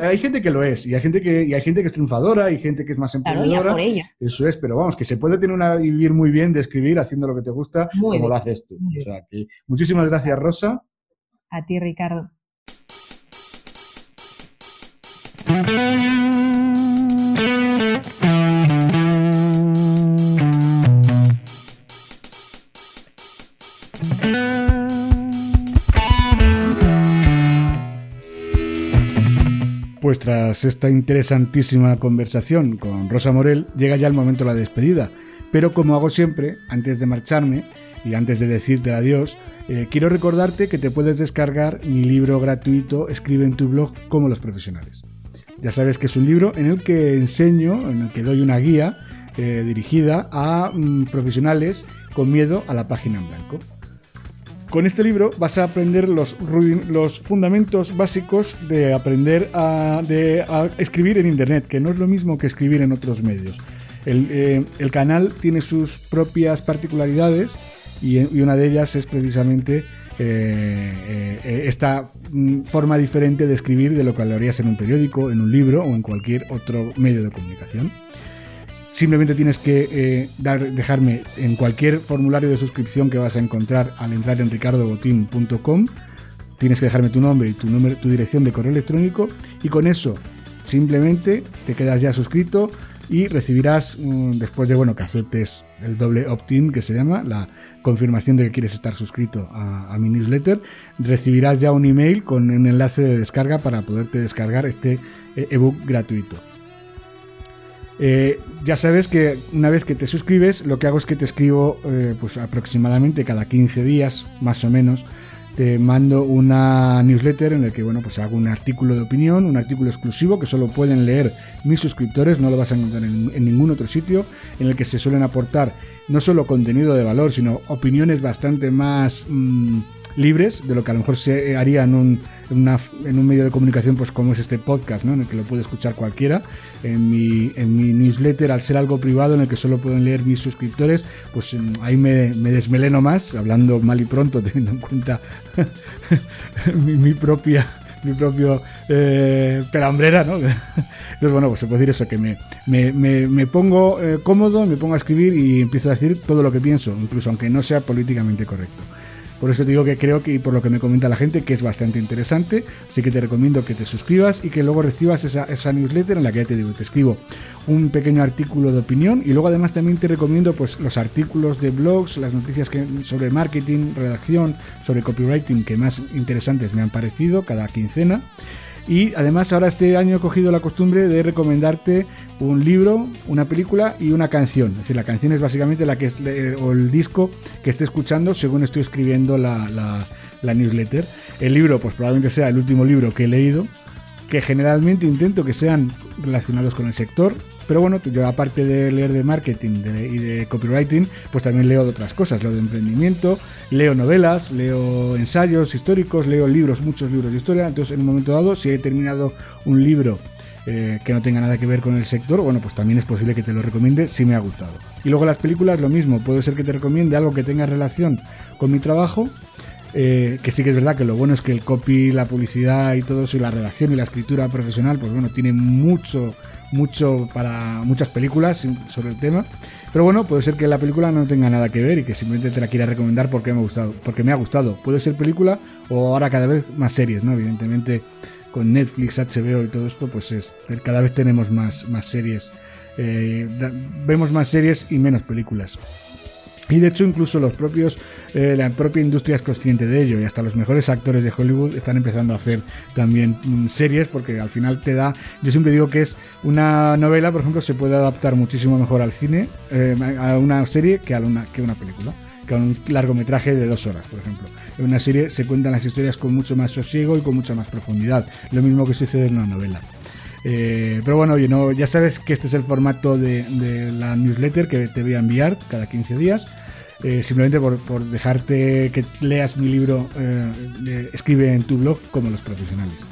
hay gente que lo es, y hay gente que, y hay gente que es triunfadora, hay gente que es más emprendedora. Eso es, pero vamos, que se puede tener una vivir muy bien de escribir haciendo lo que te gusta, como lo haces tú. O sea, que muchísimas gracias, Rosa. A ti, Ricardo. Pues tras esta interesantísima conversación con Rosa Morel, llega ya el momento de la despedida. Pero como hago siempre, antes de marcharme y antes de decirte adiós, eh, quiero recordarte que te puedes descargar mi libro gratuito Escribe en tu blog como los profesionales. Ya sabes que es un libro en el que enseño, en el que doy una guía eh, dirigida a mm, profesionales con miedo a la página en blanco. Con este libro vas a aprender los, fundamentos básicos de aprender a, escribir en Internet, que no es lo mismo que escribir en otros medios. El, eh, canal tiene sus propias particularidades y, una de ellas es precisamente eh, eh, esta mm, forma diferente de escribir de lo que lo harías en un periódico, en un libro o en cualquier otro medio de comunicación. Simplemente tienes que eh, dejarme en cualquier formulario de suscripción que vas a encontrar al entrar en ricardobotín.com. Tienes que dejarme tu nombre y tu, número, tu dirección de correo electrónico y con eso simplemente te quedas ya suscrito y recibirás, después de bueno, que aceptes el doble opt-in que se llama, la confirmación de que quieres estar suscrito a, mi newsletter, recibirás ya un email con un enlace de descarga para poderte descargar este eh, ebook gratuito. Eh, ya sabes que una vez que te suscribes, lo que hago es que te escribo eh, pues aproximadamente cada 15 días, más o menos, te mando una newsletter en el que bueno, pues hago un artículo de opinión, un artículo exclusivo que solo pueden leer mis suscriptores, no lo vas a encontrar en, ningún otro sitio, en el que se suelen aportar no solo contenido de valor, sino opiniones bastante más mm, libres de lo que a lo mejor se haría en un, en, un medio de comunicación pues como es este podcast, ¿no? en el que lo puede escuchar cualquiera. En mi, en mi newsletter, al ser algo privado en el que solo pueden leer mis suscriptores, pues mm, ahí me, me desmeleno más, hablando mal y pronto, teniendo en cuenta mi, propia mi propio eh, pelambrera, ¿no? Entonces, bueno, pues se puede decir eso, que me, me, me, pongo eh, cómodo, me pongo a escribir y empiezo a decir todo lo que pienso, incluso aunque no sea políticamente correcto. Por eso te digo que creo que, y por lo que me comenta la gente, que es bastante interesante. Así que te recomiendo que te suscribas y que luego recibas esa, newsletter en la que ya te digo, te escribo un pequeño artículo de opinión y luego además también te recomiendo pues los artículos de blogs, las noticias sobre marketing, redacción, sobre copywriting que más interesantes me han parecido cada quincena. Y además ahora este año he cogido la costumbre de recomendarte un libro, una película y una canción. Es decir, la canción es básicamente la que es, o el disco que esté escuchando según estoy escribiendo la, la newsletter. El libro, pues probablemente sea el último libro que he leído, que generalmente intento que sean relacionados con el sector. Pero bueno, yo aparte de leer de marketing y de copywriting, pues también leo de otras cosas, leo de emprendimiento, leo novelas, leo ensayos históricos, leo libros, muchos libros de historia. Entonces, en un momento dado, si he terminado un libro eh, que no tenga nada que ver con el sector, bueno, pues también es posible que te lo recomiende si me ha gustado. Y luego las películas, lo mismo, puede ser que te recomiende algo que tenga relación con mi trabajo. Eh, que sí que es verdad que lo bueno es que el copy, la publicidad y todo eso, y la redacción y la escritura profesional, pues bueno, tiene mucho mucho para muchas películas sobre el tema. Pero bueno, puede ser que la película no tenga nada que ver y que simplemente te la quiera recomendar porque me ha gustado. Porque me ha gustado. Puede ser película o ahora cada vez más series, ¿no? Evidentemente con Netflix, HBO y todo esto, pues es cada vez tenemos más, más series. Eh, vemos más series y menos películas. Y de hecho incluso los propios, eh, la propia industria es consciente de ello y hasta los mejores actores de Hollywood están empezando a hacer también mm, series porque al final te da, yo siempre digo que es una novela, por ejemplo, se puede adaptar muchísimo mejor al cine, eh, a una serie que a una, que una película, que a un largometraje de dos horas, por ejemplo. En una serie se cuentan las historias con mucho más sosiego y con mucha más profundidad, lo mismo que sucede en una novela. Eh, pero bueno, ya sabes que este es el formato de, la newsletter que te voy a enviar cada 15 días. Eh, simplemente por, dejarte que leas mi libro, eh, escribe en tu blog como los profesionales.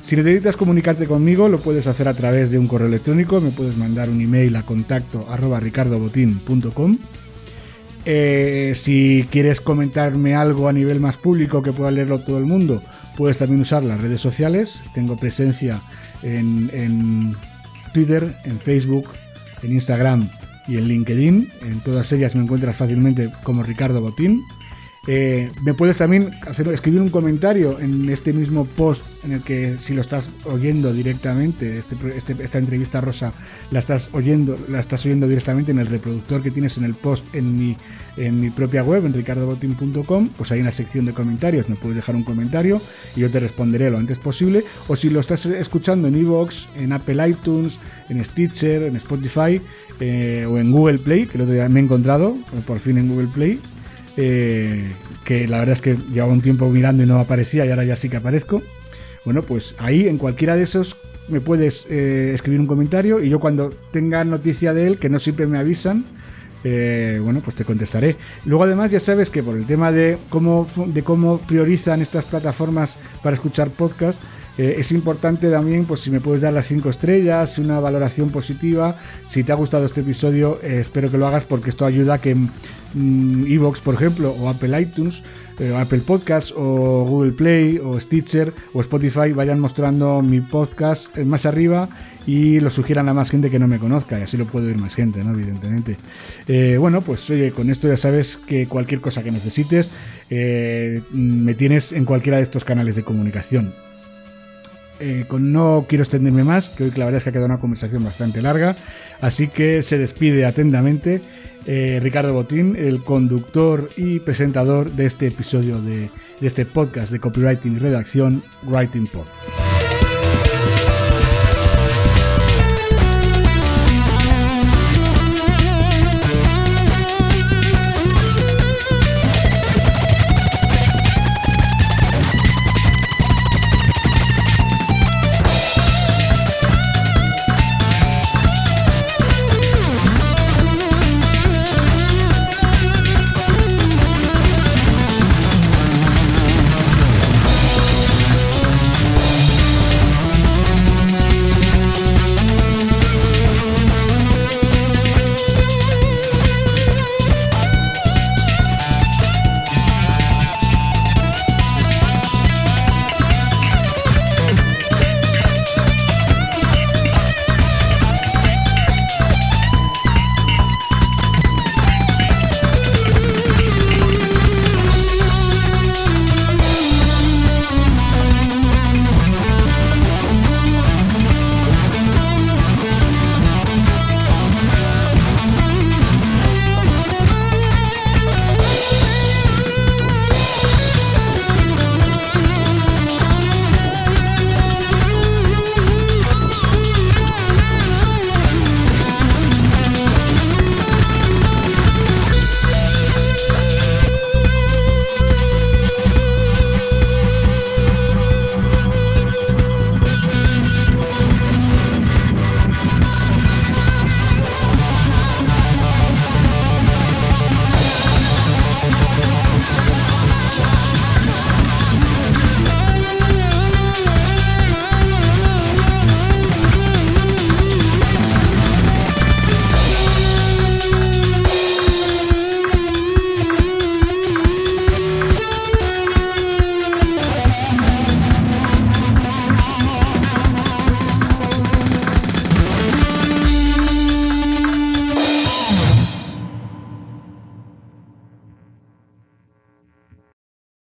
Si necesitas comunicarte conmigo, lo puedes hacer a través de un correo electrónico, me puedes mandar un email a contacto arroba ricardobotín.com. si quieres comentarme algo a nivel más público que pueda leerlo todo el mundo, puedes también usar las redes sociales. Tengo presencia en, Twitter, en Facebook, en Instagram y en LinkedIn. En todas ellas me encuentras fácilmente como Ricardo Botín. Eh, me puedes también hacer, escribir un comentario en este mismo post en el que si lo estás oyendo directamente, este, este, esta entrevista rosa la estás oyendo, la estás oyendo directamente en el reproductor que tienes en el post en mi, en mi propia web, en ricardobotin.com, pues hay una sección de comentarios, me puedes dejar un comentario y yo te responderé lo antes posible. O si lo estás escuchando en iVoox, en Apple iTunes, en Stitcher, en Spotify eh, o en Google Play, que lo me he encontrado, por fin en Google Play, eh, que la verdad es que llevaba un tiempo mirando y no aparecía y ahora ya sí que aparezco. Bueno, pues ahí en cualquiera de esos me puedes eh, escribir un comentario y yo cuando tenga noticia de él, que no siempre me avisan, eh, bueno, pues te contestaré. Luego además ya sabes que por el tema de cómo, de cómo priorizan estas plataformas para escuchar podcast, eh, es importante también, pues si me puedes dar las 5 estrellas, una valoración positiva. Si te ha gustado este episodio, eh, espero que lo hagas porque esto ayuda a que mm, Evox, por ejemplo, o Apple iTunes, eh, Apple Podcasts, o Google Play, o Stitcher, o Spotify vayan mostrando mi podcast más arriba y lo sugieran a más gente que no me conozca y así lo puedo oír más gente, ¿no? Evidentemente. bueno, pues oye, con esto ya sabes que cualquier cosa que necesites me tienes en cualquiera de estos canales de comunicación. Eh, no quiero extenderme más, que hoy la verdad es que ha quedado una conversación bastante larga, así que se despide atentamente eh, Ricardo Botín, el conductor y presentador de este episodio de este podcast de copywriting y redacción, Writing Pod.